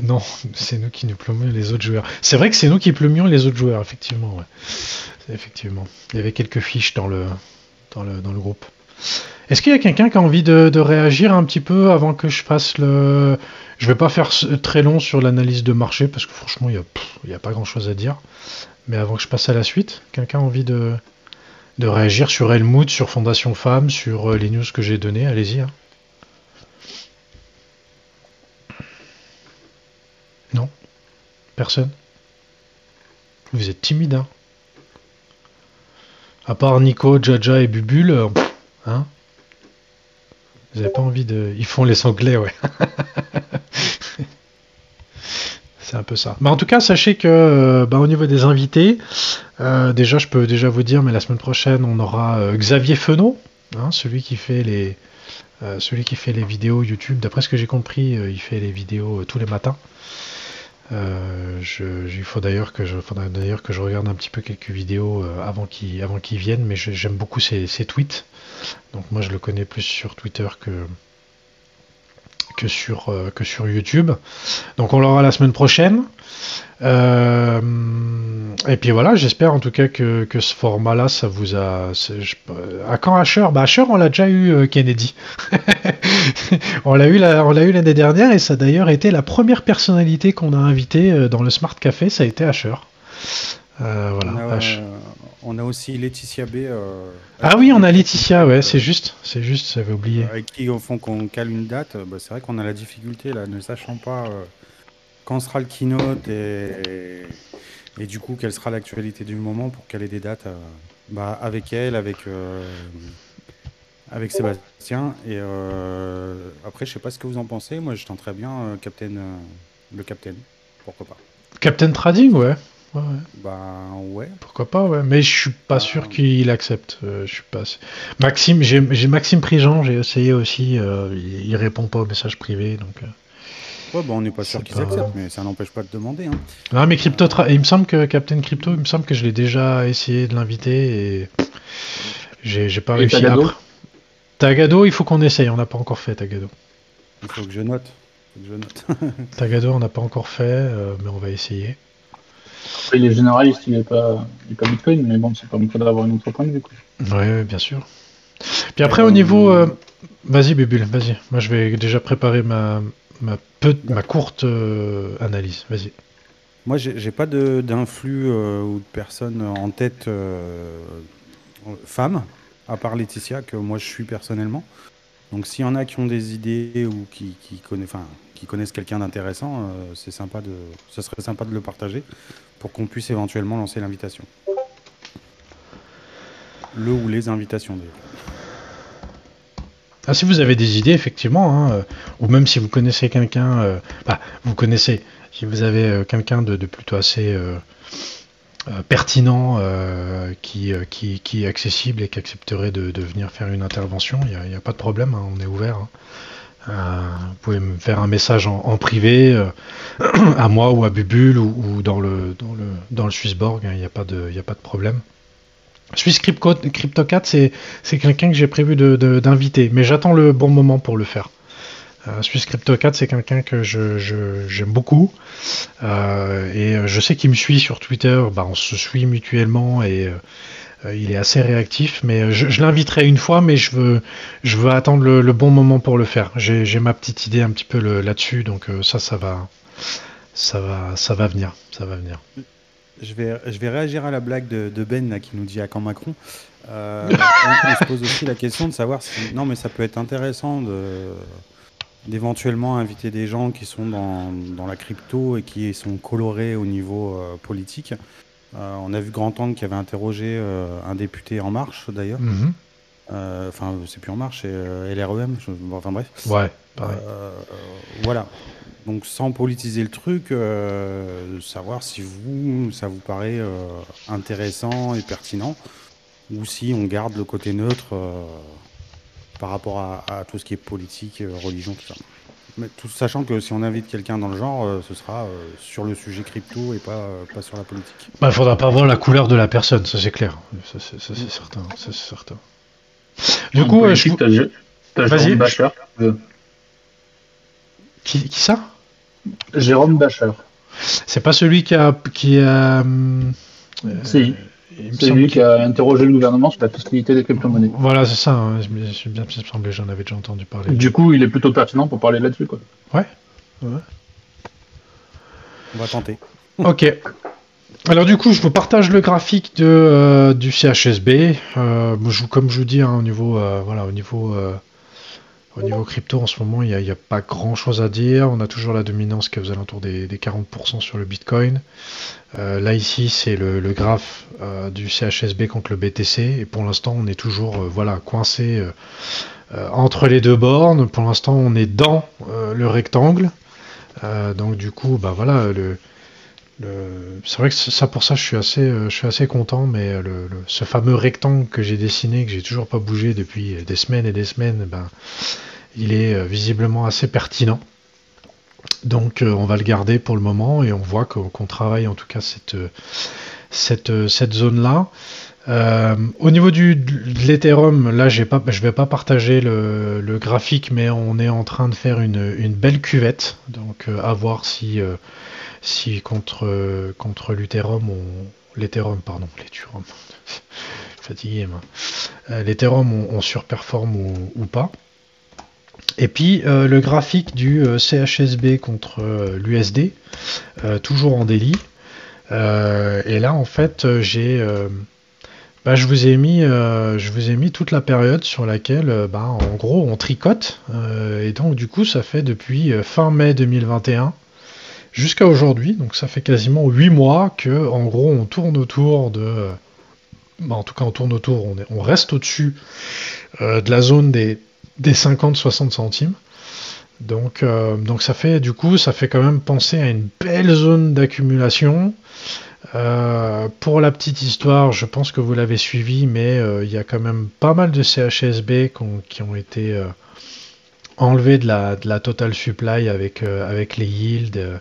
Non, c'est nous qui nous plumions les autres joueurs. C'est vrai que c'est nous qui plumions les autres joueurs, effectivement. Ouais. Effectivement. Il y avait quelques fiches dans le, dans le, groupe. Est-ce qu'il y a quelqu'un qui a envie de réagir un petit peu avant que je fasse le... Je vais pas faire très long sur l'analyse de marché parce que franchement, il n'y a, pas grand-chose à dire. Mais avant que je passe à la suite, quelqu'un a envie de, réagir sur Helmut, sur Fondation Femmes, sur euh, les news que j'ai données? Allez-y. hein. Non? Personne? Vous êtes timide, hein À part Nico, Jaja et Bubule, euh, hein Vous avez pas envie de... Ils font les sanglais, ouais. C'est un peu ça. Mais en tout cas, sachez que euh, bah, au niveau des invités, euh, déjà, je peux déjà vous dire, mais la semaine prochaine, on aura euh, Xavier Fenot, hein, celui qui fait les, celui qui fait les vidéos YouTube. D'après ce que j'ai compris, il fait les vidéos tous les matins. Il faut d'ailleurs que je, regarde un petit peu quelques vidéos avant qu'il avant qu'il vienne, mais j'aime beaucoup ses tweets. Donc moi, je le connais plus sur Twitter que euh, sur YouTube. Donc on l'aura la semaine prochaine. Euh, et puis voilà, j'espère en tout cas que, ce format-là, ça vous a... euh, à quand Asher? Bah Asher, on l'a déjà eu, Kennedy. on l'a eu l'année dernière et ça a d'ailleurs été la première personnalité qu'on a invitée dans le Smart Café, ça a été Asher. Euh, voilà. On a, Asher. euh, on a aussi Laetitia B. euh, Ah oui, on a Laetitia, ouais, c'est juste, c'est juste, j'avais oublié. avec qui, au fond, qu'on cale une date. bah, c'est vrai qu'on a la difficulté, là, ne sachant pas euh, quand sera le keynote et, et du coup, quelle sera l'actualité du moment pour caler des dates bah, avec elle, avec, avec Sébastien. Et après, je sais pas ce que vous en pensez. Moi, je tenterais bien Captain, le Captain. Pourquoi pas Captain Trading, ouais. Ouais, ouais. Bah ouais. Pourquoi pas, ouais. Mais je suis pas sûr qu'il accepte. euh, je suis pas. Maxime, j'ai j'ai Maxime Prigent, j'ai essayé aussi. euh, il, il répond pas aux messages privés, donc. euh. Ouais, bah, on n'est pas sûr qu'ils pas- acceptent, mais ça n'empêche pas de demander. Hein. Non, mais Crypto, Tra- il me semble que Captain Crypto, il me semble que je l'ai déjà essayé de l'inviter et j'ai j'ai pas Et réussi. Tagado Après. Tagado, il faut qu'on essaye. On n'a pas encore fait Tagado. Il faut que je note. Faut que je note. Tagado, on n'a pas encore fait, euh, mais on va essayer. Après, il est généraliste, il n'est pas, il est pas Bitcoin, mais bon, c'est pas mal d'avoir une autre point de vue. ouais, bien sûr. Puis après, au niveau. euh, Vas-y, Bubule, vas-y. Moi, je vais déjà préparer ma, ma, peu- ma courte euh, analyse. Vas-y. Moi, j'ai pas de- d'influx euh, ou de personnes en tête euh, femmes, à part Laetitia, que moi je suis personnellement. Donc, s'il y en a qui ont des idées ou qui, qui, conna- enfin, qui connaissent quelqu'un d'intéressant, euh, c'est sympa de, ce serait sympa de le partager pour qu'on puisse éventuellement lancer l'invitation. Le ou les invitations, d'ailleurs. Ah, si vous avez des idées, effectivement, hein, euh, ou même si vous connaissez quelqu'un, euh, bah, vous connaissez, si vous avez euh, quelqu'un de, plutôt assez, pertinent qui, qui, qui est accessible et qui accepterait de, venir faire une intervention, il n'y a pas de problème, hein, on est ouvert. hein. Euh, vous pouvez me faire un message en, privé euh, à moi ou à Bubule ou, dans le dans le dans le Swissborg, hein, il n'y a pas de il a pas de problème. Swiss Crypto, CryptoCat, c'est quelqu'un que j'ai prévu de- de- d'inviter, mais j'attends le bon moment pour le faire. Euh, Swiss c'est quelqu'un que je je- j'aime beaucoup euh, et je sais qu'il me suit sur Twitter. Bah, on se suit mutuellement et il est assez réactif, mais euh, je, je l'inviterai une fois, mais je veux, je veux attendre le, le bon moment pour le faire. J'ai ma petite idée un petit peu là-dessus, donc euh, ça, ça va, ça va, ça va venir, ça va venir. Je vais, je vais réagir à la blague de, de Ben là, qui nous dit à quand Macron. Euh, on, on se pose aussi la question de savoir si. Non, mais ça peut être intéressant de d'éventuellement inviter des gens qui sont dans, dans la crypto et qui sont colorés au niveau euh, politique. Euh, on a vu Grand Angle qui avait interrogé euh, un député En Marche d'ailleurs. Euh, Enfin, c'est plus En Marche, c'est euh, LREM. je- Enfin bref. Ouais, pareil. Euh, voilà. Donc sans politiser le truc, euh, savoir si vous, ça vous paraît euh, intéressant et pertinent, ou si on garde le côté neutre euh, par rapport à, à tout ce qui est politique, euh, religion, tout ça. Mais tout sachant que si on invite quelqu'un dans le genre, euh, ce sera euh, sur le sujet crypto et pas, euh, pas sur la politique. Bah, faudra pas voir la couleur de la personne, ça c'est clair, ça c'est c'est certain, ça c'est certain. Du En coup, euh, je t'as. Jérôme Bacher. qui, qui ça? Jérôme Bacher. C'est pas celui qui a, qui a. Si. C'est lui qui a interrogé le gouvernement sur la fiscalité des crypto-monnaies. Voilà, c'est ça. hein, je suis bien semblait, j'en avais déjà entendu parler. Du coup, il est plutôt pertinent pour parler là-dessus. Quoi. Ouais. ouais. On va tenter. Ok. Alors du coup, je vous partage le graphique de, euh, du CHSB. Euh, je comme je vous dis, hein, au niveau, euh, voilà, au niveau, euh, au niveau crypto, en ce moment, il n'y a, pas grand-chose à dire. On a toujours la dominance qui est aux alentours des, des 40% sur le Bitcoin. Euh, là ici, c'est le, graphe euh, du CHSB contre le BTC, et pour l'instant, on est toujours, euh, voilà, coincé entre les deux bornes. Pour l'instant, on est dans le rectangle. Donc du coup, bah voilà, le- c'est vrai que ça pour ça je suis assez, euh, je suis assez content, mais euh, le, ce fameux rectangle que j'ai dessiné, que j'ai toujours pas bougé depuis des semaines et des semaines, ben, il est euh, visiblement assez pertinent. Donc on va le garder pour le moment et on voit qu'on travaille en tout cas cette, cette, cette zone-là. Au niveau du, de l'Ethereum, là pas, je vais pas partager le, le graphique, mais on est en train de faire une, une belle cuvette, donc à voir si, si contre, euh, contre l'Ethereum, on, l'Ethereum, pardon, l'Ethereum, fatigué, moi. L'Ethereum, on, surperforme ou, pas. Et puis euh, le graphique du euh, CHSB contre l'USD, toujours en délit. Et là, en fait, j'ai, bah, je vous ai mis, je vous ai mis toute la période sur laquelle, bah, en gros, on tricote. Et donc, du coup, ça fait depuis fin mai 2021 jusqu'à aujourd'hui. Donc, ça fait quasiment 8 mois que, en gros, on tourne autour de, bah, en tout cas, on tourne autour, on, est- on reste au-dessus euh, de la zone des, des 50-60 centimes. Donc, euh, donc ça fait du coup, ça fait quand même penser à une belle zone d'accumulation. Euh, pour la petite histoire, je pense que vous l'avez suivi, mais il y a quand même pas mal de CHSB qui ont, été enlevés de la, de la total supply avec, avec les yields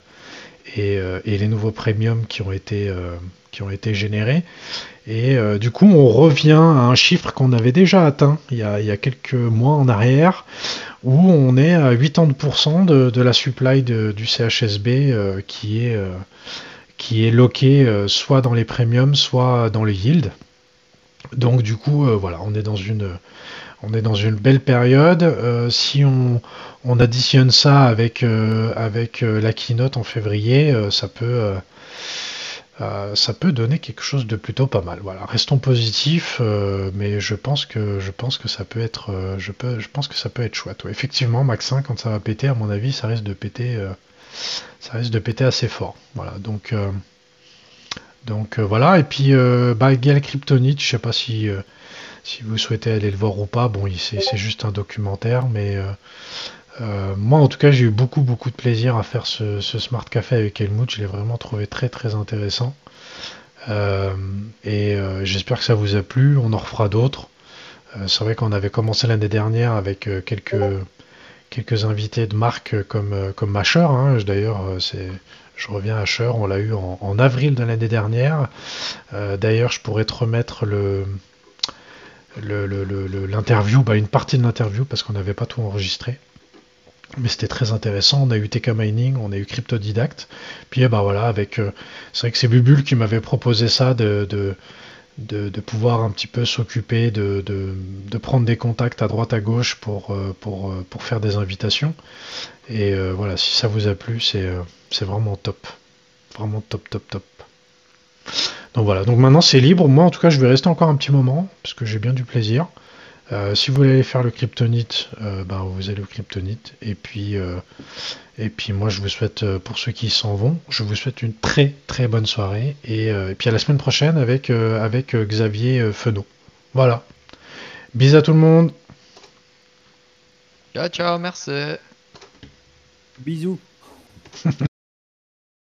et, euh, et les nouveaux premiums qui ont été, euh, qui ont été générés. Et euh, du coup, on revient à un chiffre qu'on avait déjà atteint il y a, il y a quelques mois en arrière, où on est à 80% de, la supply du CHSB qui est, qui est loqué soit dans les premiums, soit dans les yields. Donc du coup, voilà, on est dans une, on est dans une belle période. Euh, si on, on additionne ça avec, euh, avec euh, la keynote en février, ça peut, ça peut donner quelque chose de plutôt pas mal. Voilà, restons positifs, mais je pense que je pense que ça peut être, je peux, je pense que ça peut être chouette. Effectivement, Maxin, quand ça va péter, à mon avis, ça risque de péter, ça risque de péter assez fort. Voilà, donc. donc voilà, et puis bah, Kryptonite, je sais pas si, si vous souhaitez aller le voir ou pas, bon, c'est juste un documentaire, mais euh, euh, moi en tout cas j'ai eu beaucoup beaucoup de plaisir à faire ce, Smart Café avec Helmut, je l'ai vraiment trouvé très très intéressant. Euh, et j'espère que ça vous a plu. On en refera d'autres. C'est vrai qu'on avait commencé l'année dernière avec quelques, quelques invités de marque comme, comme Masher. hein. D'ailleurs, c'est, je reviens à Asher. On l'a eu en, avril de l'année dernière. D'ailleurs, je pourrais te remettre le- l'interview, bah, une partie de l'interview parce qu'on n'avait pas tout enregistré. Mais c'était très intéressant. On a eu TK Mining, on a eu Cryptodidact. Puis eh ben voilà, avec euh, c'est vrai que c'est Bubule qui m'avait proposé ça de, de, de, pouvoir un petit peu s'occuper de, de, de prendre des contacts à droite à gauche pour, euh, pour, euh, pour faire des invitations. Et voilà, si ça vous a plu, c'est vraiment top. Vraiment top, top, top. Donc voilà, donc maintenant c'est libre. Moi en tout cas, je vais rester encore un petit moment parce que j'ai bien du plaisir. Euh, si vous voulez aller faire le kryptonite, euh, ben, vous allez au kryptonite. Et puis, euh, et puis moi, je vous souhaite, pour ceux qui s'en vont, je vous souhaite une très très bonne soirée. Et, euh, et puis à la semaine prochaine avec, euh, avec Xavier Fenot. Voilà. Bisous à tout le monde. Ciao, ciao, merci. Bisous.